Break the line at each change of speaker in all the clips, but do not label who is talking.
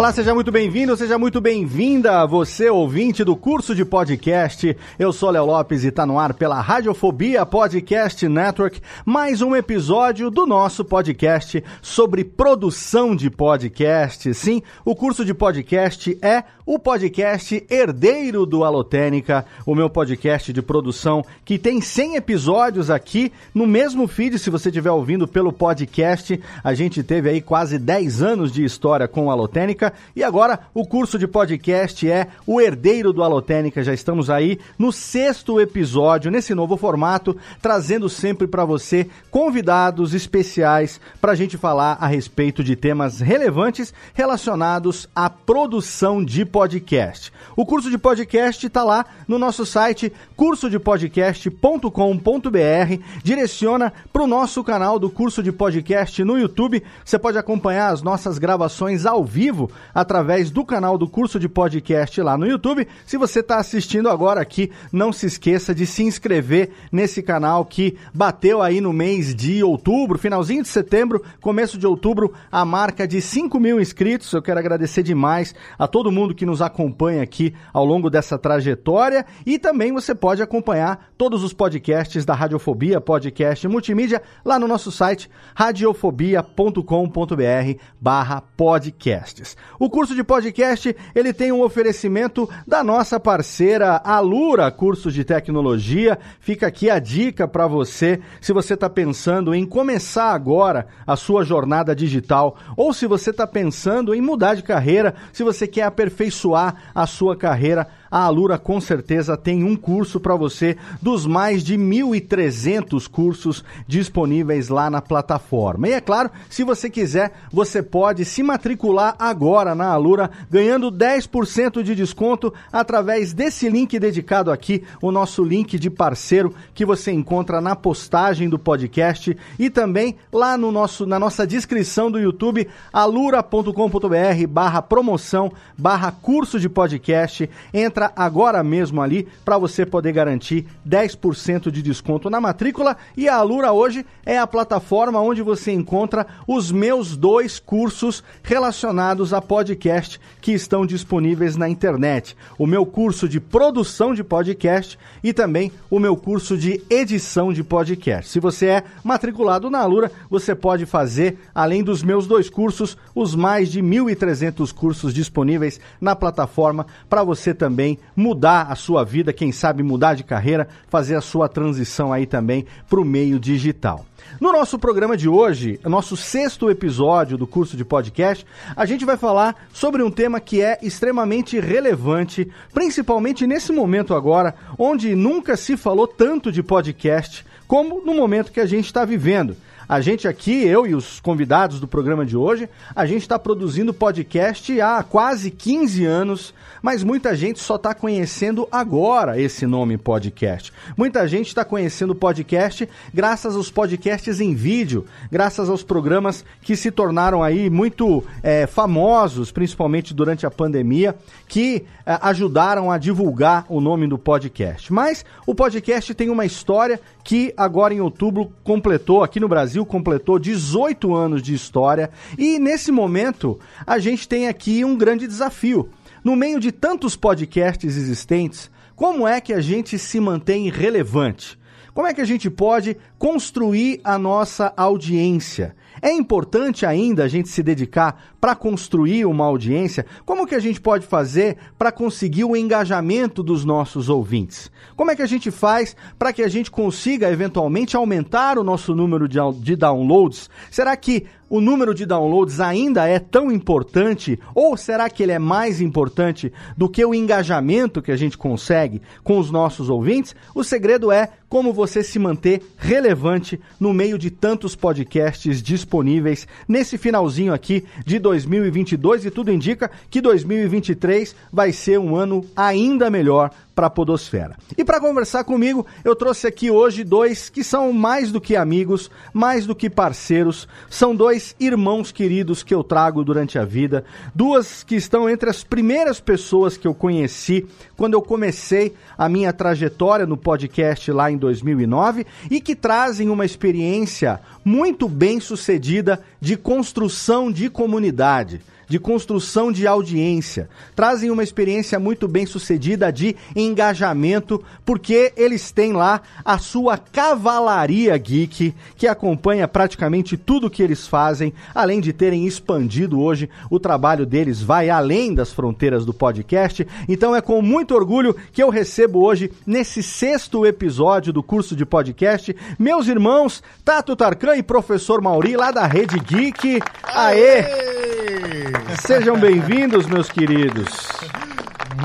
Olá, seja muito bem-vindo, seja muito bem-vinda, você ouvinte do curso de podcast. Eu sou Léo Lopes e está no ar pela Radiofobia Podcast Network, mais um episódio do nosso podcast sobre produção de podcast. Sim, o curso de podcast é o podcast herdeiro do Alotênica, o meu podcast de produção que tem 100 episódios aqui no mesmo feed, se você estiver ouvindo pelo podcast. A gente teve aí quase 10 anos de história com o Alotênica e agora o curso de podcast é o herdeiro do Alotênica. Já estamos aí no sexto episódio, nesse novo formato, trazendo sempre para você convidados especiais para a gente falar a respeito de temas relevantes relacionados à produção de podcast. O curso de podcast está lá no nosso site cursodepodcast.com.br. Direciona para o nosso canal do curso de podcast no YouTube. Você pode acompanhar as nossas gravações ao vivo através do canal do curso de podcast lá no YouTube. Se você está assistindo agora aqui, não se esqueça de se inscrever nesse canal que bateu aí no mês de outubro, finalzinho de setembro, começo de outubro, a marca de 5 mil inscritos. Eu quero agradecer demais a todo mundo que nos acompanha aqui ao longo dessa trajetória e também você pode acompanhar todos os podcasts da Radiofobia, podcast multimídia, lá no nosso site radiofobia.com.br barra podcasts. O curso de podcast, ele tem um oferecimento da nossa parceira Alura Cursos de Tecnologia. Fica aqui a dica para você, se você está pensando em começar agora a sua jornada digital ou se você está pensando em mudar de carreira, se você quer aperfeiçoar a sua carreira, a Alura com certeza tem um curso para você dos mais de 1.300 cursos disponíveis lá na plataforma. E é claro, se você quiser, você pode se matricular agora na Alura, ganhando 10% de desconto através desse link dedicado aqui, o nosso link de parceiro que você encontra na postagem do podcast e também lá no nosso, na nossa descrição do YouTube, alura.com.br barra promoção, barra curso de podcast. Entra Entra agora mesmo ali para você poder garantir 10% de desconto na matrícula. E a Alura hoje é a plataforma onde você encontra os meus dois cursos relacionados a podcast que estão disponíveis na internet. O meu curso de produção de podcast e também o meu curso de edição de podcast. Se você é matriculado na Alura, você pode fazer, além dos meus dois cursos, os mais de 1.300 cursos disponíveis na plataforma para você também também mudar a sua vida, quem sabe mudar de carreira, fazer a sua transição aí também para o meio digital. No nosso programa de hoje, nosso sexto episódio do curso de podcast, a gente vai falar sobre um tema que é extremamente relevante, principalmente nesse momento agora, onde nunca se falou tanto de podcast como no momento que a gente está vivendo. A gente aqui, eu e os convidados do programa de hoje, a gente está produzindo podcast há quase 15 anos, mas muita gente só está conhecendo agora esse nome podcast. Muita gente está conhecendo podcast graças aos podcasts em vídeo, graças aos programas que se tornaram aí muito é, famosos, principalmente durante a pandemia, que é, ajudaram a divulgar o nome do podcast. Mas o podcast tem uma história que agora em outubro completou, aqui no Brasil, completou 18 anos de história. E nesse momento, a gente tem aqui um grande desafio. No meio de tantos podcasts existentes, como é que a gente se mantém relevante? Como é que a gente pode construir a nossa audiência? É importante ainda a gente se dedicar para construir uma audiência? Como que a gente pode fazer para conseguir o engajamento dos nossos ouvintes? Como é que a gente faz para que a gente consiga eventualmente aumentar o nosso número de, de downloads? Será que o número de downloads ainda é tão importante? Ou será que ele é mais importante do que o engajamento que a gente consegue com os nossos ouvintes? O segredo é como você se manter relevante no meio de tantos podcasts disponíveis nesse finalzinho aqui de 2022 e tudo indica que 2023 vai ser um ano ainda melhor para a Podosfera. E para conversar comigo, eu trouxe aqui hoje dois que são mais do que amigos, mais do que parceiros, são dois irmãos queridos que eu trago durante a vida, duas que estão entre as primeiras pessoas que eu conheci quando eu comecei a minha trajetória no podcast lá em 2009 e que trazem uma experiência muito bem sucedida de construção de comunidade de construção de audiência, trazem uma experiência muito bem sucedida de engajamento, porque eles têm lá a sua cavalaria geek, que acompanha praticamente tudo que eles fazem, além de terem expandido hoje, o trabalho deles vai além das fronteiras do podcast. Então é com muito orgulho que eu recebo hoje, nesse sexto episódio do curso de podcast, meus irmãos Tato Tarkan e professor Mauri, lá da Rede Geek. Aê! Aê! Sejam bem-vindos, meus queridos.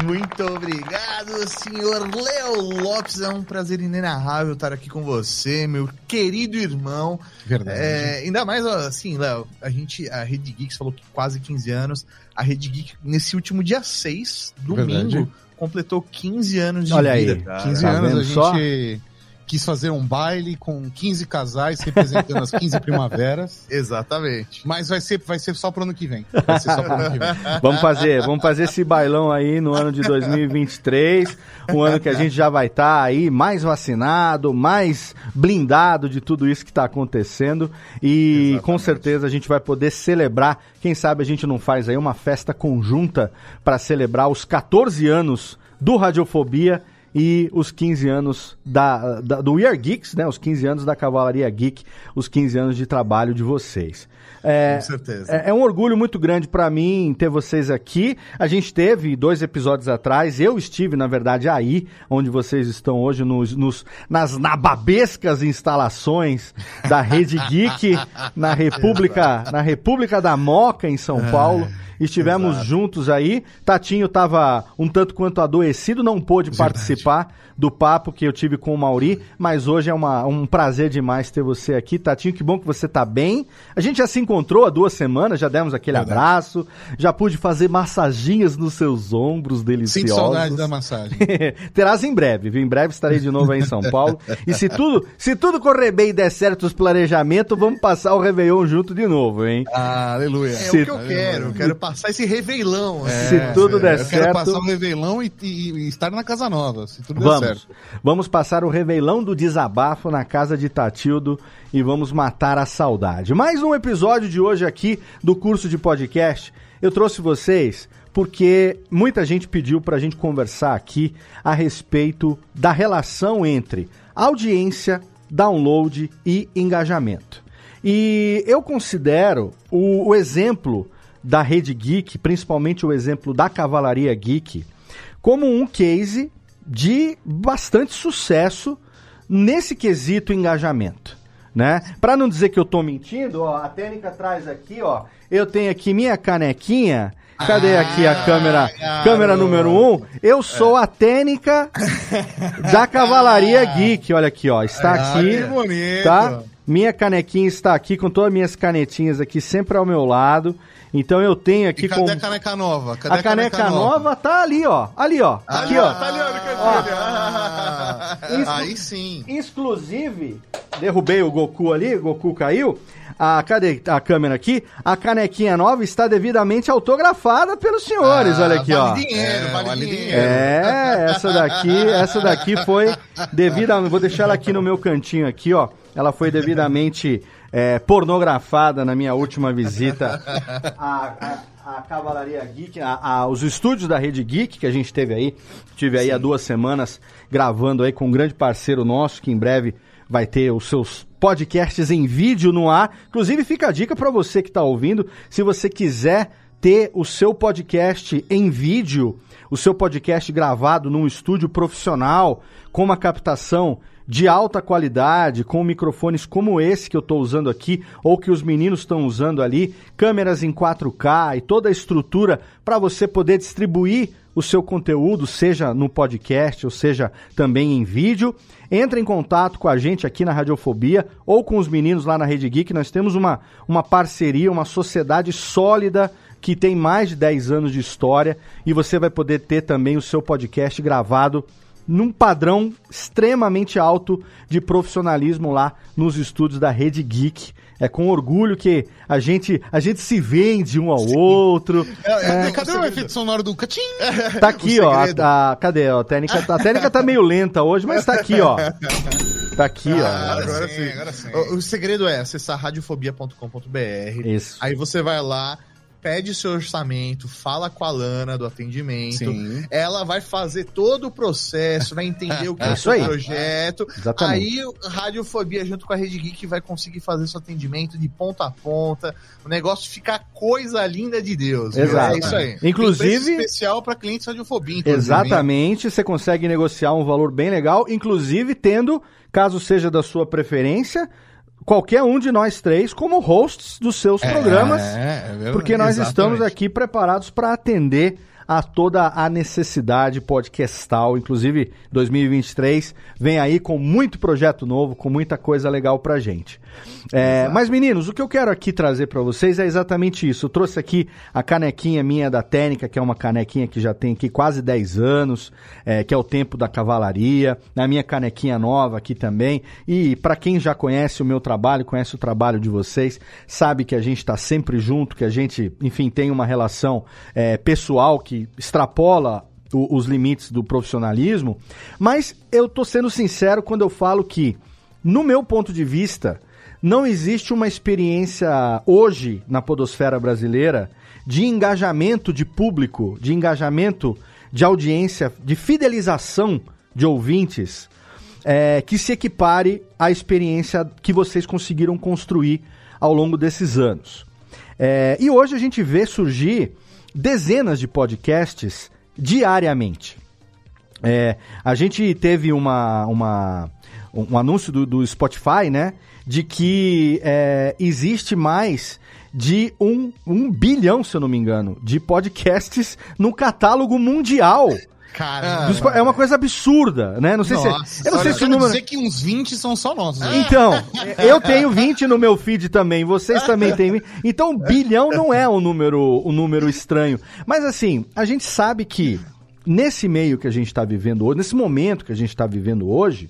Muito obrigado, senhor Léo Lopes. É um prazer inenarrável estar aqui com você, meu querido irmão.
Verdade.
É, ainda mais assim, Léo, a gente, a Rede Geeks falou que quase 15 anos. A Rede Geek, nesse último dia 6, domingo, Verdade. completou 15 anos de
Olha
vida.
Aí,
cara.
15
tá anos a gente só? Quis fazer um baile com 15 casais representando as 15 primaveras.
Exatamente.
Mas vai ser, vai ser só pro ano que vem. Vai ser só pro ano que vem.
vamos fazer, vamos fazer esse bailão aí no ano de 2023, um ano que a gente já vai estar tá aí mais vacinado, mais blindado de tudo isso que está acontecendo e Exatamente. com certeza a gente vai poder celebrar, quem sabe a gente não faz aí uma festa conjunta para celebrar os 14 anos do Radiofobia e os 15 anos da, da, do We Are Geeks, né? Os 15 anos da Cavalaria Geek, os 15 anos de trabalho de vocês.
É, Com certeza.
É, é um orgulho muito grande para mim ter vocês aqui. A gente teve dois episódios atrás, eu estive, na verdade, aí, onde vocês estão hoje, nos, nos nas nababescas instalações da Rede Geek, na República, na República da Moca, em São Paulo. Estivemos Exato. juntos aí. Tatinho estava um tanto quanto adoecido, não pôde Verdade. participar do papo que eu tive com o Mauri, mas hoje é uma, um prazer demais ter você aqui. Tatinho, que bom que você está bem. A gente já se encontrou há duas semanas, já demos aquele Verdade. abraço, já pude fazer massaginhas nos seus ombros deliciosos. Sinto
saudade da massagem.
Terás em breve, viu? Em breve estarei de novo aí em São Paulo. E se tudo, se tudo correr bem e der certo os planejamentos, vamos passar o Réveillon junto de novo, hein?
Ah, aleluia. É se... o que eu quero, eu quero passar esse reveilão.
É, se tudo der eu certo. Eu quero
passar o reveilão e, e, e, estar na casa nova. Se tudo
vamos,
der certo.
Vamos passar o reveilão do desabafo na casa de Tatildo e vamos matar a saudade. Mais um episódio de hoje aqui do curso de podcast. Eu trouxe vocês porque muita gente pediu para a gente conversar aqui a respeito da relação entre audiência, download e engajamento. E eu considero o, o exemplo da Rede Geek, principalmente o exemplo da Cavalaria Geek, como um case de bastante sucesso nesse quesito engajamento. Né? Para não dizer que eu estou mentindo, ó, a técnica traz aqui, ó, eu tenho aqui minha canequinha. Cadê aqui a câmera? Ah, câmera número 1. Um? Eu sou a técnica da Cavalaria Geek. Olha aqui, ó. Está ah, aqui.
Que bonito.
Tá? Minha canequinha está aqui com todas as minhas canetinhas aqui sempre ao meu lado. Então eu tenho aqui
e cadê
com...
a caneca nova? Cadê
a, caneca, caneca nova? nova? tá ali, ó. Ali, ó.
Ah,
aqui, ó.
Tá ali, ó. Ah,
Exclu... Aí sim. Exclusive, derrubei o Goku ali, o Goku caiu. A, cadê a câmera aqui? A canequinha nova está devidamente autografada pelos senhores. Ah, olha aqui,
vale
ó.
Dinheiro, vale, vale dinheiro.
É, essa daqui, essa daqui foi devidamente. Vou deixar ela aqui no meu cantinho aqui, ó. Ela foi devidamente é, pornografada na minha última visita à, à, à Cavalaria Geek, a, a, os estúdios da Rede Geek que a gente teve aí. Tive aí Sim. há duas semanas gravando aí com um grande parceiro nosso que em breve vai ter os seus podcasts em vídeo no ar. Inclusive fica a dica para você que está ouvindo, se você quiser ter o seu podcast em vídeo, o seu podcast gravado num estúdio profissional com uma captação de alta qualidade, com microfones como esse que eu estou usando aqui, ou que os meninos estão usando ali, câmeras em 4K e toda a estrutura para você poder distribuir o seu conteúdo, seja no podcast ou seja também em vídeo. Entre em contato com a gente aqui na Radiofobia ou com os meninos lá na Rede Geek. Nós temos uma, uma parceria, uma sociedade sólida que tem mais de 10 anos de história e você vai poder ter também o seu podcast gravado num padrão extremamente alto de profissionalismo lá nos estúdios da Rede Geek. É com orgulho que a gente, a gente se vende um ao Sim. outro.
É, é, cadê o, o efeito sonoro do catim?
Tá aqui, ó. A, a, cadê? A técnica, a técnica tá meio lenta hoje, mas tá aqui, ó. Tá aqui, ah, ó.
Agora sim, agora sim. O, o segredo é acessar radiofobia.com.br.
Isso.
Aí você vai lá pede seu orçamento, fala com a Lana do atendimento. Sim. Ela vai fazer todo o processo, vai entender o que é, é o seu projeto. Exatamente. Aí Radiofobia junto com a Rede Geek vai conseguir fazer seu atendimento de ponta a ponta. O negócio fica coisa linda de Deus.
Exato. É isso aí. Inclusive
especial para clientes Radiofobia.
Exatamente, você consegue negociar um valor bem legal, inclusive tendo, caso seja da sua preferência, qualquer um de nós três como hosts dos seus é, programas, é, é porque nós exatamente. estamos aqui preparados para atender a toda a necessidade podcastal. Inclusive, 2023 vem aí com muito projeto novo, com muita coisa legal pra gente. É, mas, meninos, o que eu quero aqui trazer para vocês é exatamente isso. Eu trouxe aqui a canequinha minha da Técnica, que é uma canequinha que já tem aqui quase 10 anos, é, que é o tempo da cavalaria. A minha canequinha nova aqui também. E para quem já conhece o meu trabalho, conhece o trabalho de vocês, sabe que a gente está sempre junto, que a gente, enfim, tem uma relação é, pessoal que extrapola os limites do profissionalismo. Mas eu tô sendo sincero quando eu falo que, no meu ponto de vista, não existe uma experiência hoje na podosfera brasileira de engajamento de público, de engajamento de audiência, de fidelização de ouvintes é, que se equipare à experiência que vocês conseguiram construir ao longo desses anos. É, e hoje a gente vê surgir dezenas de podcasts diariamente. É, a gente teve uma, uma, um anúncio do, do Spotify, né? de que é, existe mais de um, um bilhão, se eu não me engano, de podcasts no catálogo mundial.
Cara,
é uma coisa absurda, né? Não sei Nossa, se. Eu não sei se o número.
dizer que uns 20 são só nossos.
Né? Então, eu tenho 20 no meu feed também, vocês também têm 20. Então, bilhão não é um número, um número estranho. Mas assim, a gente sabe que nesse meio que a gente está vivendo hoje, nesse momento que a gente está vivendo hoje,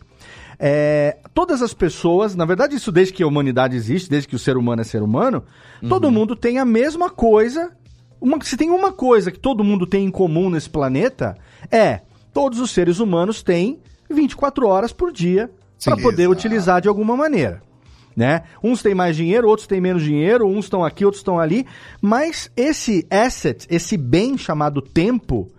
é, todas as pessoas, na verdade, isso desde que a humanidade existe, desde que o ser humano é ser humano, uhum. todo mundo tem a mesma coisa. Uma, se tem uma coisa que todo mundo tem em comum nesse planeta, é todos os seres humanos têm 24 horas por dia para poder exato. utilizar de alguma maneira. Né? Uns têm mais dinheiro, outros têm menos dinheiro, uns estão aqui, outros estão ali, mas esse asset, esse bem chamado tempo,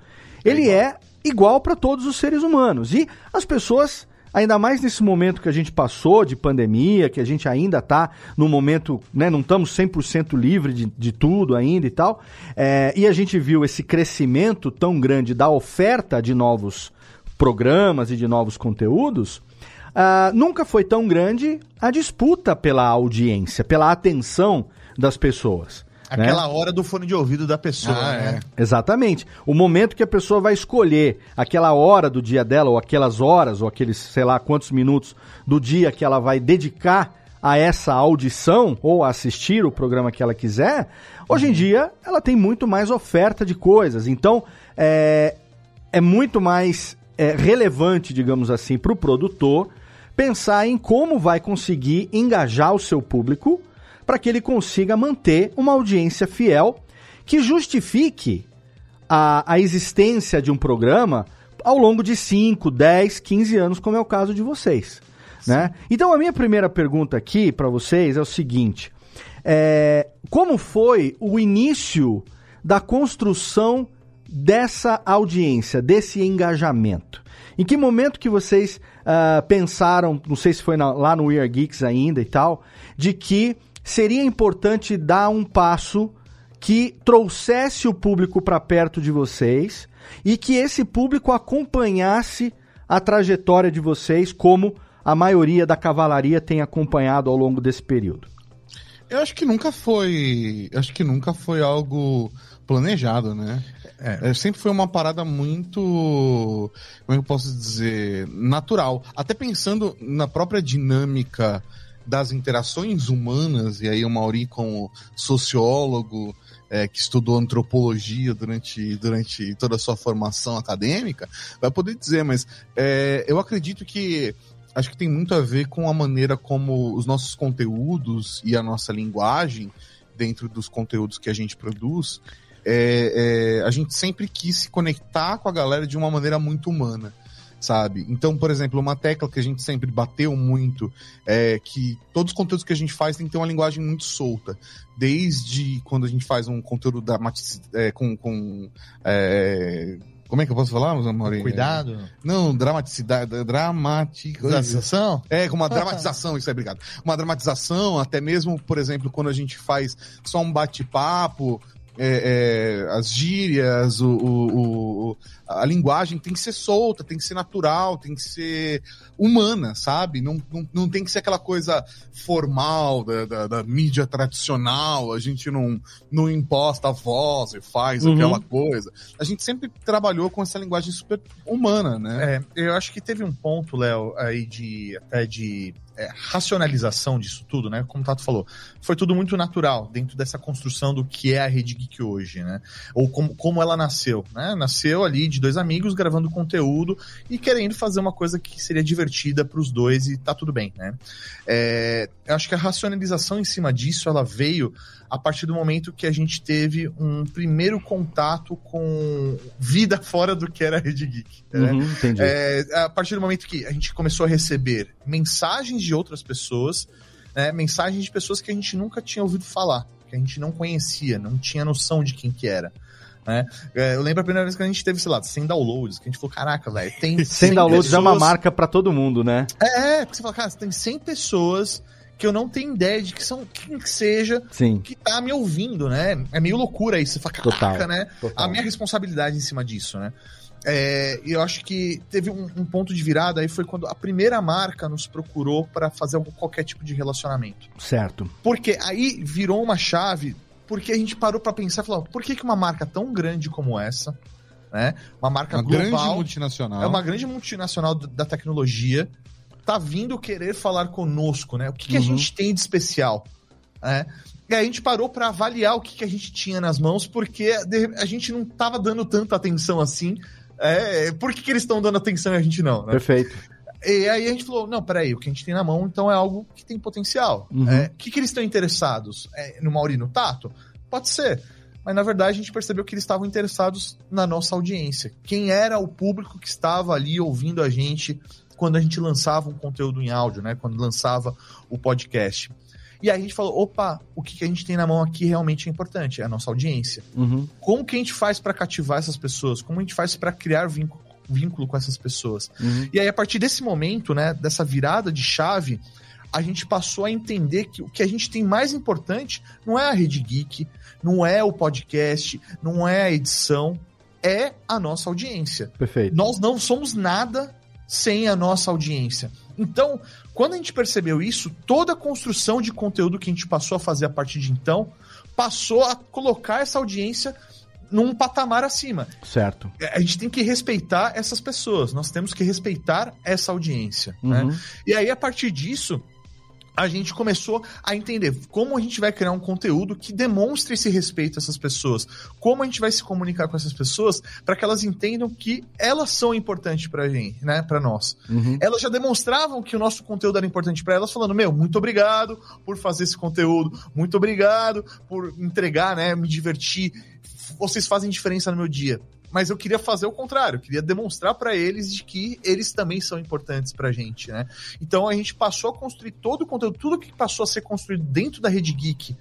é ele igual. é igual para todos os seres humanos. E as pessoas Ainda mais nesse momento que a gente passou de pandemia, que a gente ainda está no momento, né, não estamos 100% livre de, de tudo ainda e tal, é, e a gente viu esse crescimento tão grande da oferta de novos programas e de novos conteúdos, uh, nunca foi tão grande a disputa pela audiência, pela atenção das pessoas.
Aquela né? hora do fone de ouvido da pessoa, ah, né?
É. Exatamente. O momento que a pessoa vai escolher aquela hora do dia dela, ou aquelas horas, ou aqueles, sei lá, quantos minutos do dia que ela vai dedicar a essa audição ou a assistir o programa que ela quiser, hoje em uhum. dia ela tem muito mais oferta de coisas. Então, é, é muito mais é, relevante, digamos assim, para o produtor pensar em como vai conseguir engajar o seu público para que ele consiga manter uma audiência fiel que justifique a, a existência de um programa ao longo de 5, 10, 15 anos, como é o caso de vocês. Né? Então, a minha primeira pergunta aqui para vocês é o seguinte: é, como foi o início da construção dessa audiência, desse engajamento? Em que momento que vocês uh, pensaram, não sei se foi na, lá no We Are Geeks ainda e tal, de que seria importante dar um passo que trouxesse o público para perto de vocês e que esse público acompanhasse a trajetória de vocês como a maioria da cavalaria tem acompanhado ao longo desse período?
Eu acho que nunca foi. Acho que nunca foi algo planejado, né? É. é. sempre foi uma parada muito. Como é que eu posso dizer? Natural. Até pensando na própria dinâmica das interações humanas, e aí o Mauri, como sociólogo, é, que estudou antropologia durante, durante toda a sua formação acadêmica, vai poder dizer, mas é, eu acredito que acho que tem muito a ver com a maneira como os nossos conteúdos e a nossa linguagem dentro dos conteúdos que a gente produz, é, é, a gente sempre quis se conectar com a galera de uma maneira muito humana sabe? Então, por exemplo, uma tecla que a gente sempre bateu muito é que todos os conteúdos que a gente faz tem que ter uma linguagem muito solta. Desde quando a gente faz um conteúdo dramatiz... É, com. com é, como é que eu posso falar?
Cuidado.
Não, dramaticidade, dramatização. É, com uma dramatização, isso aí, obrigado. Uma dramatização, até mesmo, por exemplo, quando a gente faz só um bate-papo, é, é, as gírias, o, o, o, a linguagem tem que ser solta, tem que ser natural, tem que ser humana, sabe? Não, não, não tem que ser aquela coisa formal da, da, da mídia tradicional, a gente não, não imposta a voz e faz uhum. aquela coisa. A gente sempre trabalhou com essa linguagem super humana, né?
É, eu acho que teve um ponto, Léo, aí de até de é, racionalização disso tudo, né? Como o Tato falou, foi tudo muito natural dentro dessa construção do que é a Rede Geek hoje, né? Ou como, como ela nasceu, né? Nasceu ali de dois amigos gravando conteúdo e querendo fazer uma coisa que seria divertida para os dois e tá tudo bem, né? É, eu acho que a racionalização em cima disso, ela veio a partir do momento que a gente teve um primeiro contato com vida fora do que era a Rede Geek. Né? Uhum, é, a partir do momento que a gente começou a receber mensagens de outras pessoas, né, mensagens de pessoas que a gente nunca tinha ouvido falar, que a gente não conhecia, não tinha noção de quem que era. Né? É, eu lembro a primeira vez que a gente teve, sei lá, 100 downloads, que a gente falou, caraca, velho, tem 100,
100 downloads pessoas... é uma marca para todo mundo, né?
É, porque você fala, cara, tem 100 pessoas que eu não tenho ideia de que são quem que seja
Sim.
que tá me ouvindo, né? É meio loucura isso. Caraca, total, né? Total. A minha responsabilidade em cima disso, né? É, eu acho que teve um, um, ponto de virada aí foi quando a primeira marca nos procurou para fazer algum, qualquer tipo de relacionamento.
Certo.
Porque aí virou uma chave, porque a gente parou para pensar e falou, por que, que uma marca tão grande como essa, né? Uma marca
uma
global,
grande multinacional.
É uma grande multinacional da tecnologia tá vindo querer falar conosco, né? O que, que a uhum. gente tem de especial? É. E aí a gente parou para avaliar o que, que a gente tinha nas mãos, porque a gente não tava dando tanta atenção assim. É, por que, que eles estão dando atenção e a gente não? Né?
Perfeito.
E aí a gente falou, não, peraí, o que a gente tem na mão, então é algo que tem potencial. Uhum. É, o que, que eles estão interessados? É, no Mauri, no Tato? Pode ser. Mas na verdade a gente percebeu que eles estavam interessados na nossa audiência. Quem era o público que estava ali ouvindo a gente quando a gente lançava um conteúdo em áudio, né? Quando lançava o podcast. E aí a gente falou, opa, o que, a gente tem na mão aqui realmente é importante, é a nossa audiência. Uhum. Como que a gente faz para cativar essas pessoas? Como a gente faz para criar vínculo, vínculo com essas pessoas? Uhum. E aí, a partir desse momento, né, dessa virada de chave, a gente passou a entender que o que a gente tem mais importante não é a Rede Geek, não é o podcast, não é a edição, é a nossa audiência.
Perfeito.
Nós não somos nada sem a nossa audiência. Então, quando a gente percebeu isso, toda a construção de conteúdo que a gente passou a fazer a partir de então passou a colocar essa audiência num patamar acima.
Certo.
A gente tem que respeitar essas pessoas, nós temos que respeitar essa audiência. Né? Uhum. Né? E aí, a partir disso, a gente começou a entender como a gente vai criar um conteúdo que demonstre esse respeito a essas pessoas, como a gente vai se comunicar com essas pessoas para que elas entendam que elas são importantes para gente, né, para nós. Uhum. Elas já demonstravam que o nosso conteúdo era importante para elas, falando: "Meu, muito obrigado por fazer esse conteúdo, muito obrigado por entregar, né, me divertir. Vocês fazem diferença no meu dia." Mas eu queria fazer o contrário, queria demonstrar para eles de que eles também são importantes pra gente, né? Então a gente passou a construir todo o conteúdo, tudo que passou a ser construído dentro da Rede Geek,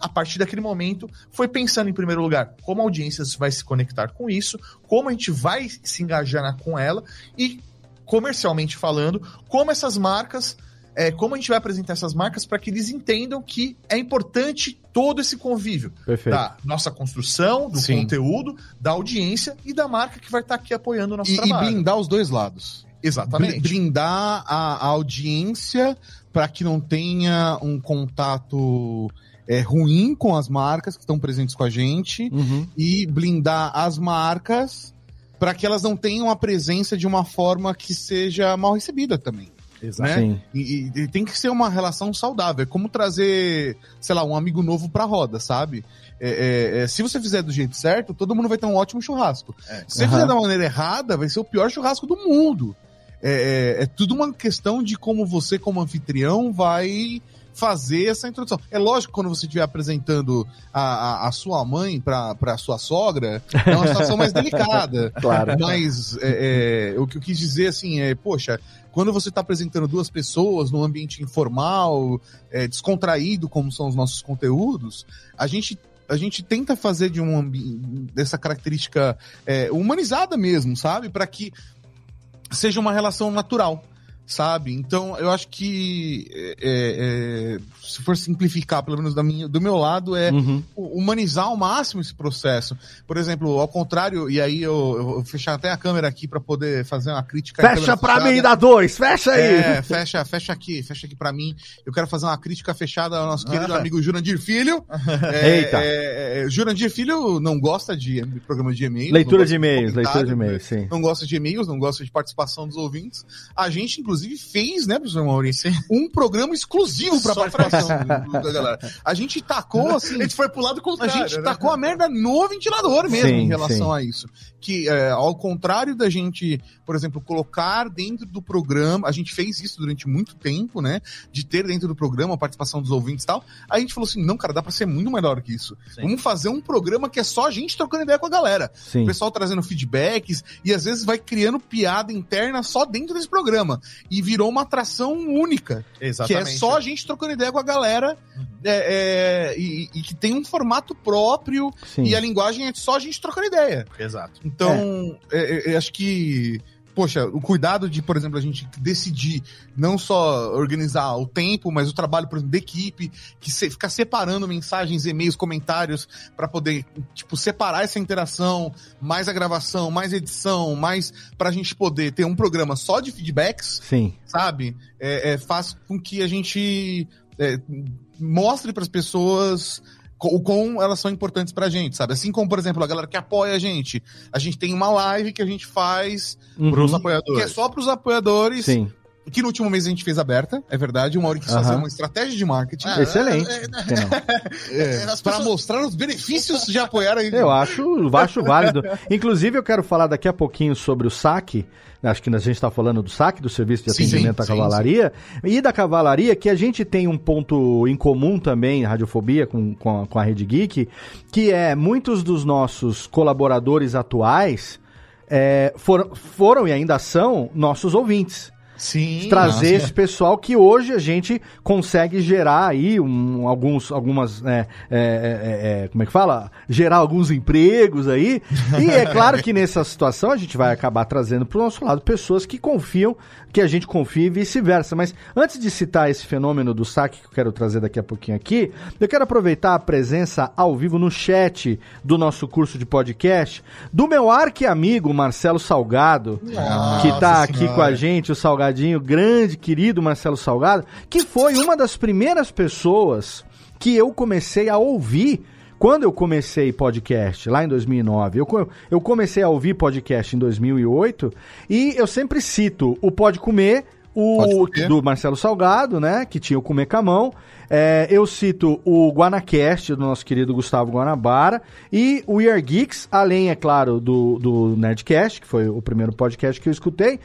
a partir daquele momento, foi pensando em primeiro lugar como a audiência vai se conectar com isso, como a gente vai se engajar com ela e comercialmente falando, como essas marcas é, como a gente vai apresentar essas marcas para que eles entendam que é importante todo esse convívio
Perfeito.
da nossa construção, do Sim. conteúdo, da audiência e da marca que vai estar tá aqui apoiando o nosso
e,
trabalho.
E blindar os dois lados. Exatamente. Blindar a, a audiência para que não tenha um contato é, ruim com as marcas que estão presentes com a gente uhum. e blindar as marcas para que elas não tenham a presença de uma forma que seja mal recebida também. Exato. Né? E, e, tem que ser uma relação saudável. É como trazer, sei lá, um amigo novo pra roda, sabe? É, é, é, se você fizer do jeito certo, todo mundo vai ter um ótimo churrasco. É. Se você uhum. fizer da maneira errada, vai ser o pior churrasco do mundo. É, é, é tudo uma questão de como você, como anfitrião, vai fazer essa introdução. É lógico que quando você estiver apresentando a, a, a sua mãe para a sua sogra, é uma situação mais delicada. Claro. Mas é, é, o que eu quis dizer assim é, poxa, quando você está apresentando duas pessoas num ambiente informal, é, descontraído, como são os nossos conteúdos, a gente a gente tenta fazer de um dessa característica é, humanizada mesmo, sabe? Para que seja uma relação natural sabe? Então, eu acho que, é, é, se for simplificar, pelo menos da minha, do meu lado, é uhum. humanizar ao máximo esse processo. Por exemplo, ao contrário, e aí eu, eu vou fechar até a câmera aqui para poder fazer uma crítica.
Fecha pra mim, dá dois, fecha aí!
É, fecha, fecha aqui, fecha aqui para mim. Eu quero fazer uma crítica fechada ao nosso querido ah. amigo Jurandir Filho. É, Eita! É, é, Jurandir Filho não gosta de programa de e-mails.
Leitura de e-mails, leitura de e-mails, sim.
Não gosta de e-mails, não gosta de participação dos ouvintes. A gente, inclusive, inclusive, fez, né, professor Maurício, um programa exclusivo pra participação da galera. A gente tacou, assim...
A gente foi pro lado contrário.
A gente né? tacou a merda no ventilador mesmo sim, em relação sim. a isso. Que, é, ao contrário da gente, por exemplo, colocar dentro do programa, a gente fez isso durante muito tempo, né, de ter dentro do programa a participação dos ouvintes e tal, a gente falou assim, não, cara, dá pra ser muito melhor que isso. Sim. Vamos fazer um programa que é só a gente trocando ideia com a galera. O pessoal trazendo feedbacks e às vezes vai criando piada interna só dentro desse programa. E virou uma atração única. Exatamente. Que é só a gente trocando ideia com a galera uhum. é, é, e, e, que tem um formato próprio Sim. e a linguagem é só a gente trocando ideia.
Exato.
Então, é. é, é acho que poxa, o cuidado de, por exemplo, a gente decidir não só organizar o tempo, mas o trabalho, por exemplo, da equipe, que se, ficar separando mensagens, e-mails, comentários, para poder, tipo, separar essa interação, mais a gravação, mais edição, mais pra gente poder ter um programa só de feedbacks,
Sim.
sabe? É, é faz com que a gente é, mostre para as pessoas o quão elas são importantes pra gente, sabe? Assim como, por exemplo, a galera que apoia a gente. A gente tem uma live que a gente faz
uhum. pros apoiadores.
Que é só pros apoiadores. Sim. Que no último mês a gente fez aberta, é verdade. Uma hora quis uhum. fazer uma estratégia de marketing.
Ah, Excelente.
É, é, é, Para mostrar os benefícios de apoiar a
Eu acho, acho válido. Inclusive, eu quero falar daqui a pouquinho sobre o saque acho que a gente está falando do saque, do serviço de atendimento sim, à cavalaria, sim. e da cavalaria, que a gente tem um ponto em comum também, radiofobia, com, com a, com a Rede Geek, que é muitos dos nossos colaboradores atuais é, foram, foram e ainda são nossos ouvintes.
Sim,
trazer nossa. esse pessoal que hoje a gente consegue gerar aí um, alguns, algumas, é, é, é, é, como é que fala? Gerar alguns empregos aí. E é claro que nessa situação a gente vai acabar trazendo para o nosso lado pessoas que confiam, que a gente confia e vice-versa. Mas antes de citar esse fenômeno do saque que eu quero trazer daqui a pouquinho aqui, eu quero aproveitar a presença ao vivo no chat do nosso curso de podcast do meu arque amigo Marcelo Salgado, nossa que está aqui com a gente, o Salgado Salgadinho, grande, querido Marcelo Salgado, que foi uma das primeiras pessoas que eu comecei a ouvir quando eu comecei podcast, lá em 2009. Eu, eu comecei a ouvir podcast em 2008 e eu sempre cito o Pode Comer, o do Marcelo Salgado, né, que tinha o Comer Camão. É, eu cito o Guanacast, do nosso querido Gustavo Guanabara, e o We Are Geeks, além, é claro, do, do Nerdcast, que foi o primeiro podcast que eu escutei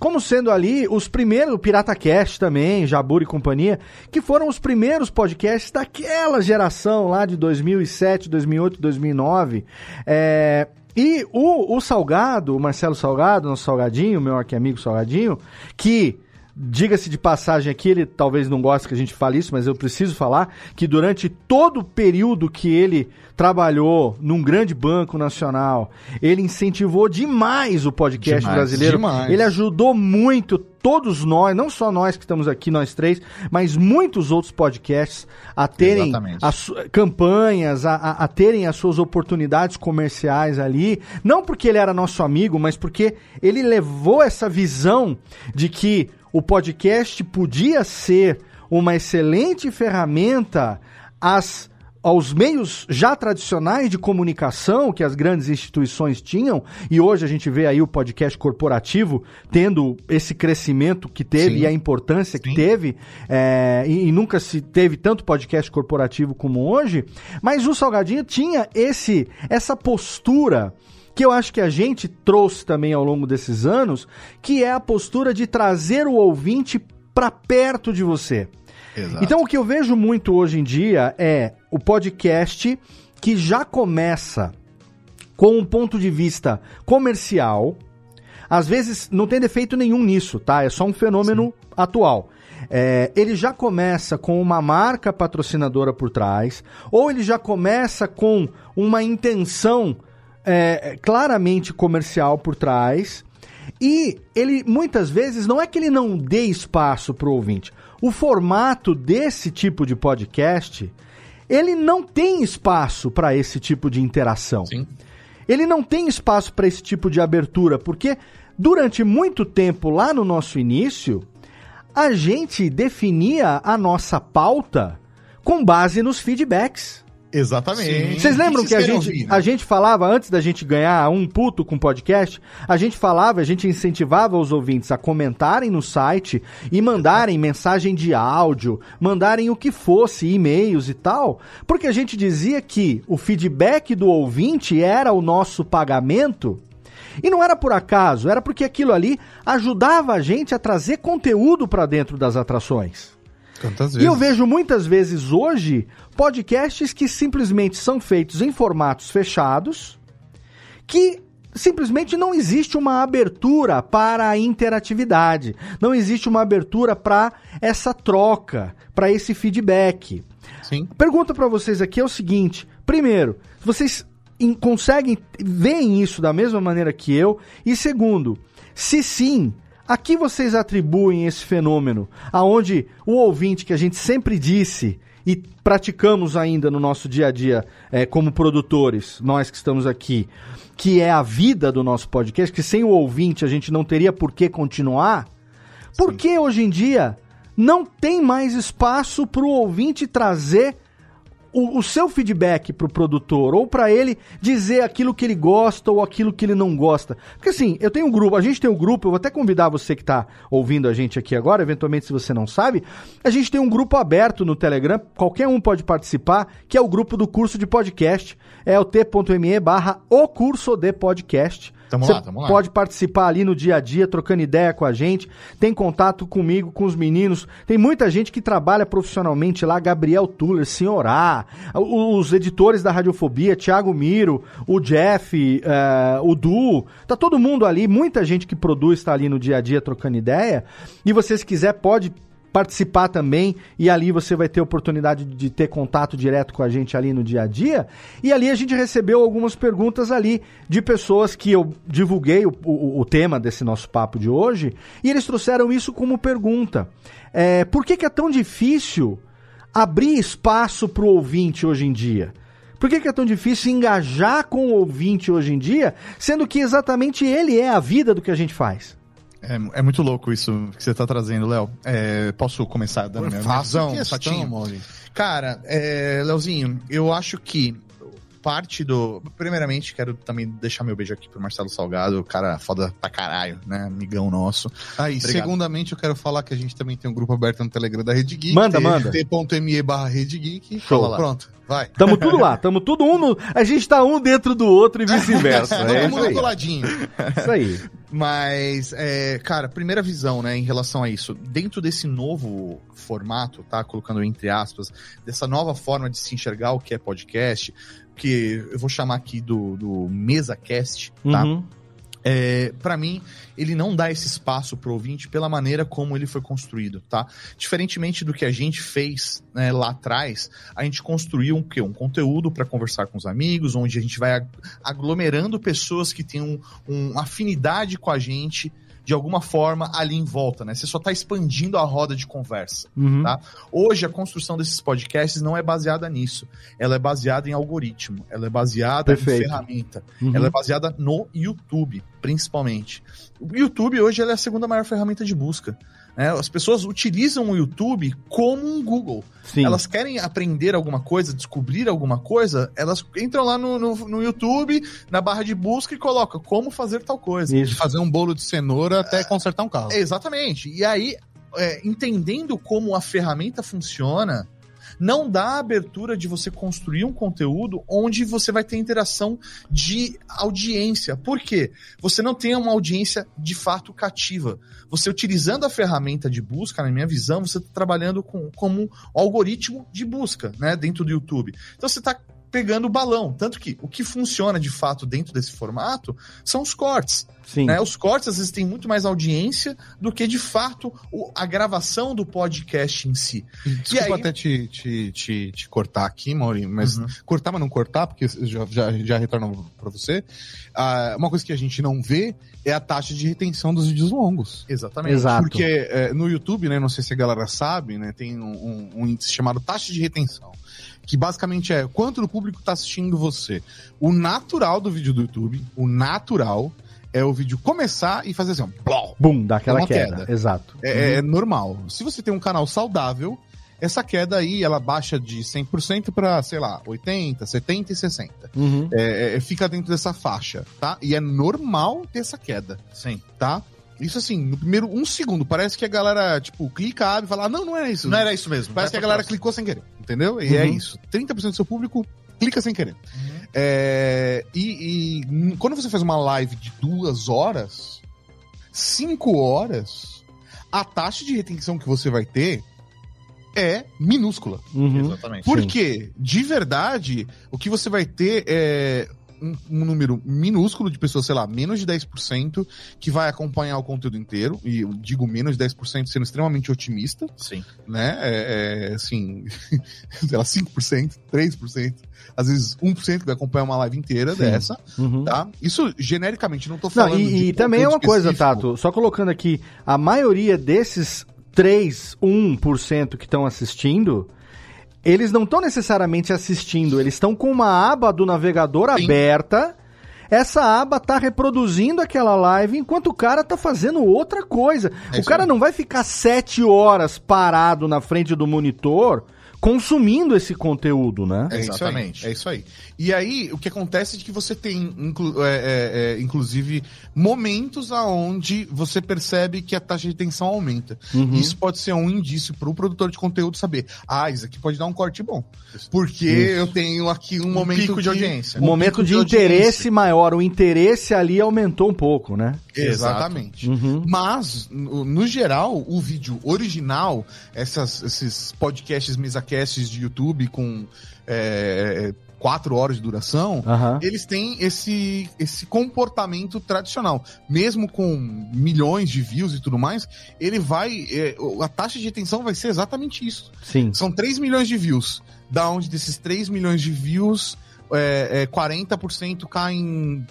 como sendo ali os primeiros, o PirataCast também, Jabur e companhia, que foram os primeiros podcasts daquela geração lá de 2007, 2008, 2009. É, e o, o Salgado, o Marcelo Salgado, nosso Salgadinho, meu aqui amigo Salgadinho, que Diga-se de passagem aqui, ele talvez não goste que a gente fale isso, mas eu preciso falar que durante todo o período que ele trabalhou num grande banco nacional, ele incentivou demais o podcast demais, brasileiro. Demais. Ele ajudou muito todos nós, não só nós que estamos aqui, nós três, mas muitos outros podcasts a terem as campanhas, a, a, a, terem as suas oportunidades comerciais ali. Não porque ele era nosso amigo, mas porque ele levou essa visão de que o podcast podia ser uma excelente ferramenta às aos meios já tradicionais de comunicação que as grandes instituições tinham, e hoje a gente vê aí o podcast corporativo tendo esse crescimento que teve Sim. e a importância Sim. que teve, é, e, e, nunca se teve tanto podcast corporativo como hoje, mas o Salgadinho tinha esse essa postura que eu acho que a gente trouxe também ao longo desses anos, que é a postura de trazer o ouvinte para perto de você. Exato. Então o que eu vejo muito hoje em dia é o podcast que já começa com um ponto de vista comercial. Às vezes não tem defeito nenhum nisso, tá? É só um fenômeno Sim. atual. É, ele já começa com uma marca patrocinadora por trás, ou ele já começa com uma intenção é, claramente comercial por trás. E ele muitas vezes não é que ele não dê espaço para o ouvinte. O formato desse tipo de podcast, ele não tem espaço para esse tipo de interação. Sim. Ele não tem espaço para esse tipo de abertura, porque durante muito tempo lá no nosso início, a gente definia a nossa pauta com base nos feedbacks.
Exatamente.
Vocês lembram que, que a gente, ouvir, né? a gente falava, antes da gente ganhar um puto com podcast, a gente falava, a gente incentivava os ouvintes a comentarem no site e mandarem mensagem de áudio, mandarem o que fosse, e-mails e tal, porque a gente dizia que o feedback do ouvinte era o nosso pagamento. E não era por acaso, era porque aquilo ali ajudava a gente a trazer conteúdo para dentro das atrações. E eu vejo muitas vezes hoje podcasts que simplesmente são feitos em formatos fechados, que simplesmente não existe uma abertura para a interatividade, não existe uma abertura para essa troca, para esse feedback. Sim. Pergunta para vocês aqui é o seguinte: primeiro, vocês conseguem veem isso da mesma maneira que eu? E segundo, se sim, a que vocês atribuem esse fenômeno? Aonde o ouvinte que a gente sempre disse e praticamos ainda no nosso dia a dia é, como produtores, nós que estamos aqui, que é a vida do nosso podcast, que sem o ouvinte a gente não teria por que continuar. Por que hoje em dia não tem mais espaço para o ouvinte trazer o, o seu feedback pro produtor, ou para ele dizer aquilo que ele gosta ou aquilo que ele não gosta. Porque assim, eu tenho um grupo, a gente tem um grupo, eu vou até convidar você que tá ouvindo a gente aqui agora, eventualmente se você não sabe, a gente tem um grupo aberto no Telegram, qualquer um pode participar, que é o grupo do curso de podcast, é o t.me barra o curso de podcast. Tamo Você lá, tamo lá. pode participar ali no dia a dia, trocando ideia com a gente. Tem contato comigo, com os meninos. Tem muita gente que trabalha profissionalmente lá. Gabriel Tuller, Senhorá, os editores da Radiofobia, Thiago Miro, o Jeff, uh, o Du. Tá todo mundo ali. Muita gente que produz está ali no dia a dia trocando ideia. E você, se quiser, pode participar também e ali você vai ter oportunidade de ter contato direto com a gente ali no dia a dia. E ali a gente recebeu algumas perguntas ali de pessoas que eu divulguei o, o, o tema desse nosso papo de hoje e eles trouxeram isso como pergunta. É, por que, que é tão difícil abrir espaço para o ouvinte hoje em dia? Por que, que, é tão difícil engajar com o ouvinte hoje em dia, sendo que exatamente ele é a vida do que a gente faz?
É, é muito louco isso que você está trazendo, Léo. É, posso começar dando minha visão? Questão, Cara, é, Léozinho, eu acho que parte do. Primeiramente, quero também deixar meu beijo aqui pro Marcelo Salgado, cara foda pra caralho, né? Amigão nosso.
Ah, e Obrigado. segundamente eu quero falar que a gente também tem um grupo aberto no Telegram da Rede Geek.
Manda, manda.
t.me barra Rede Geek.
Show. Pronto. Vai. Tamo tudo lá, tamo tudo um no... A gente tá um dentro do outro e vice-versa.
é Todo mundo coladinho.
Isso aí.
Mas, é, cara, primeira visão, né, em relação a isso. Dentro desse novo formato, tá? Colocando entre aspas, dessa nova forma de se enxergar o que é podcast, que eu vou chamar aqui do, do MesaCast, tá? Uhum é, para mim, ele não dá esse espaço pro ouvinte pela maneira como ele foi construído, tá? Diferentemente do que a gente fez né, lá atrás, a gente construiu um, um conteúdo para conversar com os amigos, onde a gente vai aglomerando pessoas que têm um, um afinidade com a gente de alguma forma ali em volta, né? Você só está expandindo a roda de conversa, uhum. tá? Hoje a construção desses podcasts não é baseada nisso. Ela é baseada em algoritmo, ela é baseada Perfeito. em ferramenta, uhum. ela é baseada no YouTube, principalmente. O YouTube hoje é a segunda maior ferramenta de busca. Né? As pessoas utilizam o YouTube como um Google. Sim. Elas querem aprender alguma coisa, descobrir alguma coisa, elas entram lá no, no, no YouTube, na barra de busca e colocam como fazer tal coisa.
Isso. De fazer um bolo de cenoura até consertar um carro.
Exatamente. E aí, é, entendendo como a ferramenta funciona, não dá abertura de você construir um conteúdo onde você vai ter interação de audiência. Por quê? Você não tem uma audiência de fato cativa. Você utilizando a ferramenta de busca, na minha visão, você está trabalhando com, como um algoritmo de busca, né, dentro do YouTube. Então você está pegando o balão. Tanto que o que funciona de fato dentro desse formato são os cortes. Sim. Né? Os cortes às vezes têm muito mais audiência do que de fato o, a gravação do podcast em si.
Desculpa aí... até te, te, te, te, cortar aqui, Maurinho, mas uhum. cortar, mas não cortar, porque já, já, já retorno para você. Ah, uma coisa que a gente não vê é a taxa de retenção dos vídeos longos.
Exatamente.
Exato. Porque é, no YouTube, né, não sei se a galera sabe, né, tem um, um, um índice chamado taxa de retenção que basicamente é quanto do público está assistindo você. O natural do vídeo do YouTube, o natural, é o vídeo começar e fazer assim, ó,
Bum, daquela queda. queda. Exato.
É, uhum. é, normal. Se você tem um canal saudável, essa queda aí, ela baixa de 100% para, sei lá, 80, 70 e 60. Uhum. É, é, fica dentro dessa faixa, tá? E é normal ter essa queda.
Sim.
Tá? Isso assim, no primeiro um segundo, parece que a galera, tipo, clica, abre e fala, ah, não, não era isso.
Não era isso mesmo.
Parece que a galera próximo. clicou sem querer, entendeu? E é uhum. é isso. 30% do seu público clica sem querer. Uhum. É, e, e, quando você faz uma live de duas horas, cinco horas, a taxa de retenção que você vai ter é minúscula.
Uhum. Exatamente.
Porque, de verdade, o que você vai ter é um, um, número minúsculo de pessoas, sei lá, menos de 10%, que vai acompanhar o conteúdo inteiro, e eu digo menos de 10% sendo extremamente otimista.
Sim.
Né? É, é assim, sei lá, 5%, 3%, às vezes 1% que vai acompanhar uma live inteira Sim. dessa, uhum. tá? Isso genericamente, não tô falando. Não,
e, e também é uma específico. coisa, Tato, só colocando aqui, a maioria desses 3, 1% que estão assistindo eles não estão necessariamente assistindo, eles estão com uma aba do navegador Sim. aberta. Essa aba está reproduzindo aquela live enquanto o cara está fazendo outra coisa. É o cara não vai ficar sete horas parado na frente do monitor consumindo esse conteúdo, né?
É Exatamente. Isso é isso aí. E aí, o que acontece é que você tem, inclu é, é, é, inclusive, momentos aonde você percebe que a taxa de tensão aumenta. Uhum. Isso pode ser um indício para o produtor de conteúdo saber, ah, isso aqui pode dar um corte bom. Porque isso. eu tenho aqui um, um momento
pico de audiência.
Um, momento de, de interesse maior. O interesse ali aumentou um pouco, né?
Exatamente. Uhum. Mas, no, no, geral, o vídeo original, essas, esses podcasts, mesacasts de YouTube com é, quatro horas de duração, uhum. eles têm esse, esse comportamento tradicional. Mesmo com milhões de views e tudo mais, ele vai. É, a taxa de retenção vai ser exatamente isso.
Sim.
São 3 milhões de views. Da onde desses 3 milhões de views é, é, 40% caem,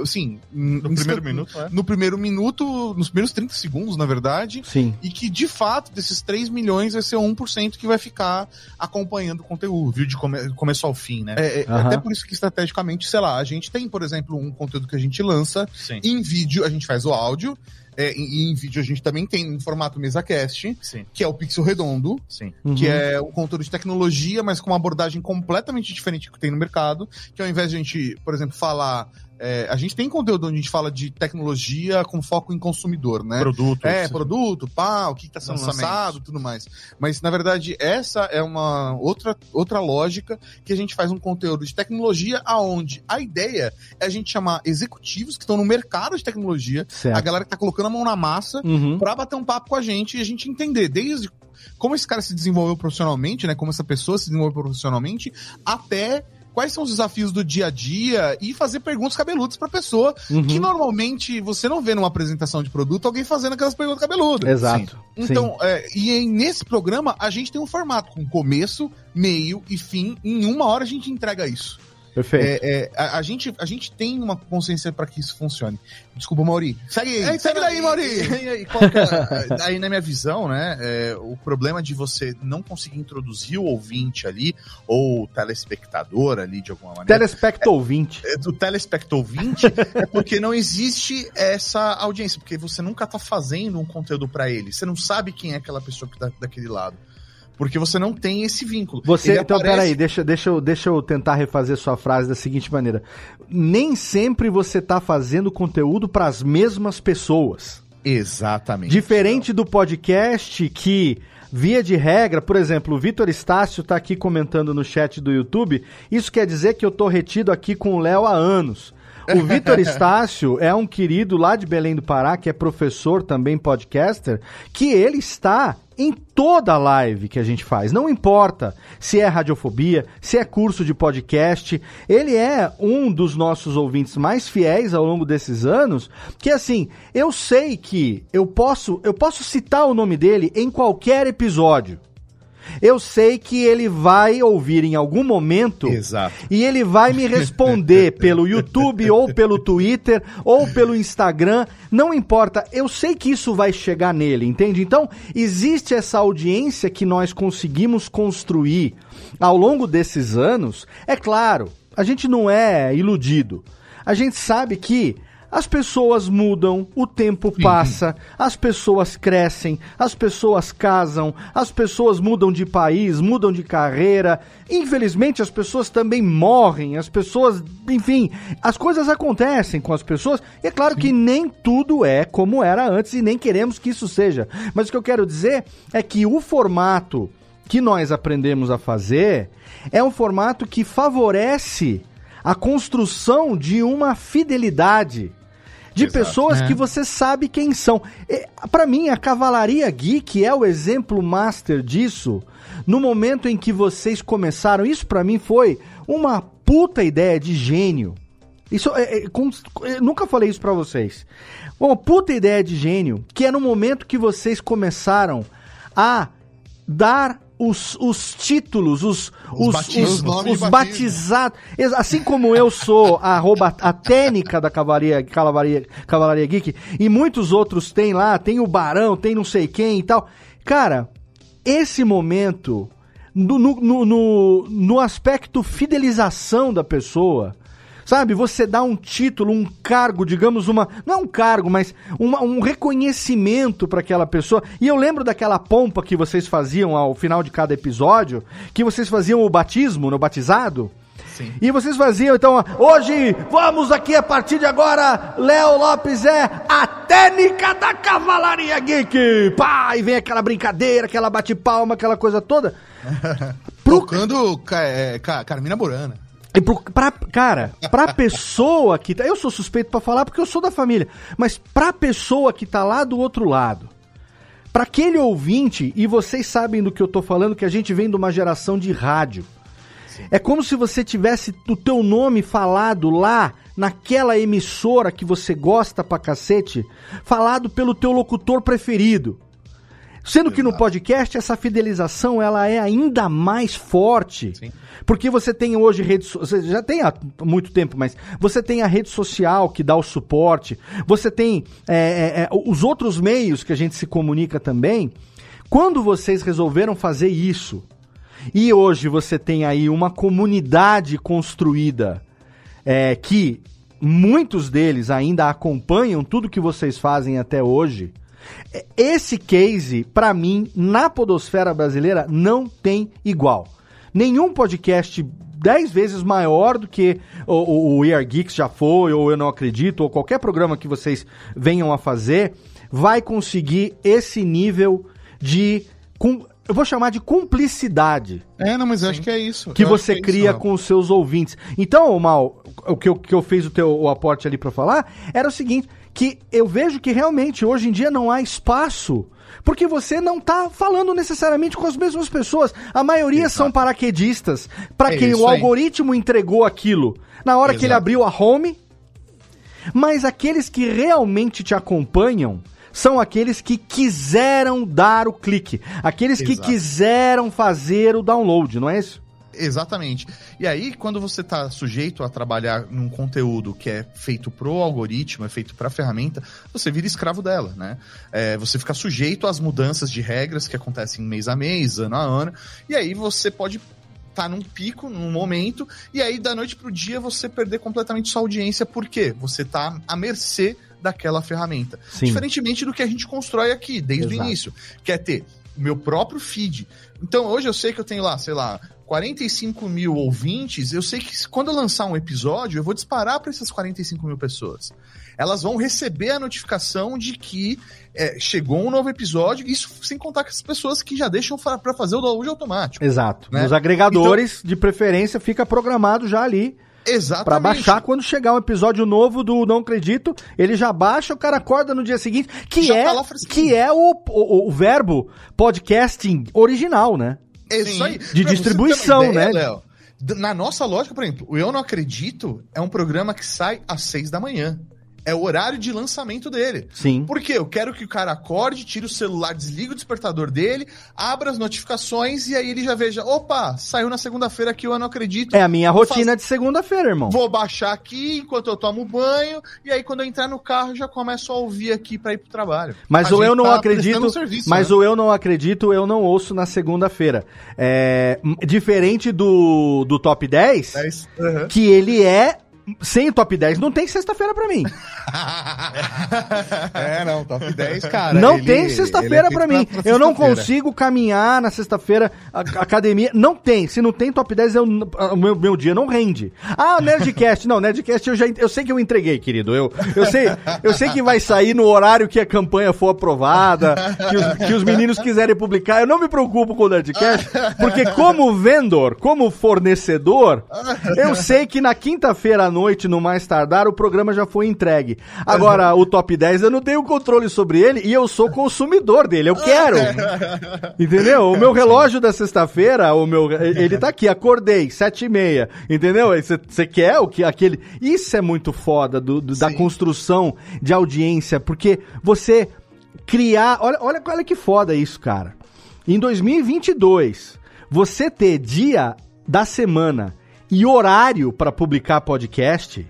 assim...
No primeiro minuto,
é? No primeiro minuto, nos primeiros 30 segundos, na verdade.
Sim.
E que, de fato, desses 3 milhões vai ser 1% que vai ficar acompanhando o conteúdo.
Viu de come começo ao fim, né?
É, uhum. Até por isso que, estrategicamente, sei lá, a gente tem, por exemplo, um conteúdo que a gente lança Sim. em vídeo, a gente faz o áudio, é, e em vídeo a gente também tem em formato MesaCast,
Sim.
que é o Pixel Redondo,
Sim.
que uhum. é um conteúdo de tecnologia, mas com uma abordagem completamente diferente do que tem no mercado, que ao invés de a gente, por exemplo, falar é, a gente tem conteúdo onde a gente fala de tecnologia com foco em consumidor, né?
Produto.
É, sim. produto, pá, o que está sendo Lançamento. lançado, tudo mais. Mas, na verdade, essa é uma outra, outra lógica que a gente faz um conteúdo de tecnologia aonde a ideia é a gente chamar executivos que estão no mercado de tecnologia, certo. a galera que está colocando a mão na massa, uhum. para bater um papo com a gente e a gente entender desde como esse cara se desenvolveu profissionalmente, né? Como essa pessoa se desenvolveu profissionalmente, até quais são os desafios do dia a dia e fazer perguntas cabeludas pra pessoa, uhum. que normalmente você não vê numa apresentação de produto alguém fazendo aquelas perguntas cabeludas.
Exato.
Sim. Então, é, e nesse programa a gente tem um formato com começo, meio e fim. Em uma hora a gente entrega isso. Perfeito. É, é, a, a, gente, a gente tem uma consciência para que isso funcione. Desculpa, Mauri. Segue aí. É, segue daí, Mauri. É, aí, na minha visão, né, é, o problema de você não conseguir introduzir o ouvinte ali, ou o telespectador ali, de alguma maneira.
Telespecto ouvinte.
É, do telespecto ouvinte, é porque não existe essa audiência, porque você nunca tá fazendo um conteúdo para ele. Você não sabe quem é aquela pessoa que tá daquele lado. Porque você não tem esse vínculo.
Você, Ele então, aparece... peraí, deixa, deixa, eu, deixa eu tentar refazer sua frase da seguinte maneira. Nem sempre você está fazendo conteúdo para as mesmas pessoas.
Exatamente.
Diferente do podcast que, via de regra, por exemplo, o Vitor Estácio está aqui comentando no chat do YouTube. Isso quer dizer que eu estou retido aqui com o Léo há anos. O Vitor Estácio é um querido lá de Belém do Pará, que é professor também podcaster, que ele está em toda live que a gente faz. Não importa se é radiofobia, se é curso de podcast, ele é um dos nossos ouvintes mais fiéis ao longo desses anos, que assim, eu sei que eu posso, eu posso citar o nome dele em qualquer episódio. Eu sei que ele vai ouvir em algum momento
Exato.
e ele vai me responder pelo YouTube ou pelo Twitter ou pelo Instagram, não importa. Eu sei que isso vai chegar nele, entende? Então, existe essa audiência que nós conseguimos construir ao longo desses anos. É claro, a gente não é iludido. A gente sabe que as pessoas mudam, o tempo passa, as pessoas crescem, as pessoas casam, as pessoas mudam de país, mudam de carreira. Infelizmente, as pessoas também morrem, as pessoas, enfim, as coisas acontecem com as pessoas. E é claro Sim. que nem tudo é como era antes e nem queremos que isso seja. Mas o que eu quero dizer é que o formato que nós aprendemos a fazer é um formato que favorece a construção de uma fidelidade de Exato. pessoas é. que você sabe quem são. Para mim, a Cavalaria Geek é o exemplo master disso. No momento em que vocês começaram, isso para mim foi uma puta ideia de gênio. Isso é, é, com, eu nunca falei isso para vocês. Uma puta ideia de gênio, que é no momento que vocês começaram a dar os, os títulos, os, os, os, batismos, os, os batizados. Assim como eu sou a, arroba, a técnica da Cavalaria, Cavalaria, Cavalaria Geek, e muitos outros tem lá, tem o Barão, tem não sei quem e tal. Cara, esse momento, no, no, no, no aspecto fidelização da pessoa, Sabe, você dá um título, um cargo, digamos uma, não é um cargo, mas uma, um reconhecimento para aquela pessoa. E eu lembro daquela pompa que vocês faziam ao final de cada episódio, que vocês faziam o batismo, no batizado. Sim. E vocês faziam, então, hoje, vamos aqui a partir de agora, Léo Lopes é a técnica da Cavalaria Geek. Pá, e vem aquela brincadeira, aquela bate-palma, aquela coisa toda.
Trocando é, Carmina Burana.
E pro, pra, cara, pra pessoa que tá. Eu sou suspeito para falar porque eu sou da família. Mas pra pessoa que tá lá do outro lado, para aquele ouvinte, e vocês sabem do que eu tô falando, que a gente vem de uma geração de rádio. Sim. É como se você tivesse o teu nome falado lá naquela emissora que você gosta pra cacete, falado pelo teu locutor preferido. Sendo Exato. que no podcast essa fidelização ela é ainda mais forte. Sim. Porque você tem hoje rede você já tem há muito tempo, mas você tem a rede social que dá o suporte, você tem é, é, é, os outros meios que a gente se comunica também. Quando vocês resolveram fazer isso, e hoje você tem aí uma comunidade construída é, que muitos deles ainda acompanham tudo que vocês fazem até hoje. Esse case, para mim, na podosfera brasileira, não tem igual. Nenhum podcast dez vezes maior do que o, o, o ER Geeks já foi, ou Eu Não Acredito, ou qualquer programa que vocês venham a fazer, vai conseguir esse nível de. Com, eu vou chamar de cumplicidade.
É, não, mas eu acho que é isso.
Que eu você que é cria isso, com os seus ouvintes. Então, Mal, o que eu, que eu fiz o teu o aporte ali para falar era o seguinte: que eu vejo que realmente hoje em dia não há espaço porque você não está falando necessariamente com as mesmas pessoas. A maioria Exato. são paraquedistas, para é quem o algoritmo entregou aquilo na hora Exato. que ele abriu a home. Mas aqueles que realmente te acompanham são aqueles que quiseram dar o clique, aqueles Exato. que quiseram fazer o download, não é isso?
Exatamente. E aí, quando você está sujeito a trabalhar num conteúdo que é feito pro algoritmo, é feito pra ferramenta, você vira escravo dela, né? É, você fica sujeito às mudanças de regras que acontecem mês a mês, ano a ano, e aí você pode tá num pico, num momento, e aí da noite pro dia você perder completamente sua audiência, por quê? Você tá à mercê daquela ferramenta. Sim. Diferentemente do que a gente constrói aqui, desde Exato. o início, que é ter o meu próprio feed. Então hoje eu sei que eu tenho lá, sei lá, 45 mil ouvintes, eu sei que quando eu lançar um episódio, eu vou disparar para essas 45 mil pessoas. Elas vão receber a notificação de que é, chegou um novo episódio, isso sem contar com as pessoas que já deixam para fazer o download automático.
Exato. Né? Nos agregadores, então, de preferência, fica programado já ali.
Exatamente.
Pra baixar quando chegar um episódio novo do Não Acredito, ele já baixa, o cara acorda no dia seguinte, que já é, tá que é o, o, o verbo podcasting original, né?
É isso aí.
De pra distribuição, ideia, né? Léo,
na nossa lógica, por exemplo, o Eu Não Acredito é um programa que sai às seis da manhã é o horário de lançamento dele.
Sim.
Porque eu quero que o cara acorde, tire o celular, desliga o despertador dele, abra as notificações e aí ele já veja, opa, saiu na segunda-feira que eu não acredito.
É a minha rotina faz... de segunda-feira, irmão.
Vou baixar aqui enquanto eu tomo banho e aí quando eu entrar no carro já começo a ouvir aqui para ir pro trabalho.
Mas a o eu não tá acredito, serviço, mas né? o eu não acredito, eu não ouço na segunda-feira. É, diferente do, do top 10, 10. Uhum. que ele é sem o top 10, não tem sexta-feira pra mim.
é, não, top 10, cara.
Não ele, tem sexta-feira é pra mim. Pra eu não consigo caminhar na sexta-feira, academia. Não tem. Se não tem top 10, eu, o meu, meu dia não rende. Ah, Nerdcast. não, Nerdcast eu já eu sei que eu entreguei, querido. Eu, eu, sei, eu sei que vai sair no horário que a campanha for aprovada, que os, que os meninos quiserem publicar. Eu não me preocupo com o Nerdcast, porque como vendedor, como fornecedor, eu sei que na quinta-feira noite, no mais tardar, o programa já foi entregue. Agora, o top 10 eu não tenho controle sobre ele e eu sou consumidor dele, eu quero. entendeu? O meu relógio da sexta-feira, o meu, ele tá aqui, acordei, sete e meia, entendeu? Você quer o que aquele... Isso é muito foda do, do da construção de audiência, porque você criar... Olha, olha, olha que foda isso, cara. Em 2022, você ter dia da semana e horário para publicar podcast,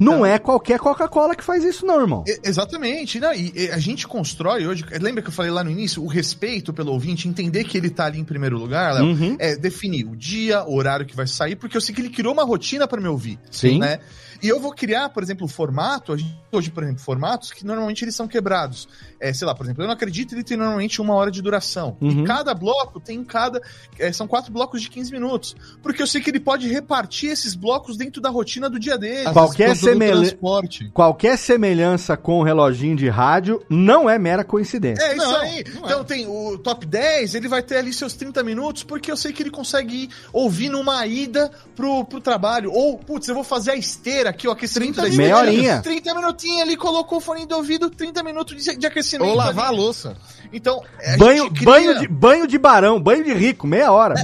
não então, é qualquer Coca-Cola que faz isso, não, irmão.
Exatamente. Não, e, e, a gente constrói hoje. Lembra que eu falei lá no início? O respeito pelo ouvinte, entender que ele tá ali em primeiro lugar, Léo, uhum. é definir o dia, o horário que vai sair, porque eu sei que ele criou uma rotina para me ouvir.
Sim.
Né? E eu vou criar, por exemplo, o formato, hoje, por exemplo, formatos que normalmente eles são quebrados. É, sei lá, por exemplo, eu não acredito ele tem normalmente uma hora de duração. Uhum. E cada bloco tem cada. É, são quatro blocos de 15 minutos. Porque eu sei que ele pode repartir esses blocos dentro da rotina do dia dele.
Qualquer, semelha... Qualquer semelhança com o reloginho de rádio não é mera coincidência.
É isso não, aí. Não então é. tem o top 10, ele vai ter ali seus 30 minutos, porque eu sei que ele consegue ir ouvir numa ida pro, pro trabalho. Ou, putz, eu vou fazer a esteira aqui, o aquecimento 30
da Meia horinha.
30 minutinhos ali, colocou o fone de ouvido, 30 minutos de, de aquecimento.
Ou lavar ali. a louça.
Então,
banho, cria... banho, de, banho de barão, banho de rico, meia hora.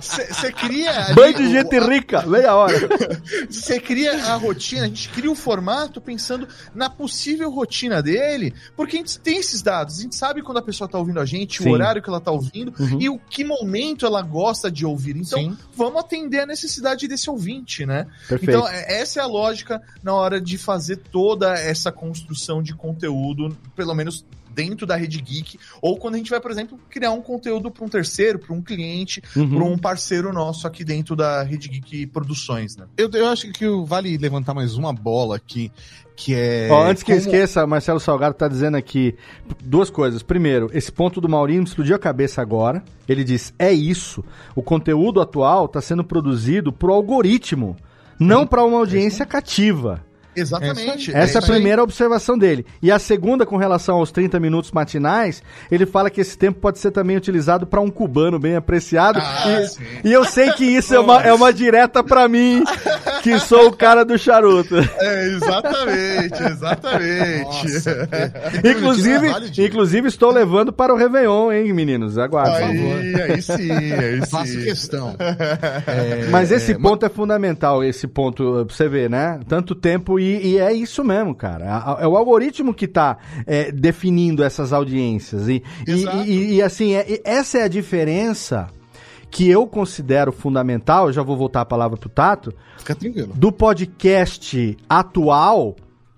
Você é, cria.
banho de gente o... rica, meia hora.
Você cria a rotina, a gente cria o formato pensando na possível rotina dele, porque a gente tem esses dados, a gente sabe quando a pessoa tá ouvindo a gente, Sim. o horário que ela tá ouvindo uhum. e o que momento ela gosta de ouvir. Então, Sim. vamos atender a necessidade desse ouvinte, né?
Perfeito.
Então, é, essa é a lógica na hora de fazer toda essa construção de conteúdo, pelo menos dentro da rede geek, ou quando a gente vai, por exemplo, criar um conteúdo para um terceiro, para um cliente, uhum. para um parceiro nosso aqui dentro da rede geek produções, né?
Eu, eu acho que vale levantar mais uma bola aqui, que é.
Ó, antes que como... eu esqueça, Marcelo Salgado tá dizendo aqui duas coisas. Primeiro, esse ponto do Maurinho explodiu a cabeça agora. Ele diz: é isso. O conteúdo atual está sendo produzido por algoritmo não para uma audiência cativa.
Exatamente.
Essa é, é a primeira observação dele. E a segunda, com relação aos 30 minutos matinais, ele fala que esse tempo pode ser também utilizado para um cubano bem apreciado. Ah, e, e, eu sei que isso é uma, é uma direta para mim, que sou o cara do charuto.
É, exatamente, exatamente. Nossa,
inclusive, inclusive, estou levando para o Réveillon, hein, meninos? Aguardem,
por favor. Aí sim, aí sim.
Faça questão.
É, Mas esse é, ponto mas... é fundamental, esse ponto, pra você ver, né? Tanto tempo e e, é isso mesmo, cara. É o algoritmo que está é, definindo essas audiências. E, e, e, assim, é, essa é a diferença que eu considero fundamental, eu já vou voltar a palavra pro Tato,
Fica tranquilo.
do podcast atual,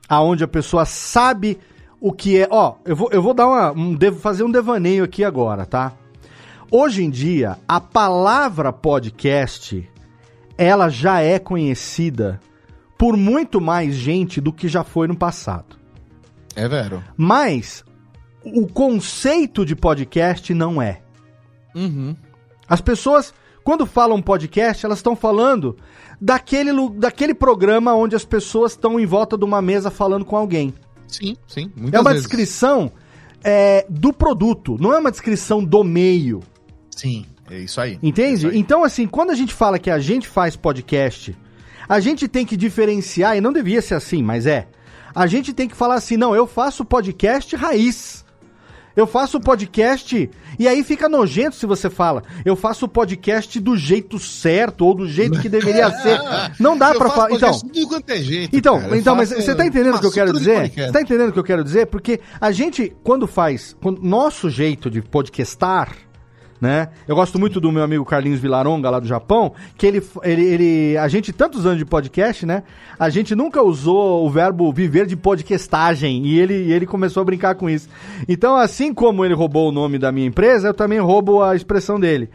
aonde a pessoa sabe o que é. Ó, eu vou, eu vou dar uma. Um, devo fazer um devaneio aqui agora, tá? Hoje em dia, a palavra podcast ela já é conhecida por muito mais gente do que já foi no passado.
É vero.
Mas o conceito de podcast não é.
Uhum.
As pessoas, quando falam podcast, elas estão falando daquele, daquele programa onde as pessoas estão em volta de uma mesa falando com alguém.
Sim, sim.
é uma vezes. descrição é, do produto, não é uma descrição do meio.
Sim, é isso aí.
Entende?
É isso
aí. Então, assim, quando a gente fala que a gente faz podcast, a gente tem que diferenciar, e não devia ser assim, mas é. A gente tem que falar assim, não, eu faço podcast raiz. Eu faço podcast e aí fica nojento se você fala. Eu faço podcast do jeito certo ou do jeito que deveria ser. Não dá para falar. Então,
é jeito,
então, cara. então, mas você tá entendendo o que eu quero dizer? Você tá entendendo o que eu quero dizer? Porque a gente quando faz, quando, nosso jeito de podcastar, né? Eu gosto muito do meu amigo Carlinhos Vilaronga, lá do Japão, que ele, ele, ele. A gente, tantos anos de podcast, né? A gente nunca usou o verbo viver de podcastagem. E ele, ele começou a brincar com isso. Então, assim como ele roubou o nome da minha empresa, eu também roubo a expressão dele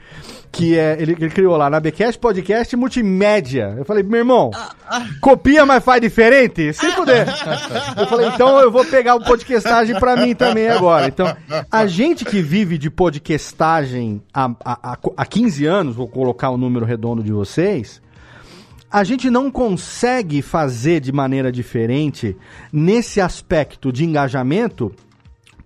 que é, ele, ele criou lá, na Becast Podcast Multimédia. Eu falei, meu irmão, copia, mas faz diferente? Se puder. Eu falei, então eu vou pegar o podcastagem pra mim também agora. Então, a gente que vive de podcastagem há, há, há 15 anos, vou colocar o número redondo de vocês, a gente não consegue fazer de maneira diferente nesse aspecto de engajamento.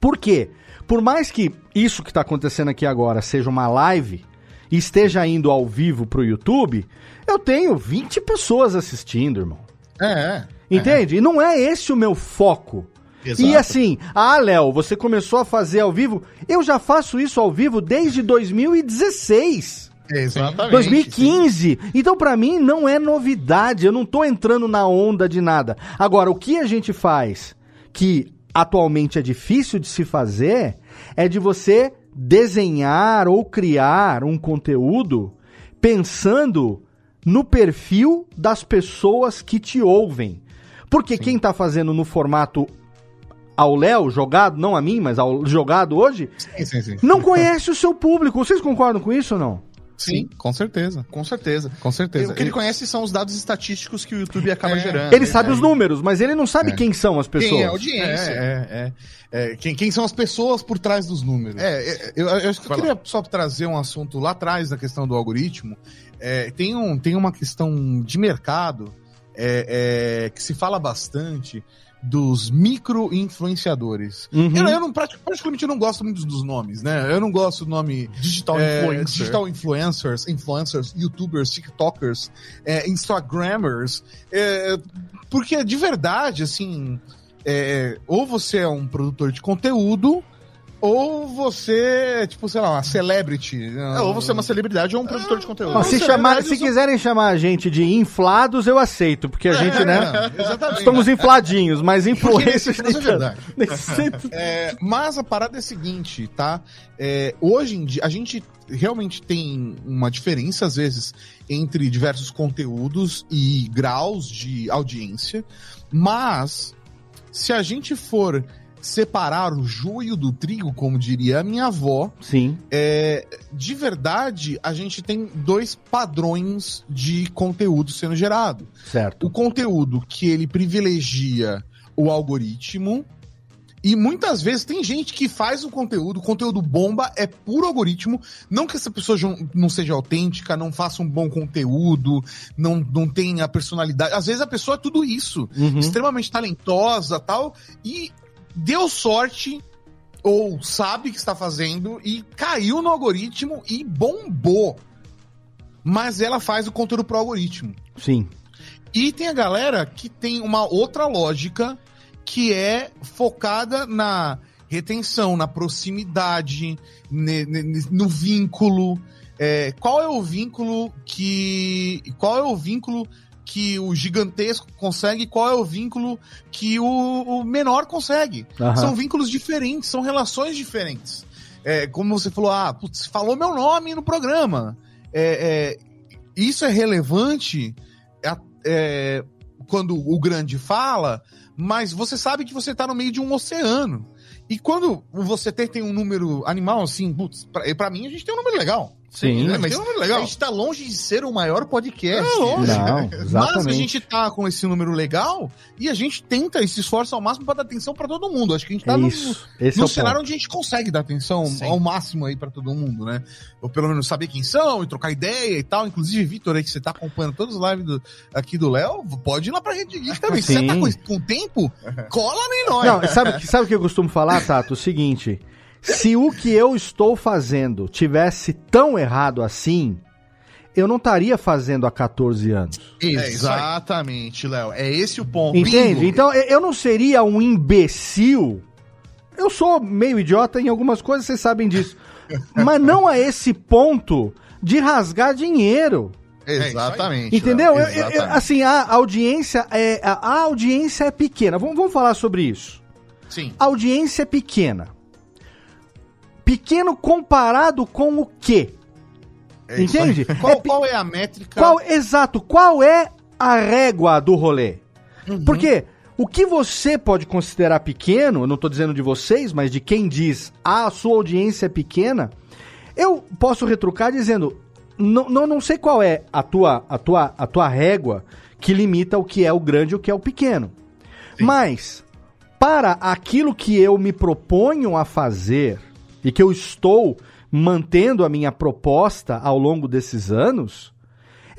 Por quê? Por mais que isso que está acontecendo aqui agora seja uma live, e esteja indo ao vivo pro YouTube, eu tenho 20 pessoas assistindo, irmão.
É, é.
Entende? É. E não é esse o meu foco. Exato. E assim, ah, Léo, você começou a fazer ao vivo. Eu já faço isso ao vivo desde 2016.
Exatamente.
2015. Sim. Então, para mim, não é novidade. Eu não tô entrando na onda de nada. Agora, o que a gente faz que atualmente é difícil de se fazer é de você desenhar ou criar um conteúdo pensando no perfil das pessoas que te ouvem. Porque Sim. quem está fazendo no formato ao Léo, jogado, não a mim, mas ao jogado hoje, sim, sim, não conhece o seu público. Vocês concordam com isso ou não?
Sim, com certeza.
Com certeza.
Com certeza.
O que ele conhece são os dados estatísticos que o YouTube acaba
é,
gerando.
Ele sabe é. os números, mas ele não sabe é. quem são as pessoas. Quem é a
audiência. É, é, quem, quem são as pessoas por trás dos números.
É, eu, eu acho que eu queria só trazer um assunto lá atrás da questão do algoritmo. tem, um, tem uma questão de mercado que se fala bastante dos micro-influenciadores.
Uhum.
Eu, eu não, praticamente não gosto muito dos nomes, né? Eu não gosto do nome...
Digital é, influencer.
Digital influencers, influencers, youtubers, tiktokers, é, instagrammers, é, porque de verdade, assim, é, ou você é um produtor de conteúdo ou você, tipo, sei lá, uma celebrity.
É, ou você é uma celebridade ou um produtor de conteúdo.
se, chamar, se quiserem chamar a gente de inflados, eu aceito, porque a gente, né? Exatamente. Estamos infladinhos, mas influências.
é verdade. é, mas a parada é a seguinte, tá? É, hoje em dia, a gente realmente tem uma diferença, às vezes, entre diversos conteúdos e graus de audiência, mas se a gente for separar o joio do trigo, como diria a minha avó.
Sim.
É, de verdade, a gente tem dois padrões de conteúdo sendo gerado.
Certo.
O conteúdo que ele privilegia o algoritmo. E muitas vezes tem gente que faz o conteúdo, o conteúdo bomba é puro algoritmo. Não que essa pessoa não seja autêntica, não faça um bom conteúdo, não, não tenha personalidade. Às vezes a pessoa é tudo isso, uhum. extremamente talentosa tal. E deu sorte ou sabe que está fazendo e caiu no algoritmo e bombou. Mas ela faz o conteúdo pro algoritmo.
Sim.
E tem a galera que tem uma outra lógica que é focada na retenção, na proximidade, no vínculo. É, qual é o vínculo que. Qual é o vínculo que o gigantesco consegue, qual é o vínculo que o, o menor consegue. Uhum. São vínculos diferentes, são relações diferentes. É, como você falou, ah, putz, falou meu nome no programa. é, é, isso é relevante é, quando o grande fala, mas você sabe que você está no meio de um oceano. E quando você tem, tem um número animal assim, putz, pra, pra mim a gente tem um número legal.
Sim, né? mas legal. a gente tá longe de ser o maior podcast. É longe.
Não, mas a gente tá com esse número legal e a gente tenta e se esforça ao máximo para dar atenção para todo mundo. Acho que a gente tá no, no é cenário onde a gente consegue dar atenção Sim. ao máximo aí para todo mundo, né? Ou pelo menos saber quem são e trocar ideia e tal. Inclusive, Vitor, aí que você tá acompanhando todas as lives do, aqui do Léo, pode ir lá pra Rede Geek também. Sim. Se você tá com, com tempo, cola em nós. Não,
sabe, sabe o que eu costumo falar, Tato? O seguinte. Se o que eu estou fazendo tivesse tão errado assim, eu não estaria fazendo há 14 anos.
É Exatamente, Léo. É esse o ponto.
Entende? Então eu não seria um imbecil. Eu sou meio idiota em algumas coisas, vocês sabem disso. Mas não a esse ponto de rasgar dinheiro.
Exatamente.
Entendeu? Eu, eu, assim, a audiência é a, a audiência é pequena. Vamos, vamos falar sobre isso.
Sim.
A audiência é pequena. Pequeno comparado com o quê? É Entende?
Qual, é, qual, é a métrica?
Qual, exato, qual é a régua do rolê? Uhum. Porque o que você pode considerar pequeno, eu não estou dizendo de vocês, mas de quem diz ah, a sua audiência é pequena, eu posso retrucar dizendo, não, não, não sei qual é a tua, a, tua, a tua régua que limita o que é o grande e o que é o pequeno. Sim. Mas, para aquilo que eu me proponho a fazer, e que eu estou mantendo a minha proposta ao longo desses anos,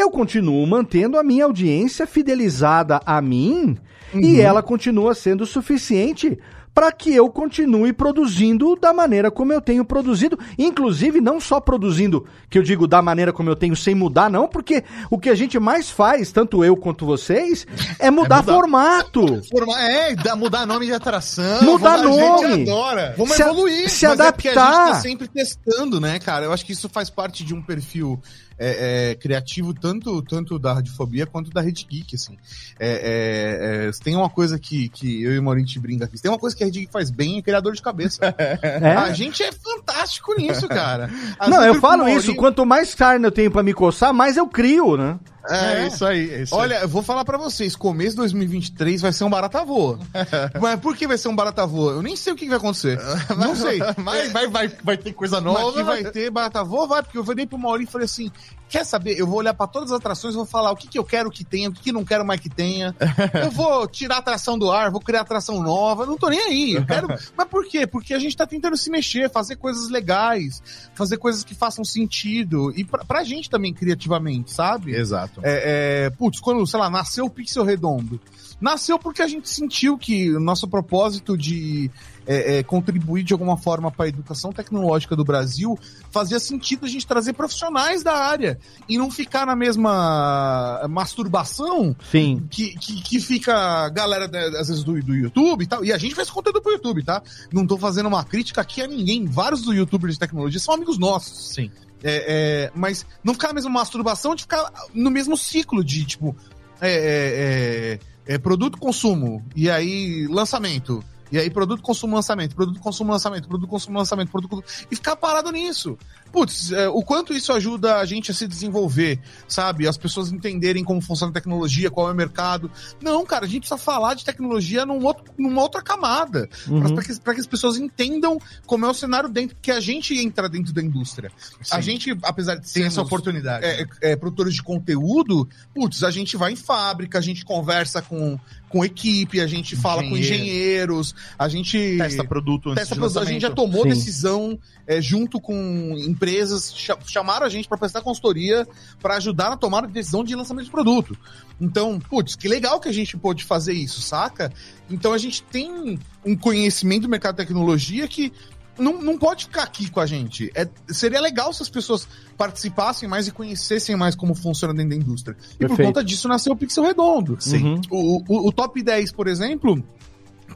eu continuo mantendo a minha audiência fidelizada a mim uhum. e ela continua sendo suficiente para que eu continue produzindo da maneira como eu tenho produzido, inclusive não só produzindo, que eu digo da maneira como eu tenho sem mudar não, porque o que a gente mais faz, tanto eu quanto vocês, é mudar, é mudar formato.
Forma, é, mudar nome de atração.
Mudar nome. A
gente adora.
Vamos se evoluir.
Se adaptar. É a gente tá sempre testando, né, cara? Eu acho que isso faz parte de um perfil é, é, criativo tanto, tanto da Radiofobia quanto da Rede Geek, assim. É, é, é tem uma coisa que, que eu e o Maurinho te brinca aqui. Tem uma coisa que a Rede Geek faz bem, é criador de cabeça. É? A gente é fantástico nisso, cara.
Às Não, eu falo Maurinho... isso. Quanto mais carne eu tenho para me coçar, mais eu crio, né?
É, é, isso aí. É isso
Olha,
aí.
eu vou falar para vocês, começo de 2023 vai ser um barata voa. Mas por que vai ser um barata voa? Eu nem sei o que vai acontecer. Não sei.
Mas vai, vai, vai ter coisa nova. Mas
que vai ter barata voa, vai, porque eu falei pro Maurício e falei assim, quer saber? Eu vou olhar para todas as atrações e vou falar o que, que eu quero que tenha, o que, que não quero mais que tenha. eu vou tirar a atração do ar, vou criar atração nova, não tô nem aí. Eu quero... Mas por quê? Porque a gente tá tentando se mexer, fazer coisas legais, fazer coisas que façam sentido. E pra, pra gente também, criativamente, sabe?
Exato.
É, é, putz, quando, sei lá, nasceu o Pixel Redondo. Nasceu porque a gente sentiu que o nosso propósito de é, é, contribuir de alguma forma para a educação tecnológica do Brasil fazia sentido a gente trazer profissionais da área e não ficar na mesma masturbação
Sim.
Que, que, que fica a galera, né, às vezes, do, do YouTube e tal. E a gente faz conteúdo pro YouTube, tá? Não tô fazendo uma crítica aqui a ninguém. Vários do youtubers de tecnologia são amigos nossos.
Sim.
É, é, mas não ficar na mesma masturbação de ficar no mesmo ciclo de, tipo, é, é, é, é produto consumo, e aí lançamento, e aí produto consumo lançamento, produto consumo lançamento, produto consumo lançamento, produto e ficar parado nisso putz, é, o quanto isso ajuda a gente a se desenvolver, sabe? As pessoas entenderem como funciona a tecnologia, qual é o mercado. Não, cara, a gente precisa falar de tecnologia num outro, numa outra camada. Uhum. Para que, que, as pessoas entendam como é o cenário dentro, que a gente entra dentro da indústria. Sim. A gente, apesar de ter essa oportunidade, é, é, produtores de conteúdo, putz, a gente vai em fábrica, a gente conversa com, com equipe, a gente fala com engenheiros, a gente.
Testa produto
antes testa produto, A gente já tomou Sim. decisão é, junto com empresas, chamaram a gente para prestar consultoria para ajudar na tomada de decisão de lançamento de produto. Então, putz, que legal que a gente pôde fazer isso, saca? Então a gente tem um conhecimento do mercado de tecnologia que não, não pode ficar aqui com a gente. É, seria legal se as pessoas participassem mais e conhecessem mais como funciona dentro da indústria. E Perfeito. por conta disso nasceu o Pixel Redondo.
Sim. Uhum.
O, o, o top 10, por exemplo,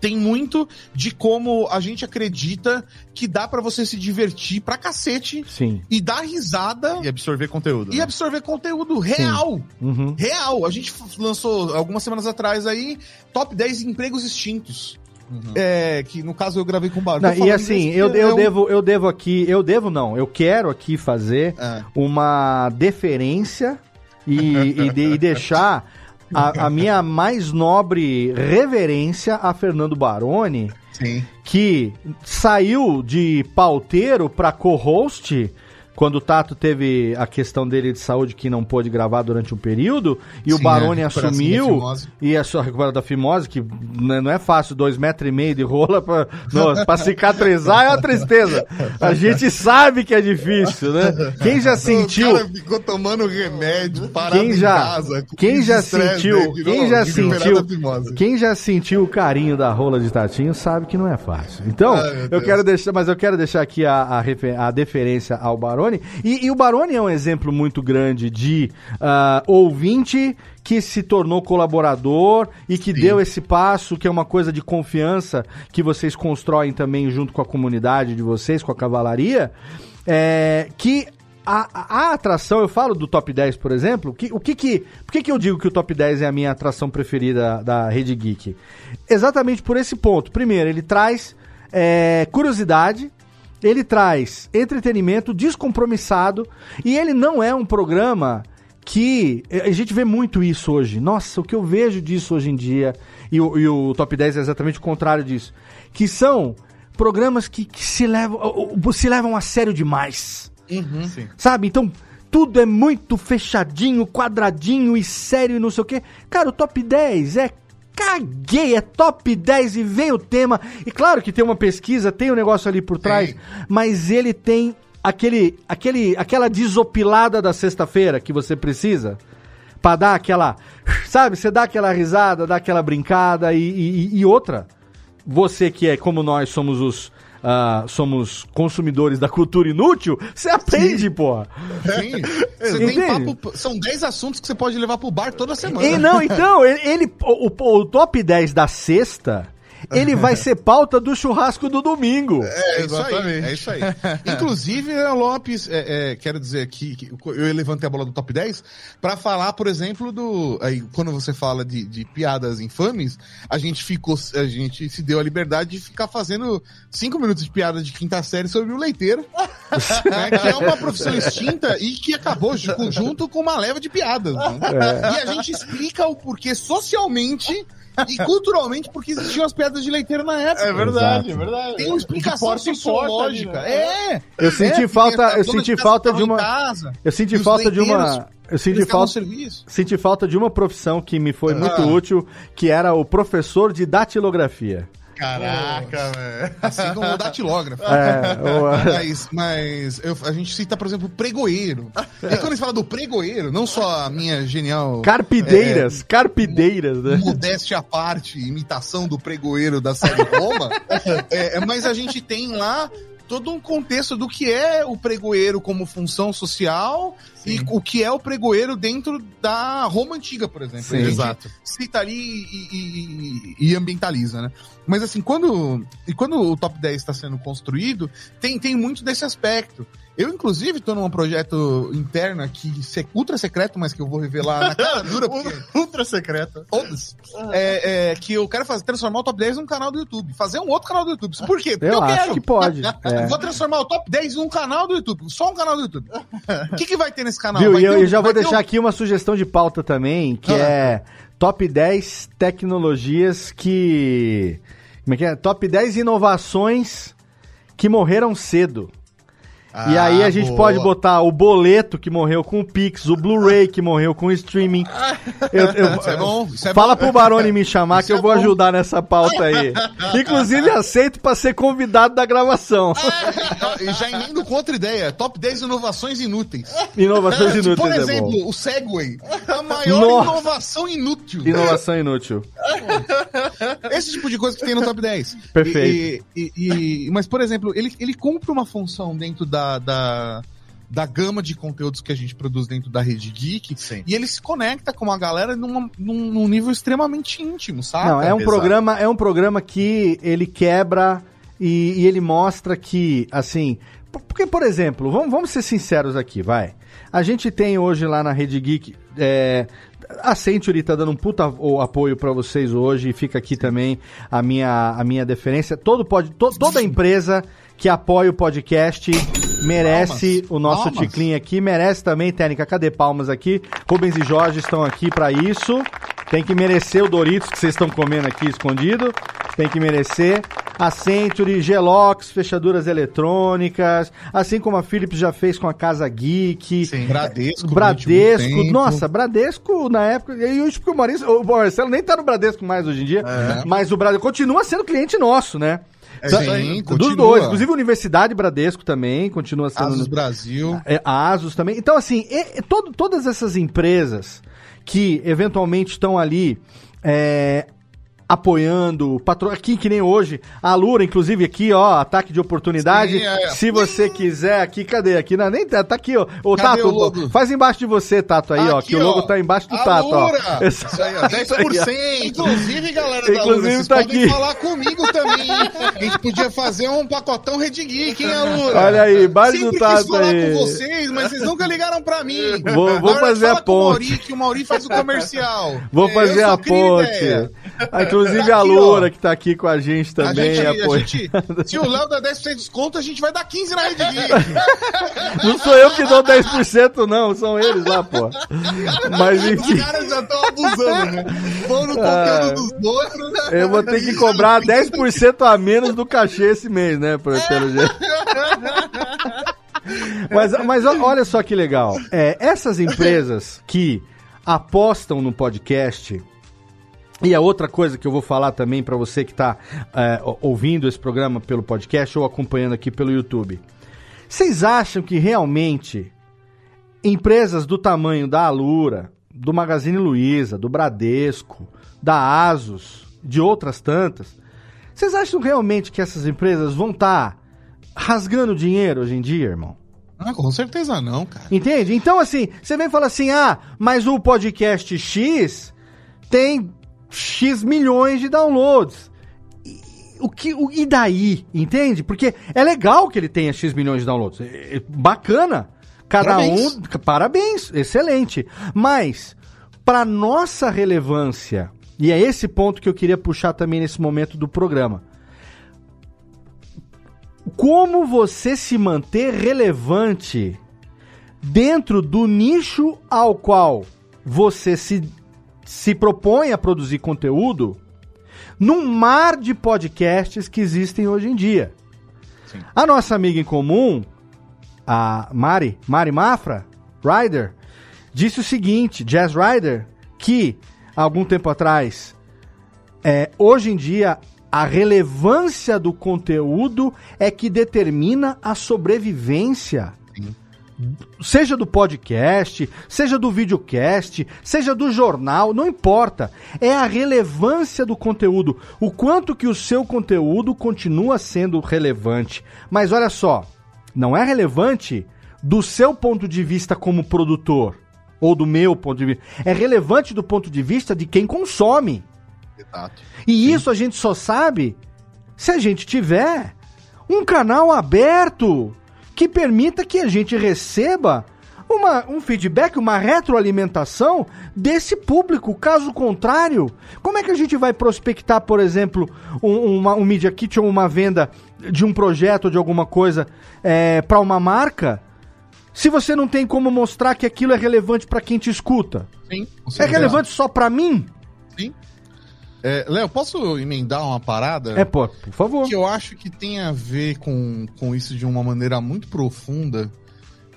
tem muito de como a gente acredita que dá para você se divertir pra cacete
Sim.
e dar risada
e absorver conteúdo.
E né? absorver conteúdo real.
Uhum.
Real. A gente lançou algumas semanas atrás aí top 10 empregos extintos. Uhum. É, que no caso eu gravei com barulho.
e assim, eu, eu, é devo, eu devo aqui, eu devo não, eu quero aqui fazer é. uma deferência e, e, de, e deixar a, a, minha mais nobre reverência a Fernando Baroni, Sim. que saiu de pauteiro para co-host quando o Tato teve a questão dele de saúde que não pôde gravar durante um período, e Sim, o Baroni é, assumiu, e a sua recuperação da fimose, que né, não é fácil, dois metros e meio de rola pra, não, pra cicatrizar é uma tristeza. A gente sabe que é difícil, né? Quem já sentiu... O cara
ficou tomando remédio,
parado quem já, casa, quem já sentiu, né, quem já sentiu, quem já sentiu o carinho da rola de Tatinho sabe que não é fácil. Então, Ai, eu quero deixar, mas eu quero deixar aqui a, a, a deferência ao Baroni, Baroni. E, e, o Baroni é um exemplo muito grande de uh, ouvinte que se tornou colaborador e que Sim. deu esse passo, que é uma coisa de confiança que vocês constroem também junto com a comunidade de vocês, com a cavalaria, é, que a, a, atração, eu falo do top 10, por exemplo, que, o que que, por que que eu digo que o top 10 é a minha atração preferida da Rede Geek? Exatamente por esse ponto. Primeiro, ele traz é, curiosidade, ele traz entretenimento descompromissado e ele não é um programa que a gente vê muito isso hoje. Nossa, o que eu vejo disso hoje em dia, e o, e o Top 10 é exatamente o contrário disso, que são programas que, que se, levam, se levam a sério demais. Uhum. Sabe? Então, tudo é muito fechadinho, quadradinho e sério e não sei o quê. Cara, o Top 10 é caguei, é top 10 e vem o tema. E claro que tem uma pesquisa, tem um negócio ali por trás, mas ele tem aquele, aquele, aquela desopilada da sexta-feira que você precisa para dar aquela, sabe, você dá aquela risada, dá aquela brincada e, e, e outra. Você que é como nós somos os uh, somos consumidores da cultura inútil, você aprende, porra.
Sim. Você tem papo, são 10 assuntos que você pode levar pro bar toda semana.
E, não, então, ele, ele o, o, o top 10 da sexta ele vai ser pauta do churrasco do domingo.
É, é isso aí. É isso aí. Inclusive, Lopes, é, é, quero dizer aqui que eu levantei a bola do top 10 para falar, por exemplo, do. Aí, quando você fala de, de, piadas infames, a gente ficou. A gente se deu a liberdade de ficar fazendo cinco minutos de piada de quinta série sobre o leiteiro. né, que é uma profissão extinta e que acabou junto com uma leva de piadas. Né? É. E a gente explica o porquê socialmente e culturalmente porque existiam as pedras de leiteiro na época.
É verdade, Exato. é verdade.
Tem uma explicação sociológica. Né?
É. Eu senti é, falta, eu senti falta de uma casa, eu senti falta de uma eu senti falta, senti falta de uma profissão que me foi ah. muito útil, que era o professor de datilografia.
Caraca, velho. Assim como o datilógrafo. É, o... Mas, mas eu, a gente cita, por exemplo, o pregoeiro. E quando a gente fala do pregoeiro, não só a minha genial.
Carpideiras, é, carpideiras,
né? Modéstia à parte, imitação do pregoeiro da série Roma. é, mas a gente tem lá todo um contexto do que é o pregoeiro como função social Sim. e o que é o pregoeiro dentro da Roma Antiga, por exemplo.
Sim, exato.
Cita ali e, e, e, ambientaliza, né? Mas assim, quando, e quando o top 10 está sendo construído, tem, tem muito desse aspecto. Eu, inclusive, tô num projeto interno aqui, ultra secreto, mas que eu vou revelar na cara dura. Porque...
ultra secreto.
É, é, que eu quero fazer, transformar o Top 10 num canal do YouTube. Fazer um outro canal do YouTube. Por quê?
Porque eu, eu acho quero. que pode.
É. Vou transformar o Top 10 num canal do YouTube. Só um canal do YouTube. O que, que vai ter nesse canal?
Viu, e eu, eu, já vou deixar um... aqui uma sugestão de pauta também, que ah. é Top 10 tecnologias que... Como é que é? Top 10 inovações que morreram cedo. Ah, e aí a gente boa. pode botar o boleto que morreu com o Pix, o Blu-ray que morreu com o streaming. Eu, eu, isso é bom. Isso é fala bom. pro Baroni me chamar isso que eu é vou bom. ajudar nessa pauta aí. Inclusive aceito para ser convidado da gravação.
e já emendo com outra ideia. Top 10 inovações inúteis.
Inovações inúteis. Por
é exemplo, o Segway. A maior Nossa. inovação inútil.
Inovação inútil.
Esse tipo de coisa que tem no top 10.
Perfeito.
E, e, e, mas, por exemplo, ele, ele cumpre uma função dentro da da, da, gama de conteúdos que a gente produz dentro da rede geek. Sim. E ele se conecta com a galera numa, num, num, nível extremamente íntimo, sabe?
Não, é um programa, é um programa que ele quebra e, e, ele mostra que, assim. Porque, por exemplo, vamos, vamos ser sinceros aqui, vai. A gente tem hoje lá na Rede Geek. É, a Century tá dando um puta apoio para vocês hoje e fica aqui também a minha, a minha deferência. Todo pode, to, toda empresa que apoia o podcast merece palmas. o nosso palmas. ticlin aqui, merece também, Técnica. Cadê palmas aqui? Rubens e Jorge estão aqui para isso. Tem que merecer o Doritos que vocês estão comendo aqui escondido. Tem que merecer. A Century, Gelox, fechaduras eletrônicas, assim como a Philips já fez com a Casa Geek.
Sim, Bradesco.
Bradesco, nossa, Bradesco na época. E hoje, porque o, Maurício, o Marcelo nem tá no Bradesco mais hoje em dia, é. mas o Bradesco continua sendo cliente nosso, né?
É, Sim,
dos continua. dois. Inclusive Universidade Bradesco também continua sendo.
Asus Brasil.
É, a Asus também. Então, assim, e, todo, todas essas empresas que eventualmente estão ali é, apoiando, patro... aqui que nem hoje, a Lura, inclusive aqui, ó, ataque de oportunidade. Sim, é. Se você quiser, aqui, cadê? Aqui, não, nem tá, tá aqui, ó. Ô, cadê Tato, o faz embaixo de você, Tato, aí, aqui, ó, que ó, o logo tá embaixo do Tato, Lura.
ó. Isso aí, ó, 10%.
inclusive, galera da
inclusive, Lura, vocês tá podem aqui.
falar comigo também, A gente podia fazer um pacotão Red Geek, hein, Lura?
Olha aí, embaixo do Tato
aí. falar com vocês, mas vocês nunca ligaram pra mim.
Vou, vou fazer a ponte. O
Mauri, que o Mauri faz o comercial.
Vou fazer a ponte. Inclusive a Lura Moura, que tá aqui com a gente também. A gente, a gente,
se o Léo dá 10% de desconto, a gente vai dar 15% na Red Geek.
não sou eu que dou 10%, não, são eles lá, pô. Mas enfim.
Os caras já estão abusando, né? Vão no conteúdo ah, dos outros, né?
Eu vou ter que cobrar 10% a menos do cachê esse mês, né? Pelo jeito. Mas, mas olha só que legal. É, essas empresas que apostam no podcast e a outra coisa que eu vou falar também para você que está é, ouvindo esse programa pelo podcast ou acompanhando aqui pelo YouTube. Vocês acham que realmente empresas do tamanho da Alura, do Magazine Luiza, do Bradesco, da Asus, de outras tantas, vocês acham realmente que essas empresas vão estar tá rasgando dinheiro hoje em dia, irmão?
Ah, com certeza não, cara.
Entende? Então, assim, você vem falar assim: ah, mas o podcast X tem X milhões de downloads. E, o que, o, e daí? Entende? Porque é legal que ele tenha X milhões de downloads. É, é bacana. Cada parabéns. um. Parabéns, excelente. Mas, para nossa relevância, e é esse ponto que eu queria puxar também nesse momento do programa. Como você se manter relevante dentro do nicho ao qual você se se propõe a produzir conteúdo num mar de podcasts que existem hoje em dia. Sim. A nossa amiga em comum, a Mari, Mari Mafra, Ryder, disse o seguinte, Jazz Ryder, que algum tempo atrás, é, hoje em dia, a relevância do conteúdo é que determina a sobrevivência Seja do podcast, seja do videocast, seja do jornal, não importa. É a relevância do conteúdo. O quanto que o seu conteúdo continua sendo relevante. Mas olha só, não é relevante do seu ponto de vista como produtor. Ou do meu ponto de vista. É relevante do ponto de vista de quem consome. Exato. E Sim. isso a gente só sabe se a gente tiver um canal aberto que permita que a gente receba uma, um feedback, uma retroalimentação desse público. Caso contrário, como é que a gente vai prospectar, por exemplo, um, uma, um Media Kit ou uma venda de um projeto ou de alguma coisa é, para uma marca? Se você não tem como mostrar que aquilo é relevante para quem te escuta. Sim. É relevante só para mim?
Sim. É, Léo, posso emendar uma parada?
É, pô, por favor.
Que eu acho que tem a ver com, com isso de uma maneira muito profunda.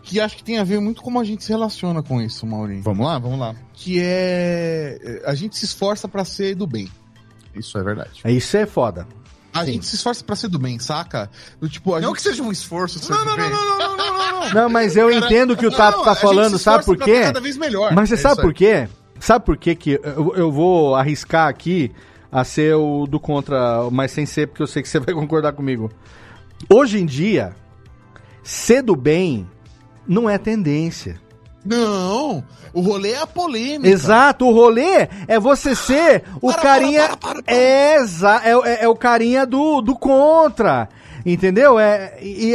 Que acho que tem a ver muito como a gente se relaciona com isso, Maurinho.
Vamos lá, vamos lá.
Que é. A gente se esforça para ser do bem.
Isso é verdade. É, isso é foda.
A Sim. gente se esforça para ser do bem, saca? Do, tipo, não
gente... que seja um esforço ser não, do não, bem. Não, não, não, não,
não, não. Não, mas eu entendo o que o Tato tá falando, sabe por quê?
Cada vez melhor.
Mas você é sabe por quê? Sabe por quê que eu, eu vou arriscar aqui a ser o do contra, mas sem ser, porque eu sei que você vai concordar comigo. Hoje em dia, ser do bem não é tendência.
Não, o rolê é a polêmica.
Exato, o rolê é você ser o para, carinha. Para, para, é, é, é, é, o carinha do, do contra. Entendeu? É, e,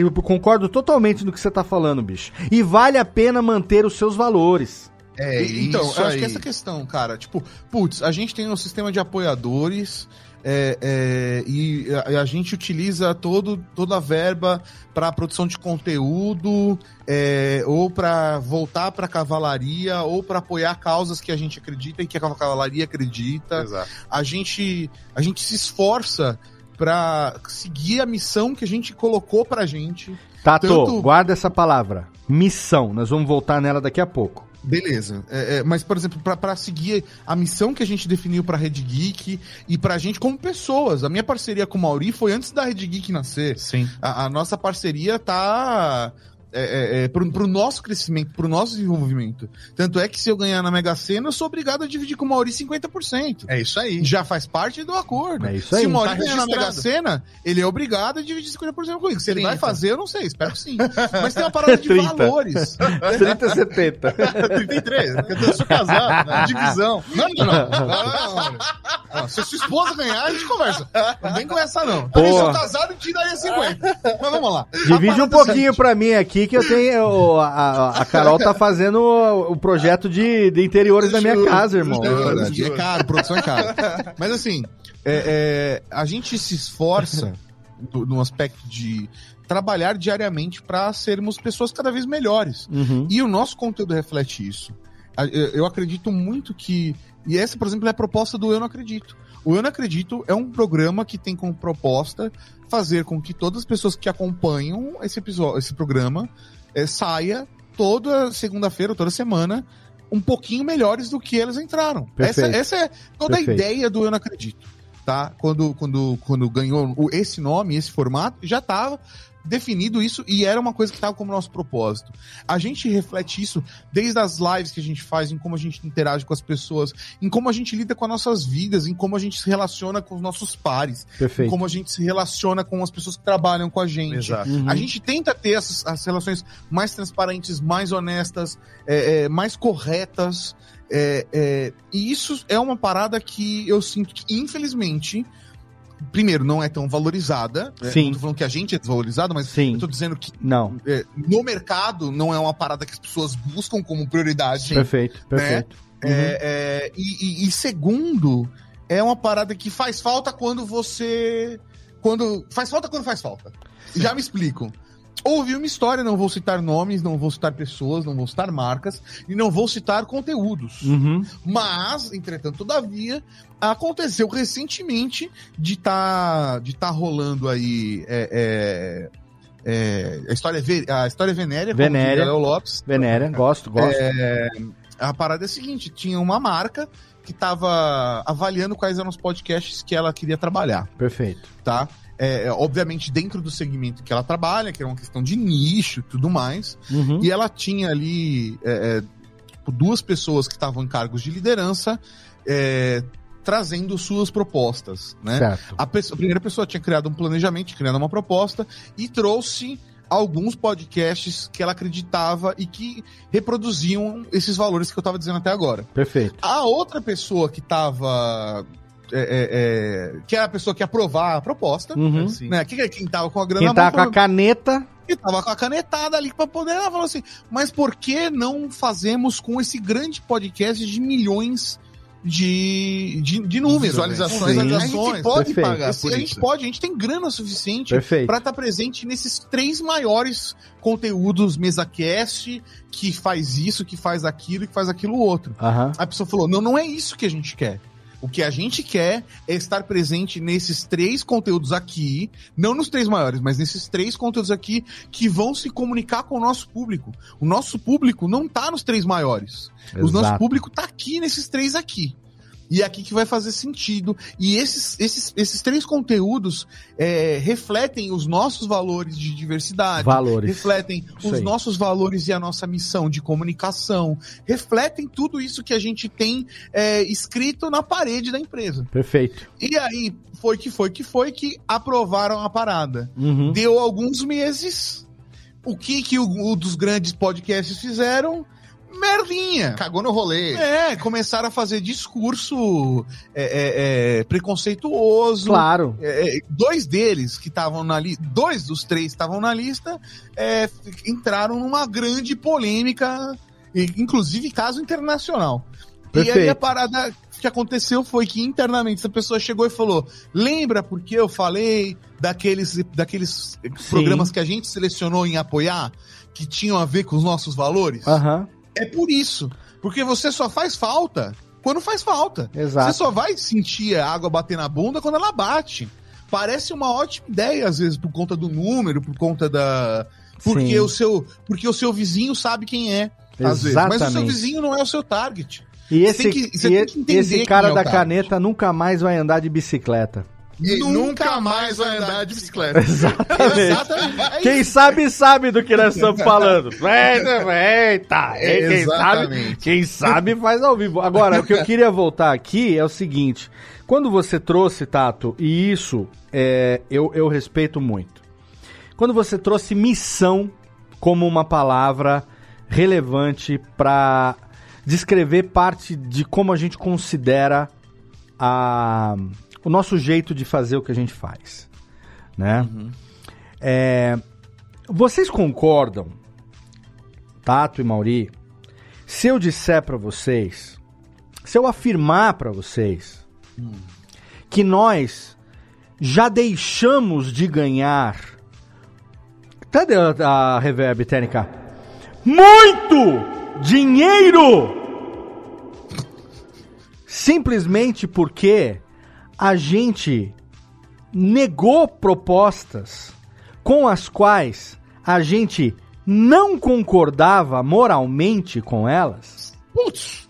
eu concordo totalmente no que você tá falando, bicho. E vale a pena manter os seus valores.
É, então, eu acho que essa questão, cara, tipo, putz, a gente tem um sistema de apoiadores, é, é, e a, a, gente utiliza todo, toda a verba para produção de conteúdo, é, ou para voltar para a cavalaria, ou para apoiar causas que a gente acredita e que a cavalaria acredita. Exato. A gente, a gente se esforça para seguir a missão que a gente colocou pra gente.
Tato, Tanto... guarda essa palavra. Missão. Nós vamos voltar nela daqui a pouco.
Beleza. É, é, mas, por exemplo, para seguir a missão que a gente definiu pra Red Geek e pra gente como pessoas. A minha parceria com o Mauri foi antes da Red Geek nascer.
Sim.
A, a nossa parceria tá é, é, é, pro, pro nosso crescimento, pro nosso desenvolvimento. Tanto é que se eu ganhar na Mega Sena, eu sou obrigado a dividir com o Mauri 50%.
É isso aí.
Já faz parte do acordo.
É isso aí.
Se o Mauri tá ganhar na Mega Sena, ele é obrigado a dividir 50% comigo. Se ele 30. vai fazer, eu não sei, espero que sim. Mas tem uma parada de 30. valores.
30, 70.
33, porque eu sou casado, né? divisão. Não, não, não. não, não, não. Se sua esposa ganhar, a gente conversa. Não vem com essa, não. Também sou casado e te daria 50. Mas vamos lá.
Divide um pouquinho pra mim aqui que eu tenho. A, a Carol tá fazendo o, projeto de, de interiores da minha casa, irmão.
É, é caro, produção é caro. Mas assim, é, é, a gente se esforça no aspecto de trabalhar diariamente para sermos pessoas cada vez melhores. Uhum. E o nosso conteúdo reflete isso. Eu acredito muito que. E essa, por exemplo, é a proposta do Eu Não Acredito. O Eu Não Acredito é um programa que tem como proposta fazer com que todas as pessoas que acompanham esse episódio, esse programa, é, saia toda segunda-feira, toda semana, um pouquinho melhores do que eles entraram. Essa, essa, é toda Perfeito. a ideia do Eu Não Acredito. Tá? Quando, quando, quando ganhou esse nome, esse formato, já estava definido isso e era uma coisa que estava como nosso propósito. A gente reflete isso desde as lives que a gente faz, em como a gente interage com as pessoas, em como a gente lida com as nossas vidas, em como a gente se relaciona com os nossos pares,
Perfeito.
em como a gente se relaciona com as pessoas que trabalham com a gente. Uhum. A gente tenta ter essas, as relações mais transparentes, mais honestas, é, é, mais corretas. É, é e isso é uma parada que eu sinto que, infelizmente, primeiro, não é tão valorizada.
Né? Sim. Não
tô falando que a gente é desvalorizado, mas
Sim.
eu tô dizendo que
não.
É, no mercado não é uma parada que as pessoas buscam como prioridade.
Perfeito, perfeito.
Né? Uhum. É, é, e, e, e, segundo, é uma parada que faz falta quando você. Quando. Faz falta quando faz falta. Já me explico. Ouvi uma história, não vou citar nomes, não vou citar pessoas, não vou citar marcas e não vou citar conteúdos.
Uhum.
Mas, entretanto, todavia, aconteceu recentemente de estar tá, de tá rolando aí é, é, é, a história a história venérea,
venéria Léo Lopes. Venéria, gosto, gosto.
É, a parada é a seguinte, tinha uma marca que estava avaliando quais eram os podcasts que ela queria trabalhar.
Perfeito.
Tá? É, é, obviamente dentro do segmento que ela trabalha, que é uma questão de nicho e tudo mais. Uhum. E ela tinha ali é, é tipo, duas pessoas que estavam em cargos de liderança é, trazendo suas propostas. Né? A, pessoa, a, primeira pessoa tinha criado um planejamento, criado uma proposta e trouxe alguns podcasts que ela acreditava e que reproduziam esses valores que eu estava dizendo até agora.
Perfeito.
A outra pessoa que estava é, é, é, que é a pessoa que aprovar a proposta,
uhum.
né? Que, quem tava com a grana
Quem tava com a caneta.
Que tava com a canetada ali para poder. Ela falou assim: mas por que não fazemos com esse grande podcast de milhões de, de, de números,
visualizações,
né? a gente pode
Perfeito.
pagar por a gente isso. pode, a gente tem grana suficiente para estar tá presente nesses três maiores conteúdos MesaCast que faz isso, que faz aquilo, que faz aquilo outro.
Uhum.
A pessoa falou: não, não é isso que a gente quer. O que a gente quer é estar presente nesses três conteúdos aqui, não nos três maiores, mas nesses três conteúdos aqui que vão se comunicar com o nosso público. O nosso público não está nos três maiores. Exato. O nosso público está aqui nesses três aqui. E é aqui que vai fazer sentido. E esses, esses, esses três conteúdos é, refletem os nossos valores de diversidade,
valores.
refletem isso os aí. nossos valores e a nossa missão de comunicação, refletem tudo isso que a gente tem é, escrito na parede da empresa.
Perfeito.
E aí foi que foi que foi que aprovaram a parada.
Uhum.
Deu alguns meses. O que que o, o dos grandes podcasts fizeram? Merdinha.
Cagou no rolê.
É, começaram a fazer discurso é, é, é, preconceituoso.
Claro.
É, é, dois deles que estavam na lista, dois dos três estavam na lista, é, entraram numa grande polêmica inclusive caso internacional. Perfeito. E aí a parada que aconteceu foi que internamente essa pessoa chegou e falou: lembra porque eu falei daqueles, daqueles programas que a gente selecionou em apoiar, que tinham a ver com os nossos valores?
Uhum.
É por isso. Porque você só faz falta quando faz falta.
Exato.
Você só vai sentir a água bater na bunda quando ela bate. Parece uma ótima ideia, às vezes, por conta do número, por conta da. Porque o seu, porque o seu vizinho sabe quem é. Às vezes. Mas o seu vizinho não é o seu target.
E esse, que, e esse cara é da caneta nunca mais vai andar de bicicleta.
E nunca mais vai andar de bicicleta.
Exatamente. Exatamente. Quem sabe, sabe do que nós estamos falando. Eita! Quem sabe, quem sabe faz ao vivo. Agora, o que eu queria voltar aqui é o seguinte. Quando você trouxe, Tato, e isso é, eu, eu respeito muito. Quando você trouxe missão como uma palavra relevante para descrever parte de como a gente considera a, o nosso jeito de fazer o que a gente faz, né? Uhum. É, vocês concordam, Tato e Mauri, se eu disser para vocês, se eu afirmar para vocês uhum. que nós já deixamos de ganhar. Cadê a, a reverb técnica? Muito dinheiro! Simplesmente porque a gente negou propostas com as quais a gente não concordava moralmente com elas.
Putz!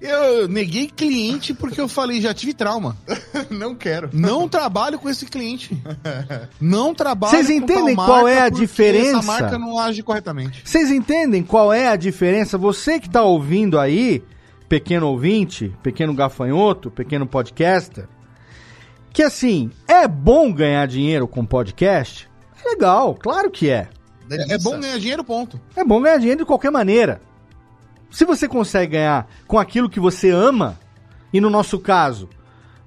Eu neguei cliente porque eu falei, já tive trauma.
Não quero.
Não trabalho com esse cliente. Não trabalho
Vocês entendem qual é a diferença? Essa
marca não age corretamente.
Vocês entendem qual é a diferença? Você que está ouvindo aí, pequeno ouvinte, pequeno gafanhoto, pequeno podcaster, que assim, é bom ganhar dinheiro com podcast? É legal, claro que é.
É, é bom ganhar dinheiro, ponto.
É bom ganhar dinheiro de qualquer maneira. Se você consegue ganhar com aquilo que você ama, e no nosso caso,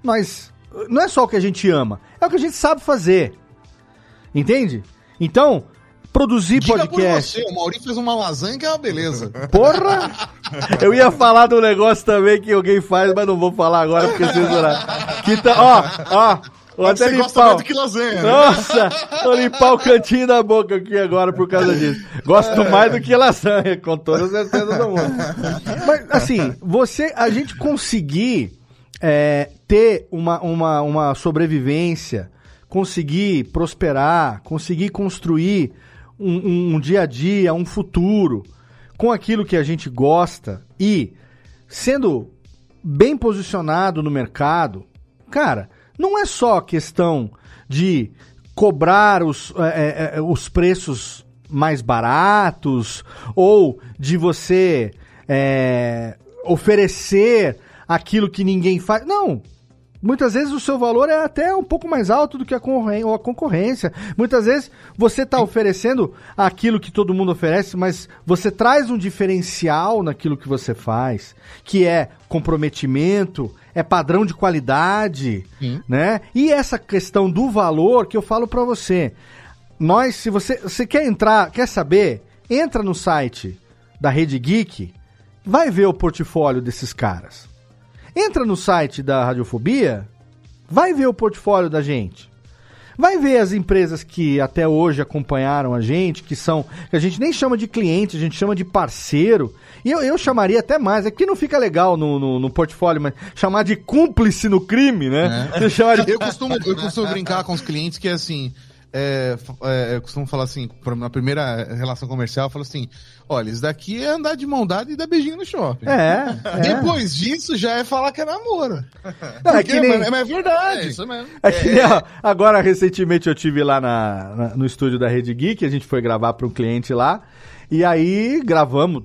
nós não é só o que a gente ama, é o que a gente sabe fazer. Entende? Então, produzir Diga podcast.
Por você, o Maurício fez uma lasanha que é uma beleza.
Porra! Eu ia falar do negócio também que alguém faz, mas não vou falar agora porque vocês Que tá, ó, ó, Vou até limpar.
do que lasanha.
Né? Nossa, vou limpar o cantinho da boca aqui agora por causa disso. Gosto é. mais do que lasanha, com toda certeza do mundo. Mas, assim, você, a gente conseguir é, ter uma, uma, uma sobrevivência, conseguir prosperar, conseguir construir um, um, dia a dia, um futuro com aquilo que a gente gosta e sendo bem posicionado no mercado, cara, não é só questão de cobrar os, é, é, é, os preços mais baratos ou de você é, oferecer aquilo que ninguém faz. Não. Muitas vezes o seu valor é até um pouco mais alto do que a, concorrência. Muitas vezes você está oferecendo aquilo que todo mundo oferece, mas você traz um diferencial naquilo que você faz, que é comprometimento, é padrão de qualidade, Sim. né? E essa questão do valor que eu falo para você. Nós, se você, você quer entrar, quer saber, entra no site da Rede Geek, vai ver o portfólio desses caras. Entra no site da Radiofobia, vai ver o portfólio da gente. Vai ver as empresas que até hoje acompanharam a gente, que são. que a gente nem chama de cliente, a gente chama de parceiro. E eu, eu chamaria até mais, é que não fica legal no, no, no, portfólio, mas chamar de cúmplice no crime, né?
É. De... Eu, costumo, eu costumo brincar com os clientes que é assim. É, é, eu costumo falar assim, na primeira relação comercial, eu falo assim: olha, isso daqui é andar de mão dada e dar beijinho no shopping.
É.
é. Depois disso já é falar que é namoro.
Não, é, que nem... é, é verdade. É isso mesmo. É que nem, ó, agora, recentemente, eu tive lá na, na, no estúdio da Rede Geek, a gente foi gravar para um cliente lá. E aí gravamos,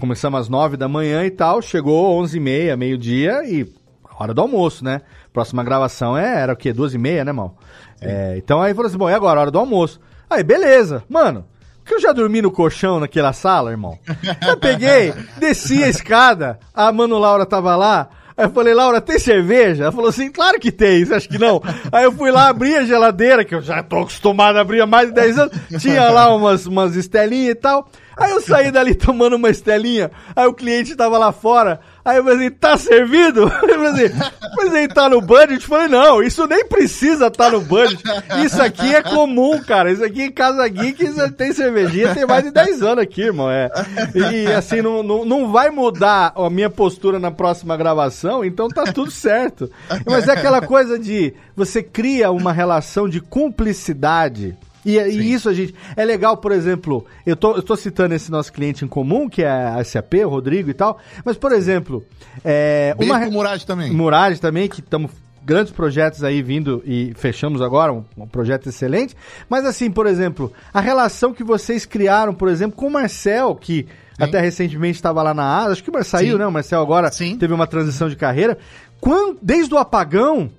começamos às nove da manhã e tal, chegou onze e meia, meio-dia e hora do almoço, né? Próxima gravação é, era o quê? Duas e meia, né, mal? É, então aí falou assim, bom, e agora? Hora do almoço. Aí, beleza. Mano, que eu já dormi no colchão naquela sala, irmão. Eu peguei, desci a escada, a Mano Laura tava lá, Aí eu falei, Laura, tem cerveja? Ela falou assim, claro que tem, você acha que não? Aí eu fui lá, abri a geladeira, que eu já tô acostumado a abrir há mais de 10 anos, tinha lá umas, umas estelinhas e tal. Aí eu saí dali tomando uma estelinha, aí o cliente tava lá fora, aí eu falei assim, tá servido? Eu falei assim, mas ele tá no budget? Eu falei, não, isso nem precisa tá no budget. Isso aqui é comum, cara. Isso aqui em Casa Geek tem cervejinha, tem mais de 10 anos aqui, irmão. É. E assim, não, não, não vai mudar a minha postura na próxima gravação, então tá tudo certo. Mas é aquela coisa de você cria uma relação de cumplicidade e, e, isso a gente. É legal, por exemplo, eu tô, eu tô citando esse nosso cliente em comum, que é a SAP, o Rodrigo e tal. Mas, por exemplo. É,
Beijo uma. Murad também.
Murad também, que estamos grandes projetos aí vindo e fechamos agora, um, um, projeto excelente. Mas assim, por exemplo, a relação que vocês criaram, por exemplo, com o Marcel, que Sim. até recentemente estava lá na ASA, acho que o Marcel saiu, né? O Marcel agora Sim. teve uma transição de carreira. Quando, desde o apagão,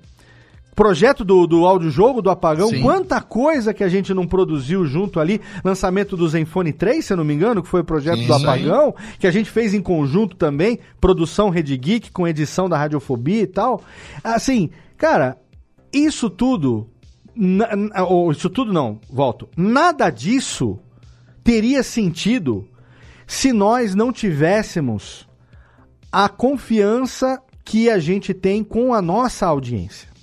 projeto do, do audiojogo, do Apagão, Sim. quanta coisa que a gente não produziu junto ali, lançamento do Zenfone 3, se eu não me engano, que foi o projeto Sim, do Apagão, que a gente fez em conjunto também, produção Rede Geek com edição da Radiofobia e tal. Assim, cara, isso tudo, ou isso tudo não, volto, nada disso teria sentido se nós não tivéssemos a confiança que a gente tem com a nossa audiência.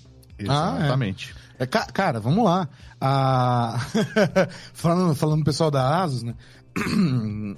Exatamente. Ah, é. É, cara, vamos lá. Ah, falando, falando pessoal da Asus, né?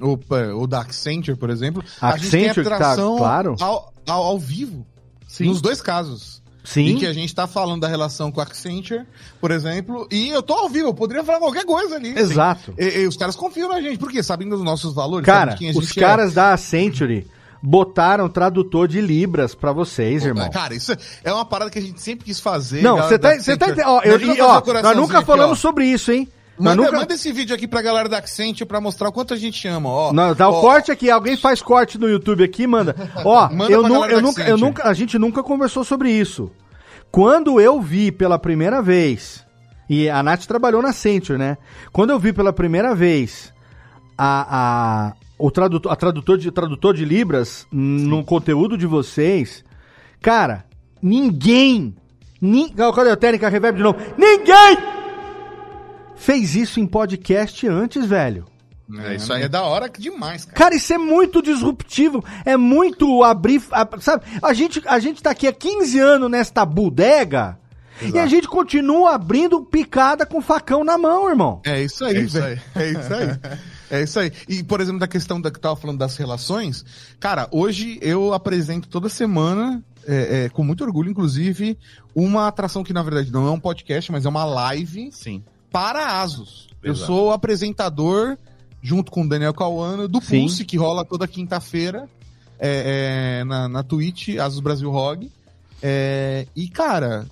ou, ou da Accenture, por exemplo,
Accenture, a gente tem a
tração
tá, claro.
ao, ao, ao, vivo. Sim. Nos dois casos.
Sim.
Em que a gente tá falando da relação com a Accenture, por exemplo, e eu tô ao vivo, eu poderia falar qualquer coisa ali.
Assim. Exato.
Assim. E, e, os caras confiam na gente, porque sabem dos nossos valores.
Cara, os caras é. da Accenture botaram tradutor de Libras para vocês, Pô, irmão.
Cara, isso é uma parada que a gente sempre quis fazer.
Não, você tá, você tá, ó, eu, ó, nós nunca falamos aqui, sobre isso, hein?
Manda,
nunca...
manda, esse vídeo aqui pra galera da Accenture pra mostrar o quanto a gente ama, ó.
Não, dá o corte aqui, alguém faz corte no YouTube aqui, manda. Ó, manda eu, nu, eu, nunca, eu nunca, a gente nunca conversou sobre isso. Quando eu vi pela primeira vez, e a Nath trabalhou na Accenture, né? Quando eu vi pela primeira vez a, o tradutor, a tradutor de, tradutor de Libras Sim. no conteúdo de vocês, cara, ninguém, ni, cadê a técnica reverb de novo? Ninguém fez isso em podcast antes, velho.
É, isso aí é da hora demais, cara.
Cara, isso é muito disruptivo. É muito abrir. Sabe? A gente, a gente tá aqui há 15 anos nesta bodega. Exato. E a gente continua abrindo picada com facão na mão, irmão.
É isso aí, é isso aí. É isso aí. É isso aí. E, por exemplo, da questão da que tava falando das relações, cara, hoje eu apresento toda semana, é, é, com muito orgulho, inclusive, uma atração que na verdade não é um podcast, mas é uma live
Sim.
para Asus. Exato. Eu sou o apresentador, junto com o Daniel Cauano, do Sim. Pulse, que rola toda quinta-feira é, é, na, na Twitch, Asus Brasil ROG. É, e, cara,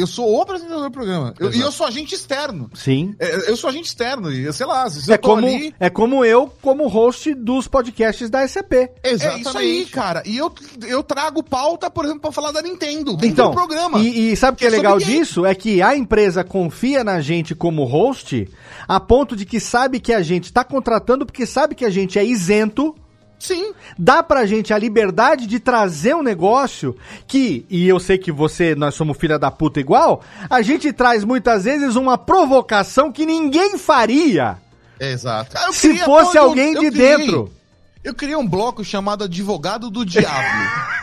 eu sou o apresentador do programa. Eu, e eu sou agente externo.
Sim.
É, eu sou agente externo. E, sei lá,
se é como, ali... É como eu, como host dos podcasts da SCP.
Exatamente. É isso aí, cara. E eu, eu trago pauta, por exemplo, pra falar da Nintendo dentro então, do programa.
E, e sabe o que é, é legal disso? É que a empresa confia na gente como host a ponto de que sabe que a gente tá contratando porque sabe que a gente é isento
Sim.
Dá pra gente a liberdade de trazer um negócio que, e eu sei que você, nós somos filha da puta igual, a gente traz muitas vezes uma provocação que ninguém faria.
Exato.
Se fosse alguém de dentro.
Eu criei um bloco chamado Advogado do Diabo.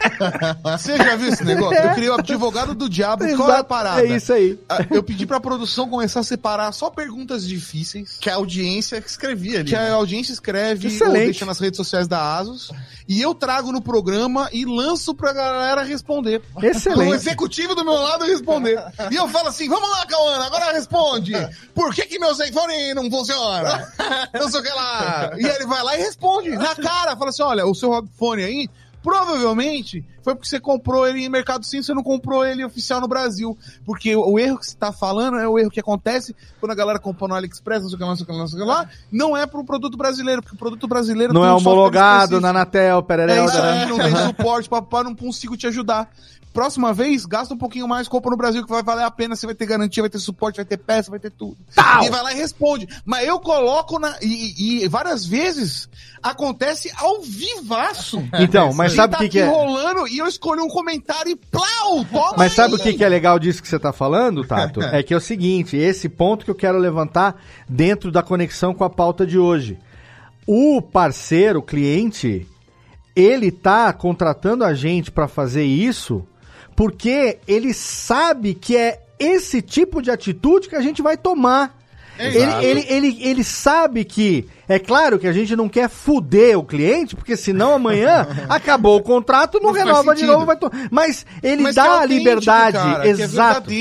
Você já viu esse negócio? Eu criei o Advogado do Diabo. Exato, Qual é a parada?
É isso aí.
Ah, eu pedi pra produção começar a separar só perguntas difíceis.
Que a audiência escrevia ali.
Que né? a audiência escreve Excelente. ou deixa nas redes sociais da ASUS. E eu trago no programa e lanço pra galera responder.
Excelente.
O executivo do meu lado responder. E eu falo assim: vamos lá, Cauana, agora responde. Por que, que meu iPhone não funciona? Não sei o que lá. E ele vai lá e responde. Na cara, fala assim: olha, o seu fone aí provavelmente foi porque você comprou ele em Mercado Sim, você não comprou ele oficial no Brasil. Porque o erro que você está falando é o erro que acontece quando a galera compra no AliExpress, não sei o que lá, não sei o que lá, não sei o que lá, não é para o produto brasileiro, porque o produto brasileiro
não é homologado na Anatel,
pererel, é não tem suporte, para não consigo te ajudar próxima vez, gasta um pouquinho mais, compra no Brasil que vai valer a pena, você vai ter garantia, vai ter suporte, vai ter peça, vai ter tudo. Tal. E vai lá e responde. Mas eu coloco na. E, e várias vezes acontece ao vivaço.
Então, mas sabe o tá que, que é?
rolando e eu escolho um comentário e plau,
toma Mas sabe o que, que é legal disso que você tá falando, Tato? é que é o seguinte, esse ponto que eu quero levantar dentro da conexão com a pauta de hoje. o parceiro, o cliente, ele tá contratando a gente para fazer isso porque ele sabe que é esse tipo de atitude que a gente vai tomar. Ele, ele, ele, ele sabe que, é claro que a gente não quer fuder o cliente, porque senão amanhã acabou o contrato, não, não renova de novo. Vai. Mas ele Mas dá é a liberdade, cara, é exato. É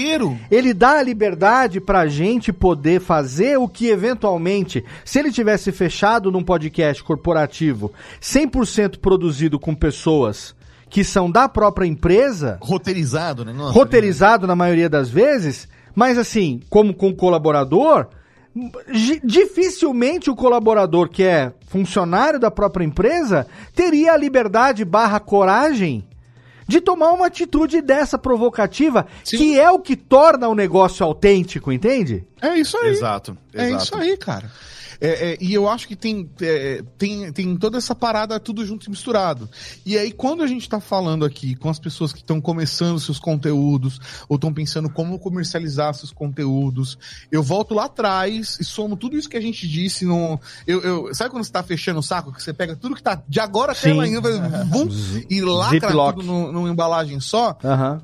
ele dá a liberdade pra gente poder fazer o que eventualmente, se ele tivesse fechado num podcast corporativo, 100% produzido com pessoas que são da própria empresa.
Roteirizado, né?
Nossa, roteirizado na maioria das vezes, mas assim, como com colaborador, dificilmente o colaborador que é funcionário da própria empresa teria a liberdade barra coragem de tomar uma atitude dessa provocativa, Sim. que é o que torna o negócio autêntico, entende?
É isso aí.
Exato.
É isso aí, cara. É, é, e eu acho que tem, é, tem, tem toda essa parada tudo junto e misturado. E aí, quando a gente está falando aqui com as pessoas que estão começando seus conteúdos, ou estão pensando como comercializar seus conteúdos, eu volto lá atrás e somo tudo isso que a gente disse no. Eu, eu, sabe quando você está fechando o saco? Que você pega tudo que está de agora até ainda, vum, e lacra tudo numa embalagem só.
Uhum.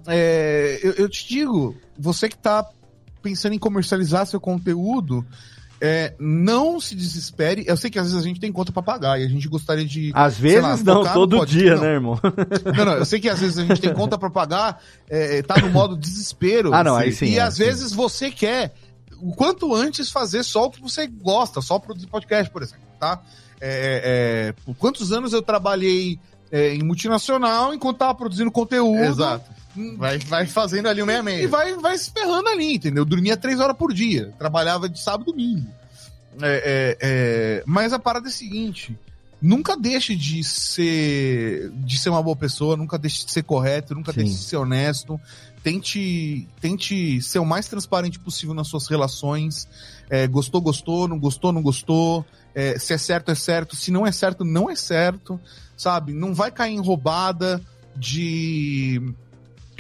Eu, eu te digo, você que está pensando em comercializar seu conteúdo, é, não se desespere. Eu sei que às vezes a gente tem conta para pagar e a gente gostaria de.
Às vezes lá, não, todo dia, não. né, irmão?
Não, não, eu sei que às vezes a gente tem conta para pagar, é, é, tá no modo desespero.
Ah, não, aí sim.
E
é,
às sim. vezes você quer, o quanto antes, fazer só o que você gosta, só produzir podcast, por exemplo, tá? É, é, por quantos anos eu trabalhei em multinacional enquanto tava produzindo conteúdo.
Exato. Vai, vai fazendo ali o meia meia.
E vai, vai se ferrando ali, entendeu? Dormia três horas por dia. Trabalhava de sábado e domingo. É, é, é, mas a parada é a seguinte: nunca deixe de ser de ser uma boa pessoa, nunca deixe de ser correto, nunca Sim. deixe de ser honesto. Tente, tente ser o mais transparente possível nas suas relações. É, gostou, gostou, não gostou, não gostou. É, se é certo, é certo. Se não é certo, não é certo. Sabe? Não vai cair em roubada de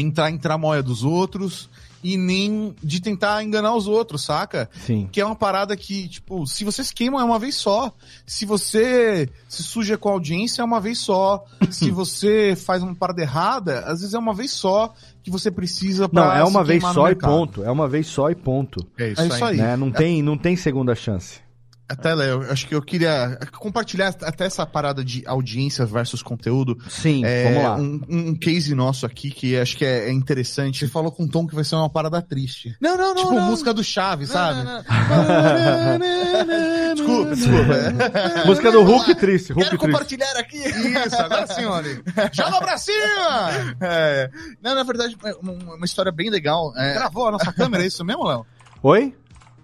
entrar em tramóia dos outros e nem de tentar enganar os outros, saca?
Sim.
Que é uma parada que, tipo, se você se queima é uma vez só. Se você se suja com a audiência é uma vez só. se você faz uma parada errada, às vezes é uma vez só que você precisa
pra Não, é uma vez só e ponto. É uma vez só e ponto.
É isso, é isso aí.
Né? Não, tem, não tem segunda chance.
Até, Léo, acho que eu queria compartilhar até essa parada de audiência versus conteúdo.
Sim,
é,
vamos lá.
Um, um, case nosso aqui que acho que é, é, interessante. Você falou com um tom que vai ser uma parada triste.
Não, não, não.
Tipo
não.
música do Chaves, sabe? Não,
desculpa, desculpa. música do Hulk triste. Hulk
Quero
triste.
compartilhar aqui. Isso, agora sim, olha. Joga pra cima!
É. Não, na verdade, é uma, história bem legal.
É... Gravou a nossa câmera, é isso mesmo, Léo?
Oi?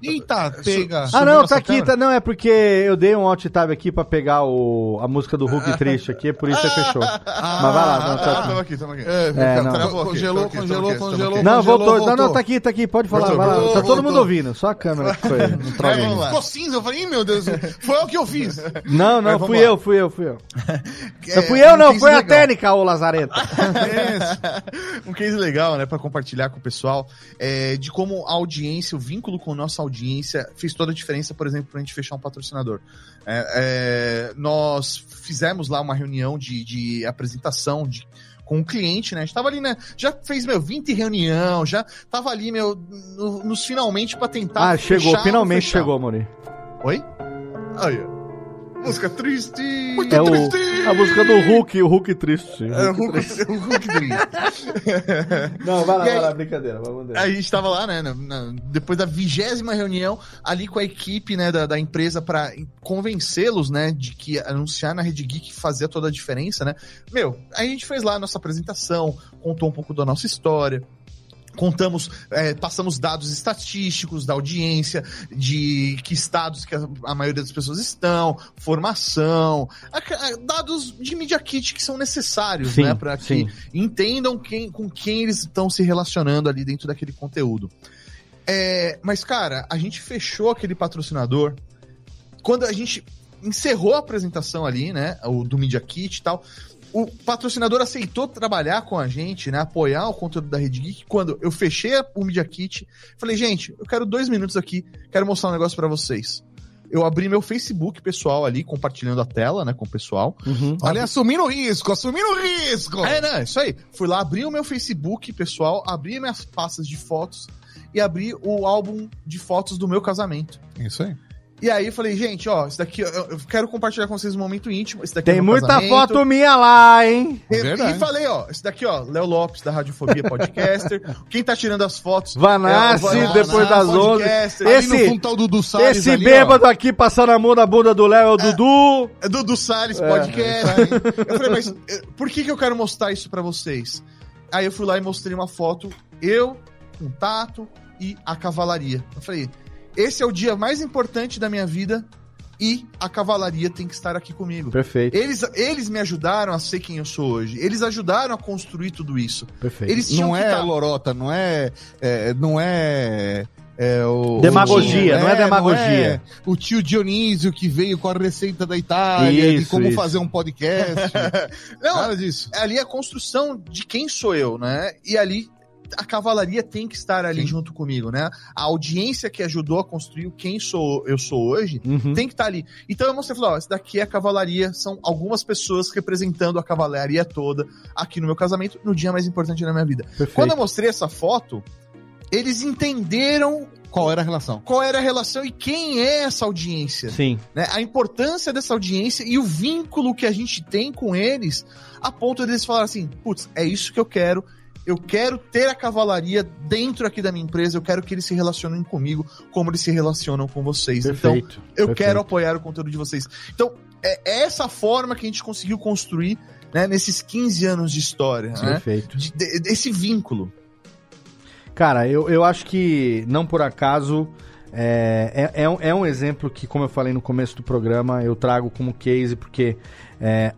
Eita, pega.
Ah, não, tá aqui, tá, não, é porque eu dei um alt tab aqui pra pegar o, a música do Hulk triste aqui, por isso você fechou. Ah, Mas vai lá, não, tá aqui.
Tamo aqui, tamo aqui. É, é, não. Congelou, congelou, congelou, congelou.
Não, voltou. Não, não, tá aqui, tá aqui, pode falar, vai lá. Tá todo mundo ouvindo, só a câmera que foi.
É, ficou cinza, eu falei, meu Deus, foi o que eu fiz.
Não, não, fui eu, fui eu, fui eu. Não fui eu, não, foi a técnica, ô Lazareta.
um case legal, né, pra compartilhar com o pessoal, é, de como a audiência, o vínculo com a nossa audiência fez toda a diferença, por exemplo, pra gente fechar um patrocinador. É, é, nós fizemos lá uma reunião de, de apresentação de, com o cliente, né? A gente tava ali, né? Já fez, meu, 20 reunião, já tava ali, meu, no, nos finalmente para tentar.
Ah, chegou, finalmente chegou, Mori.
Oi? Aí, ó. Música triste!
Muito é triste! O, a música do Hulk, o Hulk triste.
Hulk é, o Hulk, triste. o Hulk triste.
Não, vai lá, aí, vai lá, brincadeira, vamos ver.
Aí a gente tava lá, né, na, na, depois da vigésima reunião, ali com a equipe, né, da, da empresa para convencê-los, né, de que anunciar na Rede Geek fazia toda a diferença, né. Meu, a gente fez lá a nossa apresentação, contou um pouco da nossa história, contamos, é, passamos dados estatísticos da audiência, de que estados que a, a maioria das pessoas estão, formação, a, a, dados de Media Kit que são necessários, sim, né, para que entendam quem, com quem eles estão se relacionando ali dentro daquele conteúdo. É, mas, cara, a gente fechou aquele patrocinador quando a gente encerrou a apresentação ali, né, o do Media Kit e tal, o patrocinador aceitou trabalhar com a gente, né? Apoiar o conteúdo da Rede Geek. Quando eu fechei o Media Kit, falei, gente, eu quero dois minutos aqui, quero mostrar um negócio para vocês. eu abri meu Facebook pessoal ali, compartilhando a tela, né, com o pessoal.
Uhum. Olha, assumindo risco, assumindo risco!
É, né, isso aí. Fui lá, abri o meu Facebook pessoal, abri minhas pastas de fotos e abri o álbum de fotos do meu casamento.
Isso aí.
E aí eu falei, gente, ó, isso daqui eu, eu quero compartilhar com vocês um momento íntimo. Esse
daqui é Tem é muita casamento. foto minha lá, hein?
E, é e, falei, ó, esse daqui, ó, Léo Lopes da Radiofobia Podcaster. Quem tá tirando as fotos?
Vanassi, é Vanassi depois das 11.
Esse,
tá Dudu Salles esse ali, bêbado ó. aqui passando a mão na bunda do Léo é o é, Dudu.
É Dudu Salles é. Podcast. eu falei, mas eh, por que que eu quero mostrar isso pra vocês? Aí eu fui lá e mostrei uma foto, eu, um tato e a cavalaria. Eu falei, esse é o dia mais importante da minha vida e a cavalaria tem que estar aqui comigo.
Perfeito.
Eles, eles me ajudaram a ser quem eu sou hoje. Eles ajudaram a construir tudo isso.
Perfeito. Eles não é tá... lorota, não é, é não é é, o,
demagogia, o, não é, é demagogia. Não é
o tio Dionísio que veio com a receita da Itália isso, de como isso. fazer um podcast.
não, Nada disso. Ali é a construção de quem sou eu, né? E ali a cavalaria tem que estar ali Sim. junto comigo, né? A audiência que ajudou a construir quem sou eu sou hoje uhum. tem que estar ali. Então eu mostrei, falei, ó, esse daqui é a cavalaria, são algumas pessoas representando a cavalaria toda aqui no meu casamento, no dia mais importante da minha vida. Perfeito. Quando eu mostrei essa foto, eles entenderam
qual era a relação?
Qual era a relação e quem é essa audiência?
Sim.
Né? A importância dessa audiência e o vínculo que a gente tem com eles, a ponto deles falar assim: putz, é isso que eu quero, eu quero ter a cavalaria dentro aqui da minha empresa, eu quero que eles se relacionem comigo como eles se relacionam com vocês. Então, perfeito, então, eu perfeito. quero apoiar o conteúdo de vocês. Então, é essa forma que a gente conseguiu construir né, nesses 15 anos de história. Né?
Perfeito.
De, de, desse vínculo.
Cara, eu, eu acho que não por acaso. É, é, é, um, é um exemplo que, como eu falei no começo do programa, eu trago como case, porque é,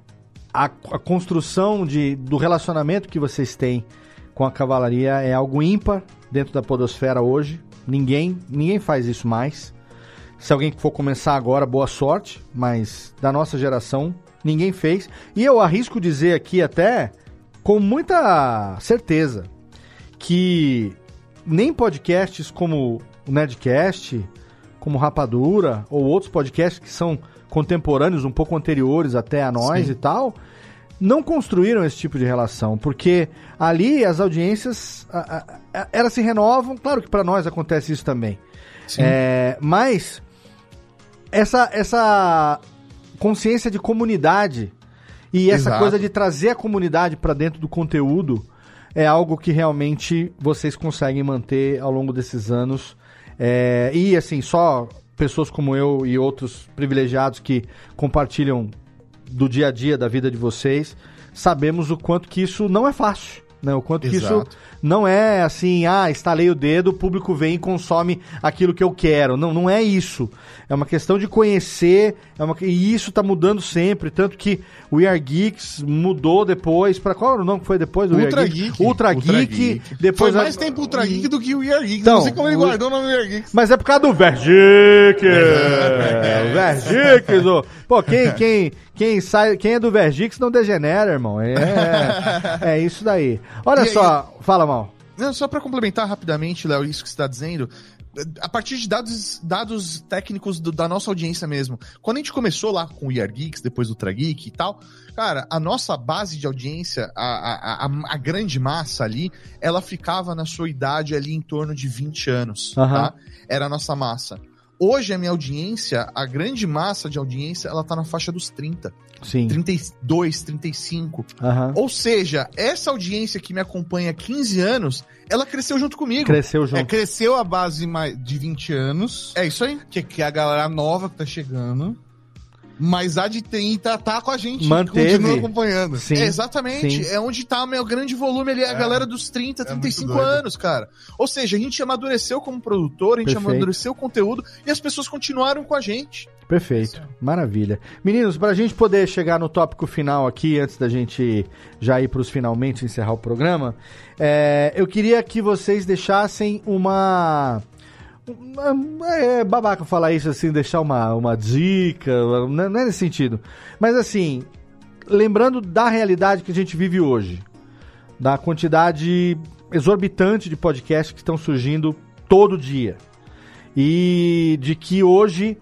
a, a construção de, do relacionamento que vocês têm com a cavalaria é algo ímpar dentro da podosfera hoje. Ninguém, ninguém faz isso mais. Se alguém for começar agora, boa sorte, mas da nossa geração ninguém fez. E eu arrisco dizer aqui até com muita certeza que nem podcasts como o Nerdcast, como Rapadura ou outros podcasts que são contemporâneos, um pouco anteriores até a nós Sim. e tal, não construíram esse tipo de relação, porque ali as audiências a, a, a, elas se renovam, claro que para nós acontece isso também. É, mas essa, essa consciência de comunidade e essa Exato. coisa de trazer a comunidade para dentro do conteúdo é algo que realmente vocês conseguem manter ao longo desses anos. É, e assim, só pessoas como eu e outros privilegiados que compartilham do dia a dia da vida de vocês, sabemos o quanto que isso não é fácil. Né? O quanto Exato. que isso não é assim, ah, estalei o dedo, o público vem e consome aquilo que eu quero. Não, não é isso. É uma questão de conhecer, é uma, e isso está mudando sempre. Tanto que o We Are Geeks mudou depois. para Qual era o nome que foi depois?
Ultra Geek. Geek.
Ultra, Ultra Geek, Geek. Depois
foi mais a... tempo Ultra Geek do que o We Are Geeks. Então, não sei como ele guardou o nome We Are Geeks.
Mas é por causa do Vergeek. é, Vergeek. Pô, quem, quem, quem, sai, quem é do Vergix não degenera, irmão. É, é isso daí. Olha e só, fala mal.
Não, só para complementar rapidamente, Léo, isso que você está dizendo, a partir de dados, dados técnicos do, da nossa audiência mesmo. Quando a gente começou lá com o IR Geeks, depois do Trageek e tal, cara, a nossa base de audiência, a, a, a, a, grande massa ali, ela ficava na sua idade ali em torno de 20 anos, uhum. tá? Era a nossa massa. Hoje a minha audiência, a grande massa de audiência, ela tá na faixa dos 30.
Sim.
32, 35.
Uhum.
Ou seja, essa audiência que me acompanha há 15 anos, ela cresceu junto comigo.
Cresceu junto. É,
cresceu a base de 20 anos.
É isso aí.
Que, que é a galera nova que tá chegando. Mas a de TI tá, tá com a gente,
Manteve. continua
acompanhando.
Sim, é, exatamente. Sim. É onde tá o meu grande volume ali, é a galera dos 30, 35 é anos, cara. Ou seja, a gente amadureceu como produtor, a gente Perfeito. amadureceu o conteúdo e as pessoas continuaram com a gente.
Perfeito, maravilha. Meninos, para a gente poder chegar no tópico final aqui, antes da gente já ir para os finalmente encerrar o programa, é, eu queria que vocês deixassem uma é, é babaca falar isso assim, deixar uma, uma dica, não é nesse sentido. Mas assim, lembrando da realidade que a gente vive hoje, da quantidade exorbitante de podcasts que estão surgindo todo dia. E de que hoje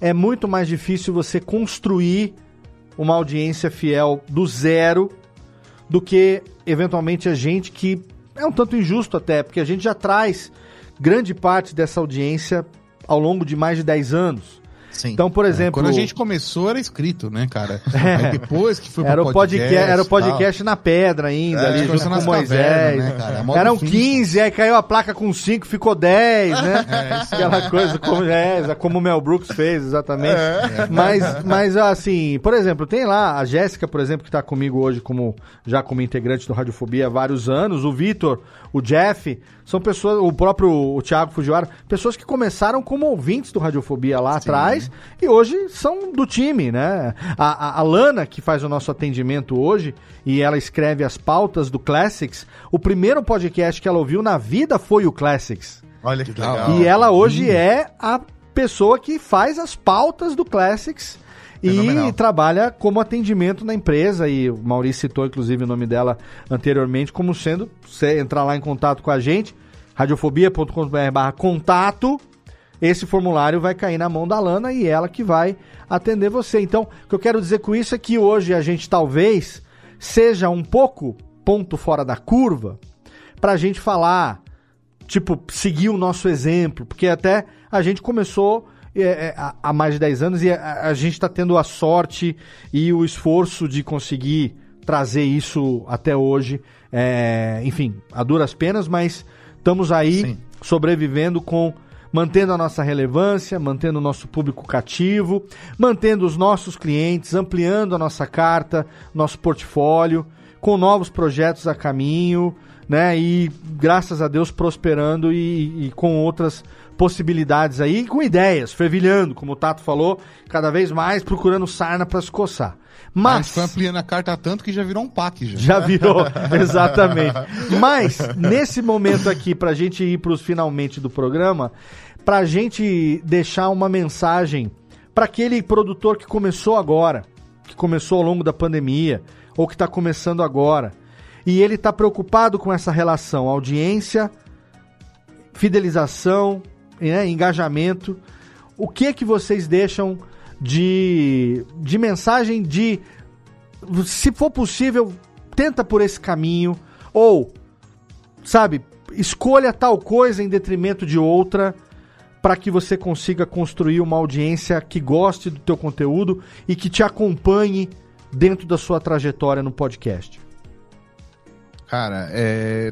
é muito mais difícil você construir uma audiência fiel do zero do que eventualmente a gente que é um tanto injusto até, porque a gente já traz grande parte dessa audiência ao longo de mais de 10 anos.
Sim. Então, por é, exemplo.
Quando a gente começou era escrito, né, cara? É. depois que foi era pro podcast. podcast era o podcast na pedra ainda, é, ali, junto com Moisés. Caverna, né, cara? Eram 15, aí caiu a placa com 5, ficou 10, né? É, Aquela coisa como, é, como o Mel Brooks fez, exatamente. É. Mas, mas, assim, por exemplo, tem lá a Jéssica, por exemplo, que está comigo hoje como já como integrante do Radiofobia há vários anos, o Vitor, o Jeff, são pessoas, o próprio o Thiago Fujiwara, pessoas que começaram como ouvintes do Radiofobia lá Sim. atrás e hoje são do time, né? A, a, a, Lana, que faz o nosso atendimento hoje, e ela escreve as pautas do Classics, o primeiro podcast que ela ouviu na vida foi o Classics.
Olha que legal.
E ela hoje é a pessoa que faz as pautas do Classics e trabalha como atendimento na empresa. E o Maurício citou, inclusive, o nome dela anteriormente, como sendo, você entrar lá em contato com a gente, radiofobia.com.br contato, esse formulário vai cair na mão da Lana e ela que vai atender você. Então, o que eu quero dizer com isso é que hoje a gente talvez seja um pouco ponto fora da curva para a gente falar, tipo, seguir o nosso exemplo, porque até a gente começou é, é, há mais de 10 anos e a, a gente está tendo a sorte e o esforço de conseguir trazer isso até hoje. É, enfim, a duras penas, mas estamos aí Sim. sobrevivendo com mantendo a nossa relevância, mantendo o nosso público cativo, mantendo os nossos clientes, ampliando a nossa carta, nosso portfólio, com novos projetos a caminho, né? E graças a Deus prosperando e, e com outras possibilidades aí, com ideias, fervilhando, como o Tato falou, cada vez mais procurando sarna para se coçar. Mas
foi ampliando a carta tanto que já virou um pack já.
Já virou, exatamente. Mas nesse momento aqui para a gente ir para os finalmente do programa, para a gente deixar uma mensagem para aquele produtor que começou agora, que começou ao longo da pandemia ou que está começando agora, e ele está preocupado com essa relação audiência, fidelização, né, engajamento. O que que vocês deixam de, de mensagem de se for possível, tenta por esse caminho ou sabe, escolha tal coisa em detrimento de outra para que você consiga construir uma audiência que goste do teu conteúdo e que te acompanhe dentro da sua trajetória no podcast.
Cara, é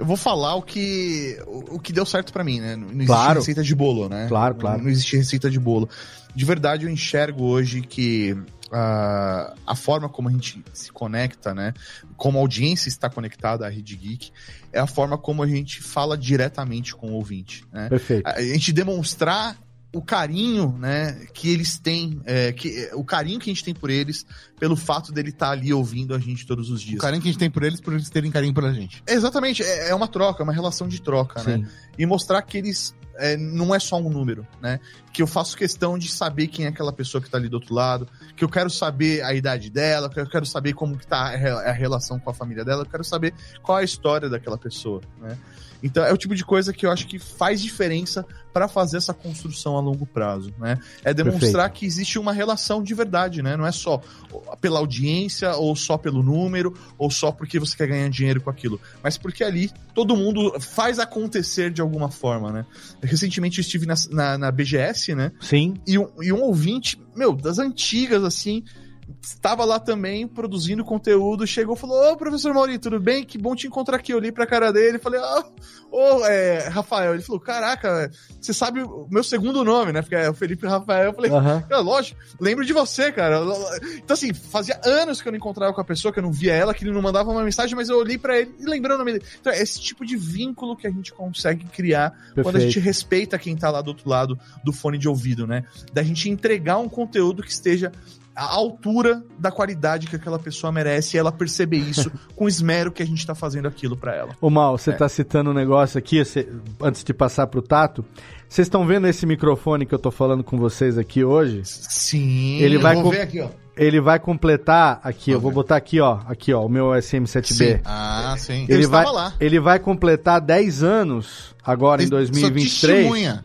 eu vou falar o que, o, que deu certo para mim, né? Não existe
claro.
receita de bolo, né?
Claro, claro.
Não, não existe receita de bolo. De verdade, eu enxergo hoje que uh, a forma como a gente se conecta, né? Como a audiência está conectada à Rede Geek, é a forma como a gente fala diretamente com o ouvinte. Né?
Perfeito.
A gente demonstrar o carinho, né, que eles têm, é, que, o carinho que a gente tem por eles, pelo fato dele estar tá ali ouvindo a gente todos os dias. O
carinho que a gente tem por eles, por eles terem carinho pela gente.
Exatamente, é, é uma troca, é uma relação de troca, né? Sim. né? E mostrar que eles é, não é só um número, né? Que eu faço questão de saber quem é aquela pessoa que está ali do outro lado, que eu quero saber a idade dela, que eu quero saber como que tá a relação com a família dela, eu quero saber qual é a história daquela pessoa, né? Então é o tipo de coisa que eu acho que faz diferença para fazer essa construção a longo prazo, né? É demonstrar Perfeito. que existe uma relação de verdade, né? Não é só pela audiência ou só pelo número ou só porque você quer ganhar dinheiro com aquilo, mas porque ali todo mundo faz acontecer de alguma forma, né? Recentemente eu estive na, na, na BGS, né?
Sim.
E um, e um ouvinte, meu, das antigas assim, estava lá também produzindo conteúdo, chegou e falou: Ô, professor Mauri, tudo bem? Que bom te encontrar aqui. Eu olhei pra cara dele e falei: Ah, ô, é, Rafael. Ele falou: Caraca, você sabe o meu segundo nome, né? Porque é o Felipe Rafael. Eu falei: uhum. Lógico, lembro de você, cara. Então, assim, fazia anos que eu não encontrava com a pessoa, que eu não via ela, que ele não mandava uma mensagem, mas eu olhei para ele e lembrei o nome dele. Então, é esse tipo de vínculo que a gente consegue criar Perfeito. quando a gente respeita quem tá lá do outro lado do fone de ouvido, né? Da gente entregar um conteúdo que esteja a altura da qualidade que aquela pessoa merece e ela perceber isso com esmero que a gente tá fazendo aquilo para ela.
Ô Mal, você é. tá citando um negócio aqui, você, antes de passar pro Tato. Vocês estão vendo esse microfone que eu tô falando com vocês aqui hoje?
Sim.
Ele vai com... ver aqui, ó. Ele vai completar aqui, eu vou botar aqui, ó, aqui, ó, o meu SM7B.
Sim. Ah, sim.
Ele vai, lá. ele vai completar 10 anos agora em 2023. Testemunha.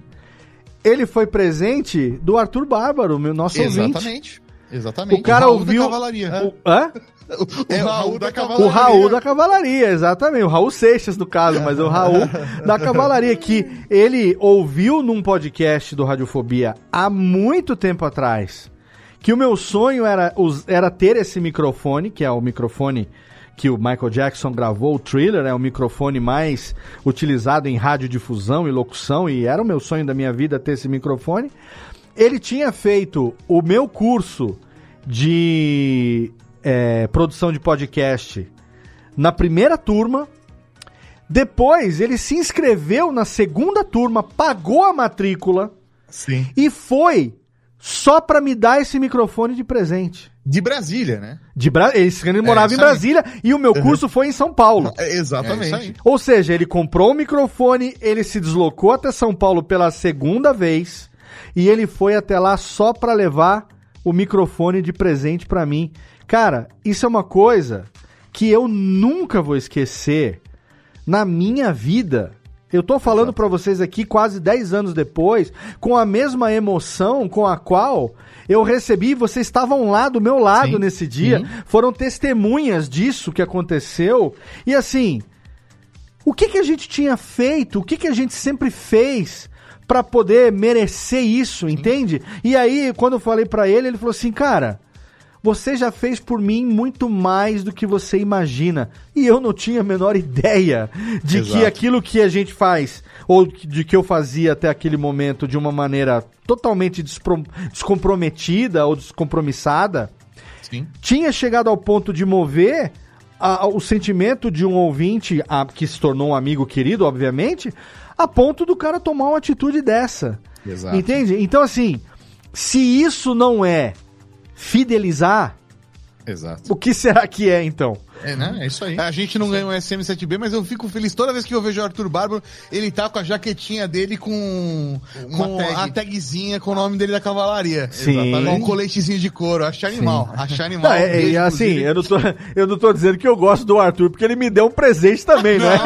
ele foi presente do Arthur Bárbaro, meu nosso
Exatamente.
ouvinte.
Exatamente.
O cara o ouviu. Da
cavalaria.
O, hã?
O, é, o Raul da Cavalaria.
O Raul da Cavalaria, exatamente. O Raul Seixas, no caso, mas o Raul da Cavalaria, que ele ouviu num podcast do Radiofobia há muito tempo atrás que o meu sonho era, era ter esse microfone, que é o microfone que o Michael Jackson gravou, o Thriller, é o microfone mais utilizado em radiodifusão e locução, e era o meu sonho da minha vida ter esse microfone. Ele tinha feito o meu curso de é, produção de podcast na primeira turma. Depois ele se inscreveu na segunda turma, pagou a matrícula
Sim.
e foi só para me dar esse microfone de presente.
De Brasília, né?
De Bra... Ele morava é, em Brasília aí. e o meu curso uhum. foi em São Paulo.
É, exatamente. É
Ou seja, ele comprou o microfone, ele se deslocou até São Paulo pela segunda vez e ele foi até lá só para levar o microfone de presente para mim. Cara, isso é uma coisa que eu nunca vou esquecer na minha vida. Eu tô falando para vocês aqui quase 10 anos depois, com a mesma emoção com a qual eu recebi, vocês estavam lá do meu lado sim, nesse dia, sim. foram testemunhas disso que aconteceu. E assim, o que que a gente tinha feito? O que que a gente sempre fez para poder merecer isso, sim. entende? E aí, quando eu falei para ele, ele falou assim, cara, você já fez por mim muito mais do que você imagina. E eu não tinha a menor ideia de Exato. que aquilo que a gente faz, ou de que eu fazia até aquele momento de uma maneira totalmente descomprometida ou descompromissada, Sim. tinha chegado ao ponto de mover a, o sentimento de um ouvinte a, que se tornou um amigo querido, obviamente, a ponto do cara tomar uma atitude dessa. Exato. Entende? Então, assim, se isso não é fidelizar,
Exato.
o que será que é então?
É, né? É isso aí.
A gente não ganha um SM7B, mas eu fico feliz toda vez que eu vejo o Arthur Bárbaro, ele tá com a jaquetinha dele com, com tag. a tagzinha com o nome dele da cavalaria.
Sim.
Com um coletezinho de couro. Acho animal. Sim. Acho animal. Não,
é, é, assim, eu não, tô, eu não tô dizendo que eu gosto do Arthur, porque ele me deu um presente também, não, né?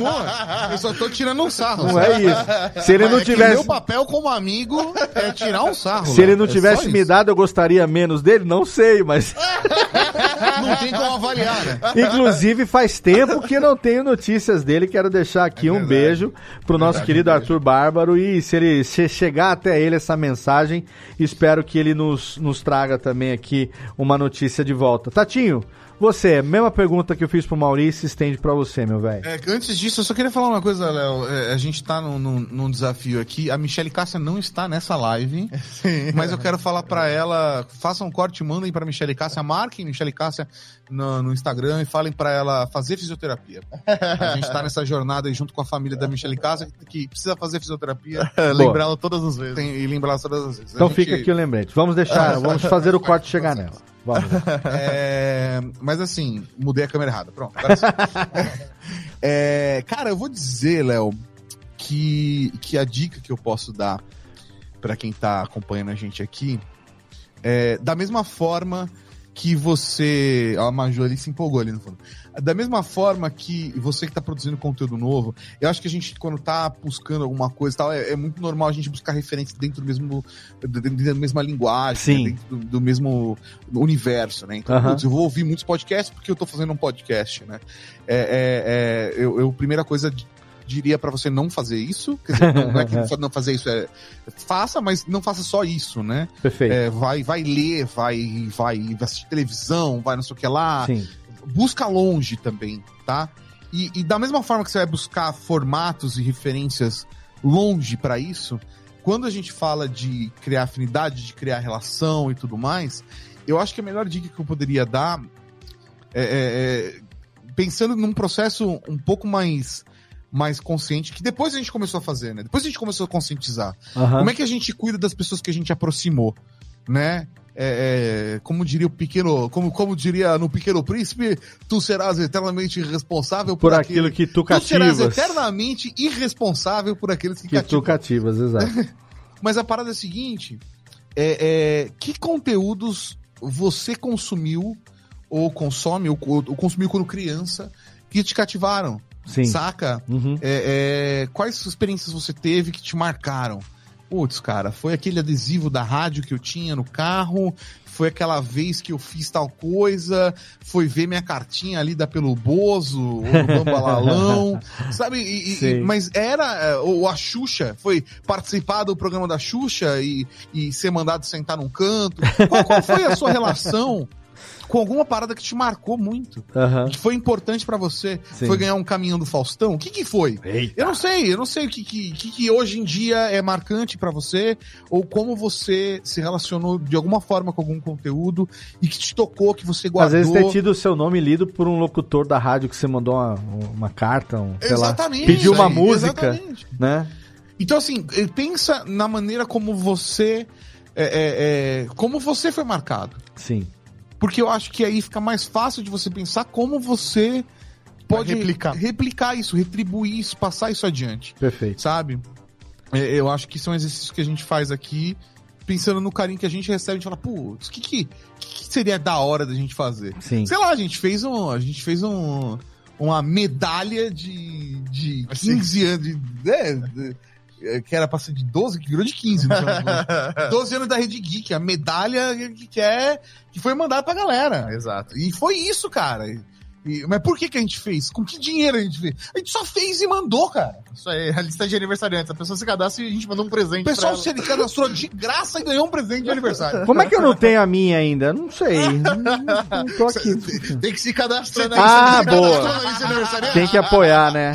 Não, eu só tô tirando um sarro.
Não sabe? é isso. Se ele não é tivesse. Meu
papel como amigo é tirar um sarro.
Se ele não é tivesse me dado, eu gostaria menos dele? Não sei, mas.
não tem como avaliar, né?
Inclusive, faz tempo que não tenho notícias dele. Quero deixar aqui é um beijo pro nosso verdade, querido Arthur Bárbaro. E se ele se chegar até ele essa mensagem, espero que ele nos, nos traga também aqui uma notícia de volta. Tatinho, você, mesma pergunta que eu fiz pro Maurício, estende para você, meu velho.
É, antes disso, eu só queria falar uma coisa, Léo. É, a gente tá num, num, num, desafio aqui. A Michelle Cássia não está nessa live, Sim. mas eu quero falar para ela, façam um corte, mandem para Michelle Cássia, marquem Michelle Cássia no, no Instagram e falem para ela fazer fisioterapia. A gente tá nessa jornada aí junto com a família da Michelle Cássia, que precisa fazer fisioterapia.
lembrá-la todas as vezes.
Tem, e lembrá-la todas as vezes.
Então gente... fica aqui o lembrete. Vamos deixar, vamos fazer o corte chegar nela.
Vamos. É, mas assim, mudei a câmera errada. Pronto. é, cara, eu vou dizer, Léo, que, que a dica que eu posso dar para quem tá acompanhando a gente aqui é da mesma forma que você. A Maju ali se empolgou ali no fundo. Da mesma forma que você que está produzindo conteúdo novo, eu acho que a gente, quando está buscando alguma coisa tal, é, é, muito normal a gente buscar referências dentro do mesmo. dentro da mesma linguagem, né? dentro do, do, mesmo universo, né? Então, uhum. eu vou ouvir muitos podcasts porque eu estou fazendo um podcast, né? É, é, é eu, eu, primeira coisa diria para você não fazer isso. Quer dizer, não, não é que não fazer isso é. Faça, mas não faça só isso, né?
Perfeito.
É, vai, vai ler, vai, vai assistir televisão, vai não sei o que lá. Sim. Busca longe também, tá? E, e da mesma forma que você vai buscar formatos e referências longe para isso, quando a gente fala de criar afinidade, de criar relação e tudo mais, eu acho que a melhor dica que eu poderia dar é, é, é pensando num processo um pouco mais mais consciente, que depois a gente começou a fazer, né? Depois a gente começou a conscientizar. Uhum. Como é que a gente cuida das pessoas que a gente aproximou, né? É, é, como diria o pequeno, como, como diria no Pequeno Príncipe, tu serás eternamente responsável
por, por aquilo, aquilo, que tu cativas. Tu serás
eternamente irresponsável por aqueles que,
que tu cativas, exato.
Mas a parada é a seguinte, é, é, que conteúdos você consumiu ou consome ou, ou consumiu quando criança que te cativaram?
Sim.
Saca? Uhum. É, é, quais experiências você teve que te marcaram? Putz, cara, foi aquele adesivo da rádio que eu tinha no carro, foi aquela vez que eu fiz tal coisa, foi ver minha cartinha ali da pelo Bozo, ou do Bambalalão, sabe? E, e, mas era, é, ou a Xuxa, foi participar do programa da Xuxa e, e ser mandado sentar num canto. Qual, qual foi a sua relação com alguma parada que te marcou muito, uhum. que foi importante para você, Sim. foi ganhar um caminhão do Faustão, o que que foi? Eita. Eu não sei, eu não sei o que que, que, que hoje em dia é marcante para você, ou como você se relacionou de alguma forma com algum conteúdo e que te tocou, que você guardou.
Às vezes ter tido o seu nome lido por um locutor da rádio que você mandou uma, uma carta, um, exatamente, lá, pediu uma música, exatamente. né?
Então assim, pensa na maneira como você é, é, é, como você foi marcado.
Sim.
Porque eu acho que aí fica mais fácil de você pensar como você pode replicar, replicar isso, retribuir isso, passar isso adiante.
Perfeito.
Sabe? É, eu acho que são exercícios que a gente faz aqui, pensando no carinho que a gente recebe, a gente fala, putz, o que, que, que, seria da hora da gente fazer?
Sim.
Sei lá, a gente fez um. A gente fez um. Uma medalha de, de 15 anos. De, né, de, que era pra ser de 12, que virou de 15. 12 anos da Rede Geek, a medalha que, que, é, que foi mandada pra galera.
Exato.
E foi isso, cara. E, mas por que, que a gente fez? Com que dinheiro a gente fez? A gente só fez e mandou, cara.
Isso aí, a lista de aniversariantes. A pessoa se cadastra e a gente mandou um presente. O
pessoal se cadastrou de graça e ganhou um presente de aniversário.
Como é que eu não tenho a minha ainda? Não sei. Não,
não tô aqui. Tem que se cadastrar
na Ah, boa. Tem que apoiar, né?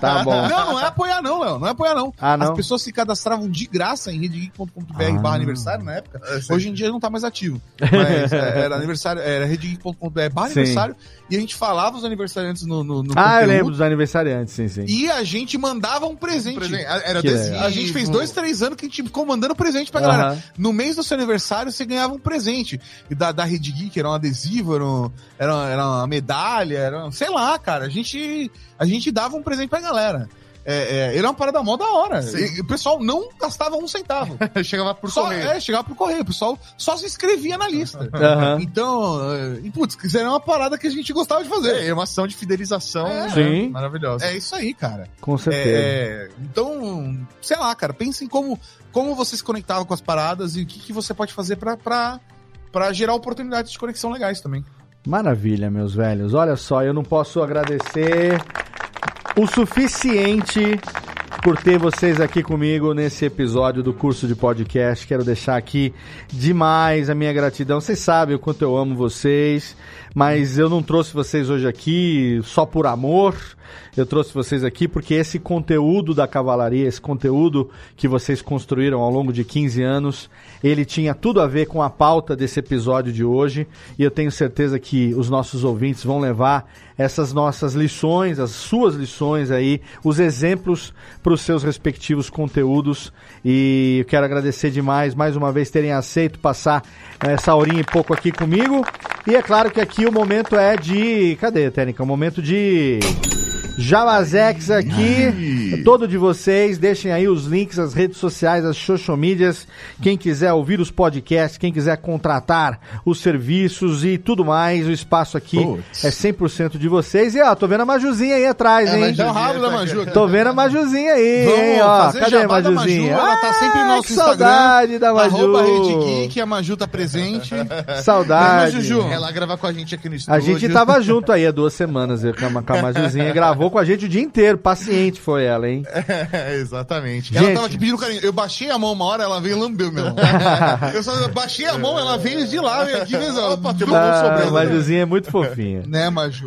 Tá bom.
Não, não é apoiar, não, Léo. Não é apoiar, não.
Ah, não.
As pessoas se cadastravam de graça em redegeek.com.br ah. barra aniversário na época. Hoje em dia não tá mais ativo. Mas é, era aniversário, era redegeek.com.br barra aniversário. E a gente falava os aniversariantes no, no, no
Ah, conteúdo, eu lembro dos aniversariantes, sim, sim.
E a gente mandava um presente. Um presente. Era desse, a gente fez dois, três anos que a gente ficou mandando presente pra galera. No mês do seu aniversário, você ganhava um presente. E da, da Rede Geek, era um adesivo, era, um, era, uma medalha, era, sei lá, cara. A gente, a gente dava um presente pra galera. É, é, ele é uma parada mó da hora. E, o pessoal não gastava um centavo.
chegava por
só,
correio.
É, chegava por correio. O pessoal só se inscrevia na lista. Uhum. Então, é, e, putz, isso era uma parada que a gente gostava de fazer.
É, é uma ação de fidelização
é, Sim.
maravilhosa.
É isso aí, cara.
Com certeza.
É, então, sei lá, cara, pense em como, como você se conectava com as paradas e o que, que você pode fazer pra, pra, pra gerar oportunidades de conexão legais também.
Maravilha, meus velhos. Olha só, eu não posso agradecer o suficiente por ter vocês aqui comigo nesse episódio do curso de podcast. Quero deixar aqui demais a minha gratidão. Vocês sabem o quanto eu amo vocês, mas eu não trouxe vocês hoje aqui só por amor. Eu trouxe vocês aqui porque esse conteúdo da cavalaria, esse conteúdo que vocês construíram ao longo de 15 anos, ele tinha tudo a ver com a pauta desse episódio de hoje. E eu tenho certeza que os nossos ouvintes vão levar essas nossas lições, as suas lições aí, os exemplos para os seus respectivos conteúdos. E eu quero agradecer demais mais uma vez terem aceito passar essa horinha e pouco aqui comigo. E é claro que aqui o momento é de. Cadê, Técnica? O momento de. Javazex aqui, todo de vocês, deixem aí os links, as redes sociais, as social medias, quem quiser ouvir os podcasts, quem quiser contratar os serviços e tudo mais, o espaço aqui Puts. é 100% de vocês. E ó, tô vendo a Majuzinha aí atrás, é, hein?
É o rabo da Maju.
Tô vendo a Majuzinha aí, Vamos hein? Ó, cadê a Majuzinha?
Maju, ela tá sempre no nosso
que saudade da Maju. Arroba
Rede Geek, a Maju tá presente.
Saudade.
Mas, Juju, ela grava com a gente aqui no estúdio.
A gente tava junto aí há duas semanas com a Majuzinha, gravou com a gente o dia inteiro. Paciente foi ela, hein?
É, exatamente. Gente. Ela tava aqui pedindo carinho. Eu baixei a mão uma hora, ela veio e lambeu meu. eu só baixei a mão, ela veio de lá, veio aqui fez, opa, tem uma
ah, sobrando. Majuzinha é muito fofinha.
né, Maju?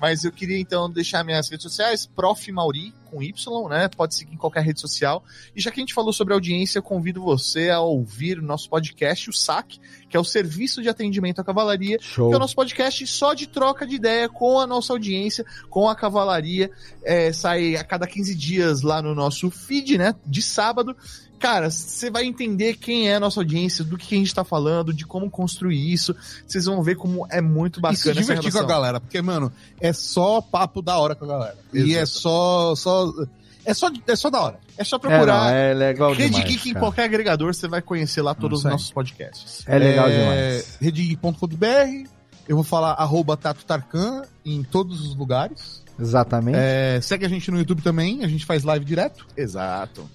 Mas eu queria então deixar minhas redes sociais, Prof. Mauri, com Y, né? Pode seguir em qualquer rede social. E já que a gente falou sobre audiência, eu convido você a ouvir o nosso podcast, o SAC, que é o Serviço de Atendimento à Cavalaria, Show. que é o nosso podcast só de troca de ideia com a nossa audiência, com a cavalaria. É, sai a cada 15 dias lá no nosso feed, né? De sábado cara, você vai entender quem é a nossa audiência, do que a gente tá falando, de como construir isso. Vocês vão ver como é muito bacana. E se
divertir com a galera, porque, mano, é só papo da hora com a galera. Exato. E é só, só. É só, é só da hora. É só procurar.
É, não, é legal
Rede demais, Geek em qualquer agregador, você vai conhecer lá todos os nossos podcasts.
É legal é, demais.
Redegeek.com.br. Eu vou falar arroba Tato Tarkan em todos os lugares.
Exatamente.
É, segue a gente no YouTube também, a gente faz live direto.
Exato.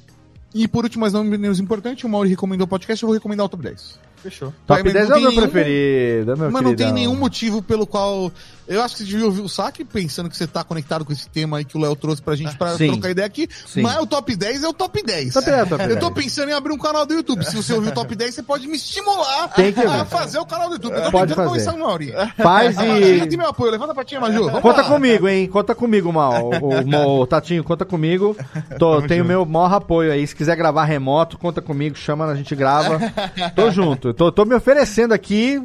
E por último, mas não menos importante, o Mauri recomendou o podcast, eu vou recomendar o top 10.
Fechou. Top Vai, 10 é o meu nenhum, preferido, é
meu Mas queridão. não tem nenhum motivo pelo qual. Eu acho que você devia ouvir o saque pensando que você tá conectado com esse tema aí que o Léo trouxe pra gente pra Sim. trocar ideia aqui. Sim. Mas o top 10 é o top 10. Top 10, top 10. Eu tô pensando em abrir um canal do YouTube. Se você ouvir o top 10, você pode me estimular a fazer o canal do YouTube. Eu tô
pode fazer. com Mauri. Faz e.
Tem meu apoio. Levanta a patinha, Maju.
Vamos conta lá. comigo, hein? Conta comigo, Mal. O, o, Tatinho, conta comigo. Tô, tenho meu maior apoio aí. Se quiser gravar remoto, conta comigo, chama, a gente grava. Tô junto. Tô, tô me oferecendo aqui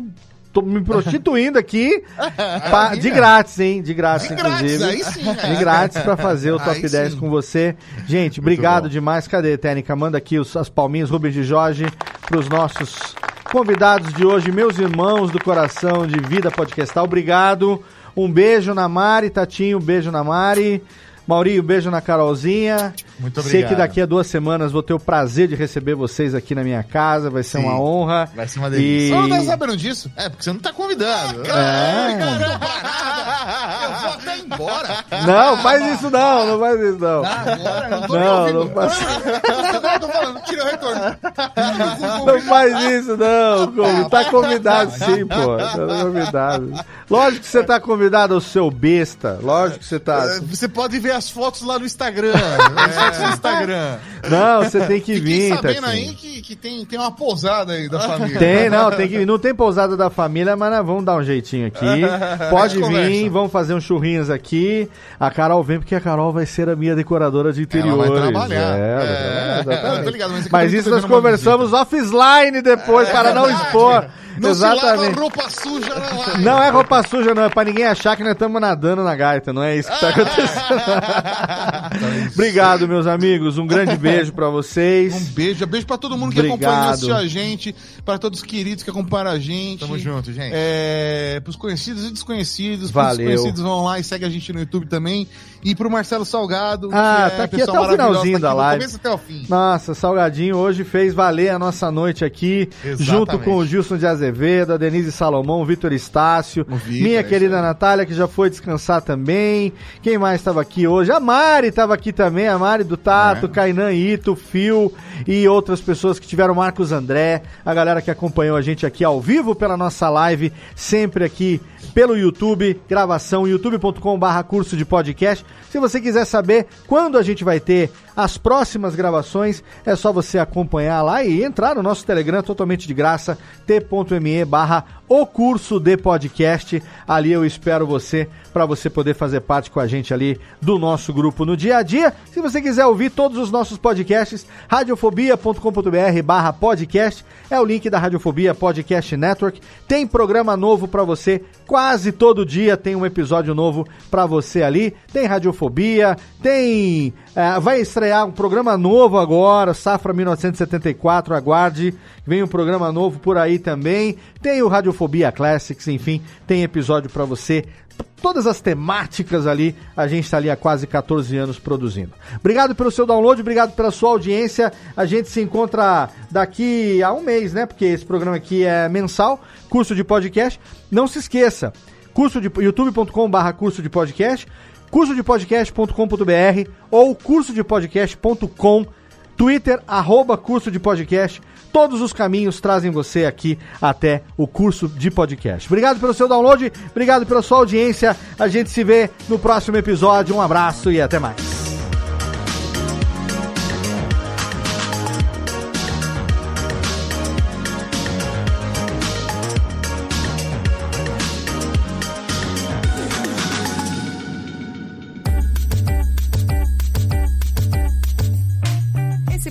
tô me prostituindo aqui pra, de grátis, hein? De grátis, de inclusive. Grátis, aí sim, De grátis pra fazer o top aí 10 sim. com você. Gente, Muito obrigado bom. demais. Cadê, Técnica? Manda aqui os, as palminhas, Rubens de Jorge, pros nossos convidados de hoje, meus irmãos do coração de vida podcastal. Obrigado. Um beijo na Mari, Tatinho, um beijo na Mari. Maurinho, beijo na Carolzinha.
Muito obrigado.
Sei que daqui a duas semanas vou ter o prazer de receber vocês aqui na minha casa. Vai ser Sim, uma honra.
Vai ser uma delícia. E... Você
não tá sabendo disso? É, porque você não tá convidado.
Ah, é. Eu vou até embora. Não, faz isso não, não faz isso não. Ah, agora, não tô não, não faz... não, tô falando, tira o retorno. Não faz isso não, Tá convidado sim, pô. Tá convidado. Lógico que você tá convidado, o seu besta. Lógico que você tá.
Você pode ver as fotos lá no Instagram. As fotos no Instagram.
Não, você tem que Fiquei vir.
sabendo tá aí que, que tem, tem uma pousada aí da família.
Tem, não, tem que vir. Não tem pousada da família, mas nós vamos dar um jeitinho aqui. Pode vir, vamos fazer uns churrinhos aqui. A Carol vem, porque a Carol vai ser a minha decoradora de interiores. Ela vai trabalhar. É, é... Ligado, mas, mas isso nós conversamos offline depois, é, para não expor.
Não Exatamente. roupa suja na live.
Não é roupa suja, não. É pra ninguém achar que nós estamos nadando na gaita. Não é isso que tá acontecendo. Obrigado, meus amigos. Um grande beijo pra vocês.
Um beijo. Beijo pra todo mundo que acompanha assistiu a gente. Pra todos os queridos que acompanham a gente.
Tamo junto, gente.
É, pros conhecidos e desconhecidos.
Valeu.
Pros desconhecidos vão lá e segue a gente no YouTube também. E pro Marcelo Salgado.
Ah, tá aqui até o finalzinho tá da live. Começo até o fim. Nossa, Salgadinho hoje fez valer a nossa noite aqui. Exatamente. Junto com o Gilson de Azevedo a Denise Salomão, Vitor Estácio, Victor, minha querida é. Natália, que já foi descansar também. Quem mais estava aqui hoje? A Mari estava aqui também, a Mari do Tato, é. Kainan Ito, Fio e outras pessoas que tiveram, Marcos André, a galera que acompanhou a gente aqui ao vivo pela nossa live, sempre aqui pelo YouTube, gravação youtube.com/barra curso de podcast. Se você quiser saber quando a gente vai ter as próximas gravações, é só você acompanhar lá e entrar no nosso Telegram totalmente de graça, t.me barra o curso de podcast. Ali eu espero você para você poder fazer parte com a gente ali do nosso grupo no dia a dia. Se você quiser ouvir todos os nossos podcasts, radiofobia.com.br barra podcast é o link da Radiofobia Podcast Network. Tem programa novo para você quase todo dia tem um episódio novo para você ali. Tem Radiofobia, tem é, vai estrear um programa novo agora, Safra 1974, aguarde. Vem um programa novo por aí também. Tem o Radiofobia Classics, enfim, tem episódio para você todas as temáticas ali, a gente está ali há quase 14 anos produzindo. Obrigado pelo seu download, obrigado pela sua audiência. A gente se encontra daqui a um mês, né? Porque esse programa aqui é mensal, curso de podcast. Não se esqueça, curso de youtube.com/barra curso de podcast, cursodepodcast.com.br ou cursodepodcast.com, Twitter arroba curso de podcast Todos os caminhos trazem você aqui até o curso de podcast. Obrigado pelo seu download, obrigado pela sua audiência. A gente se vê no próximo episódio. Um abraço e até mais.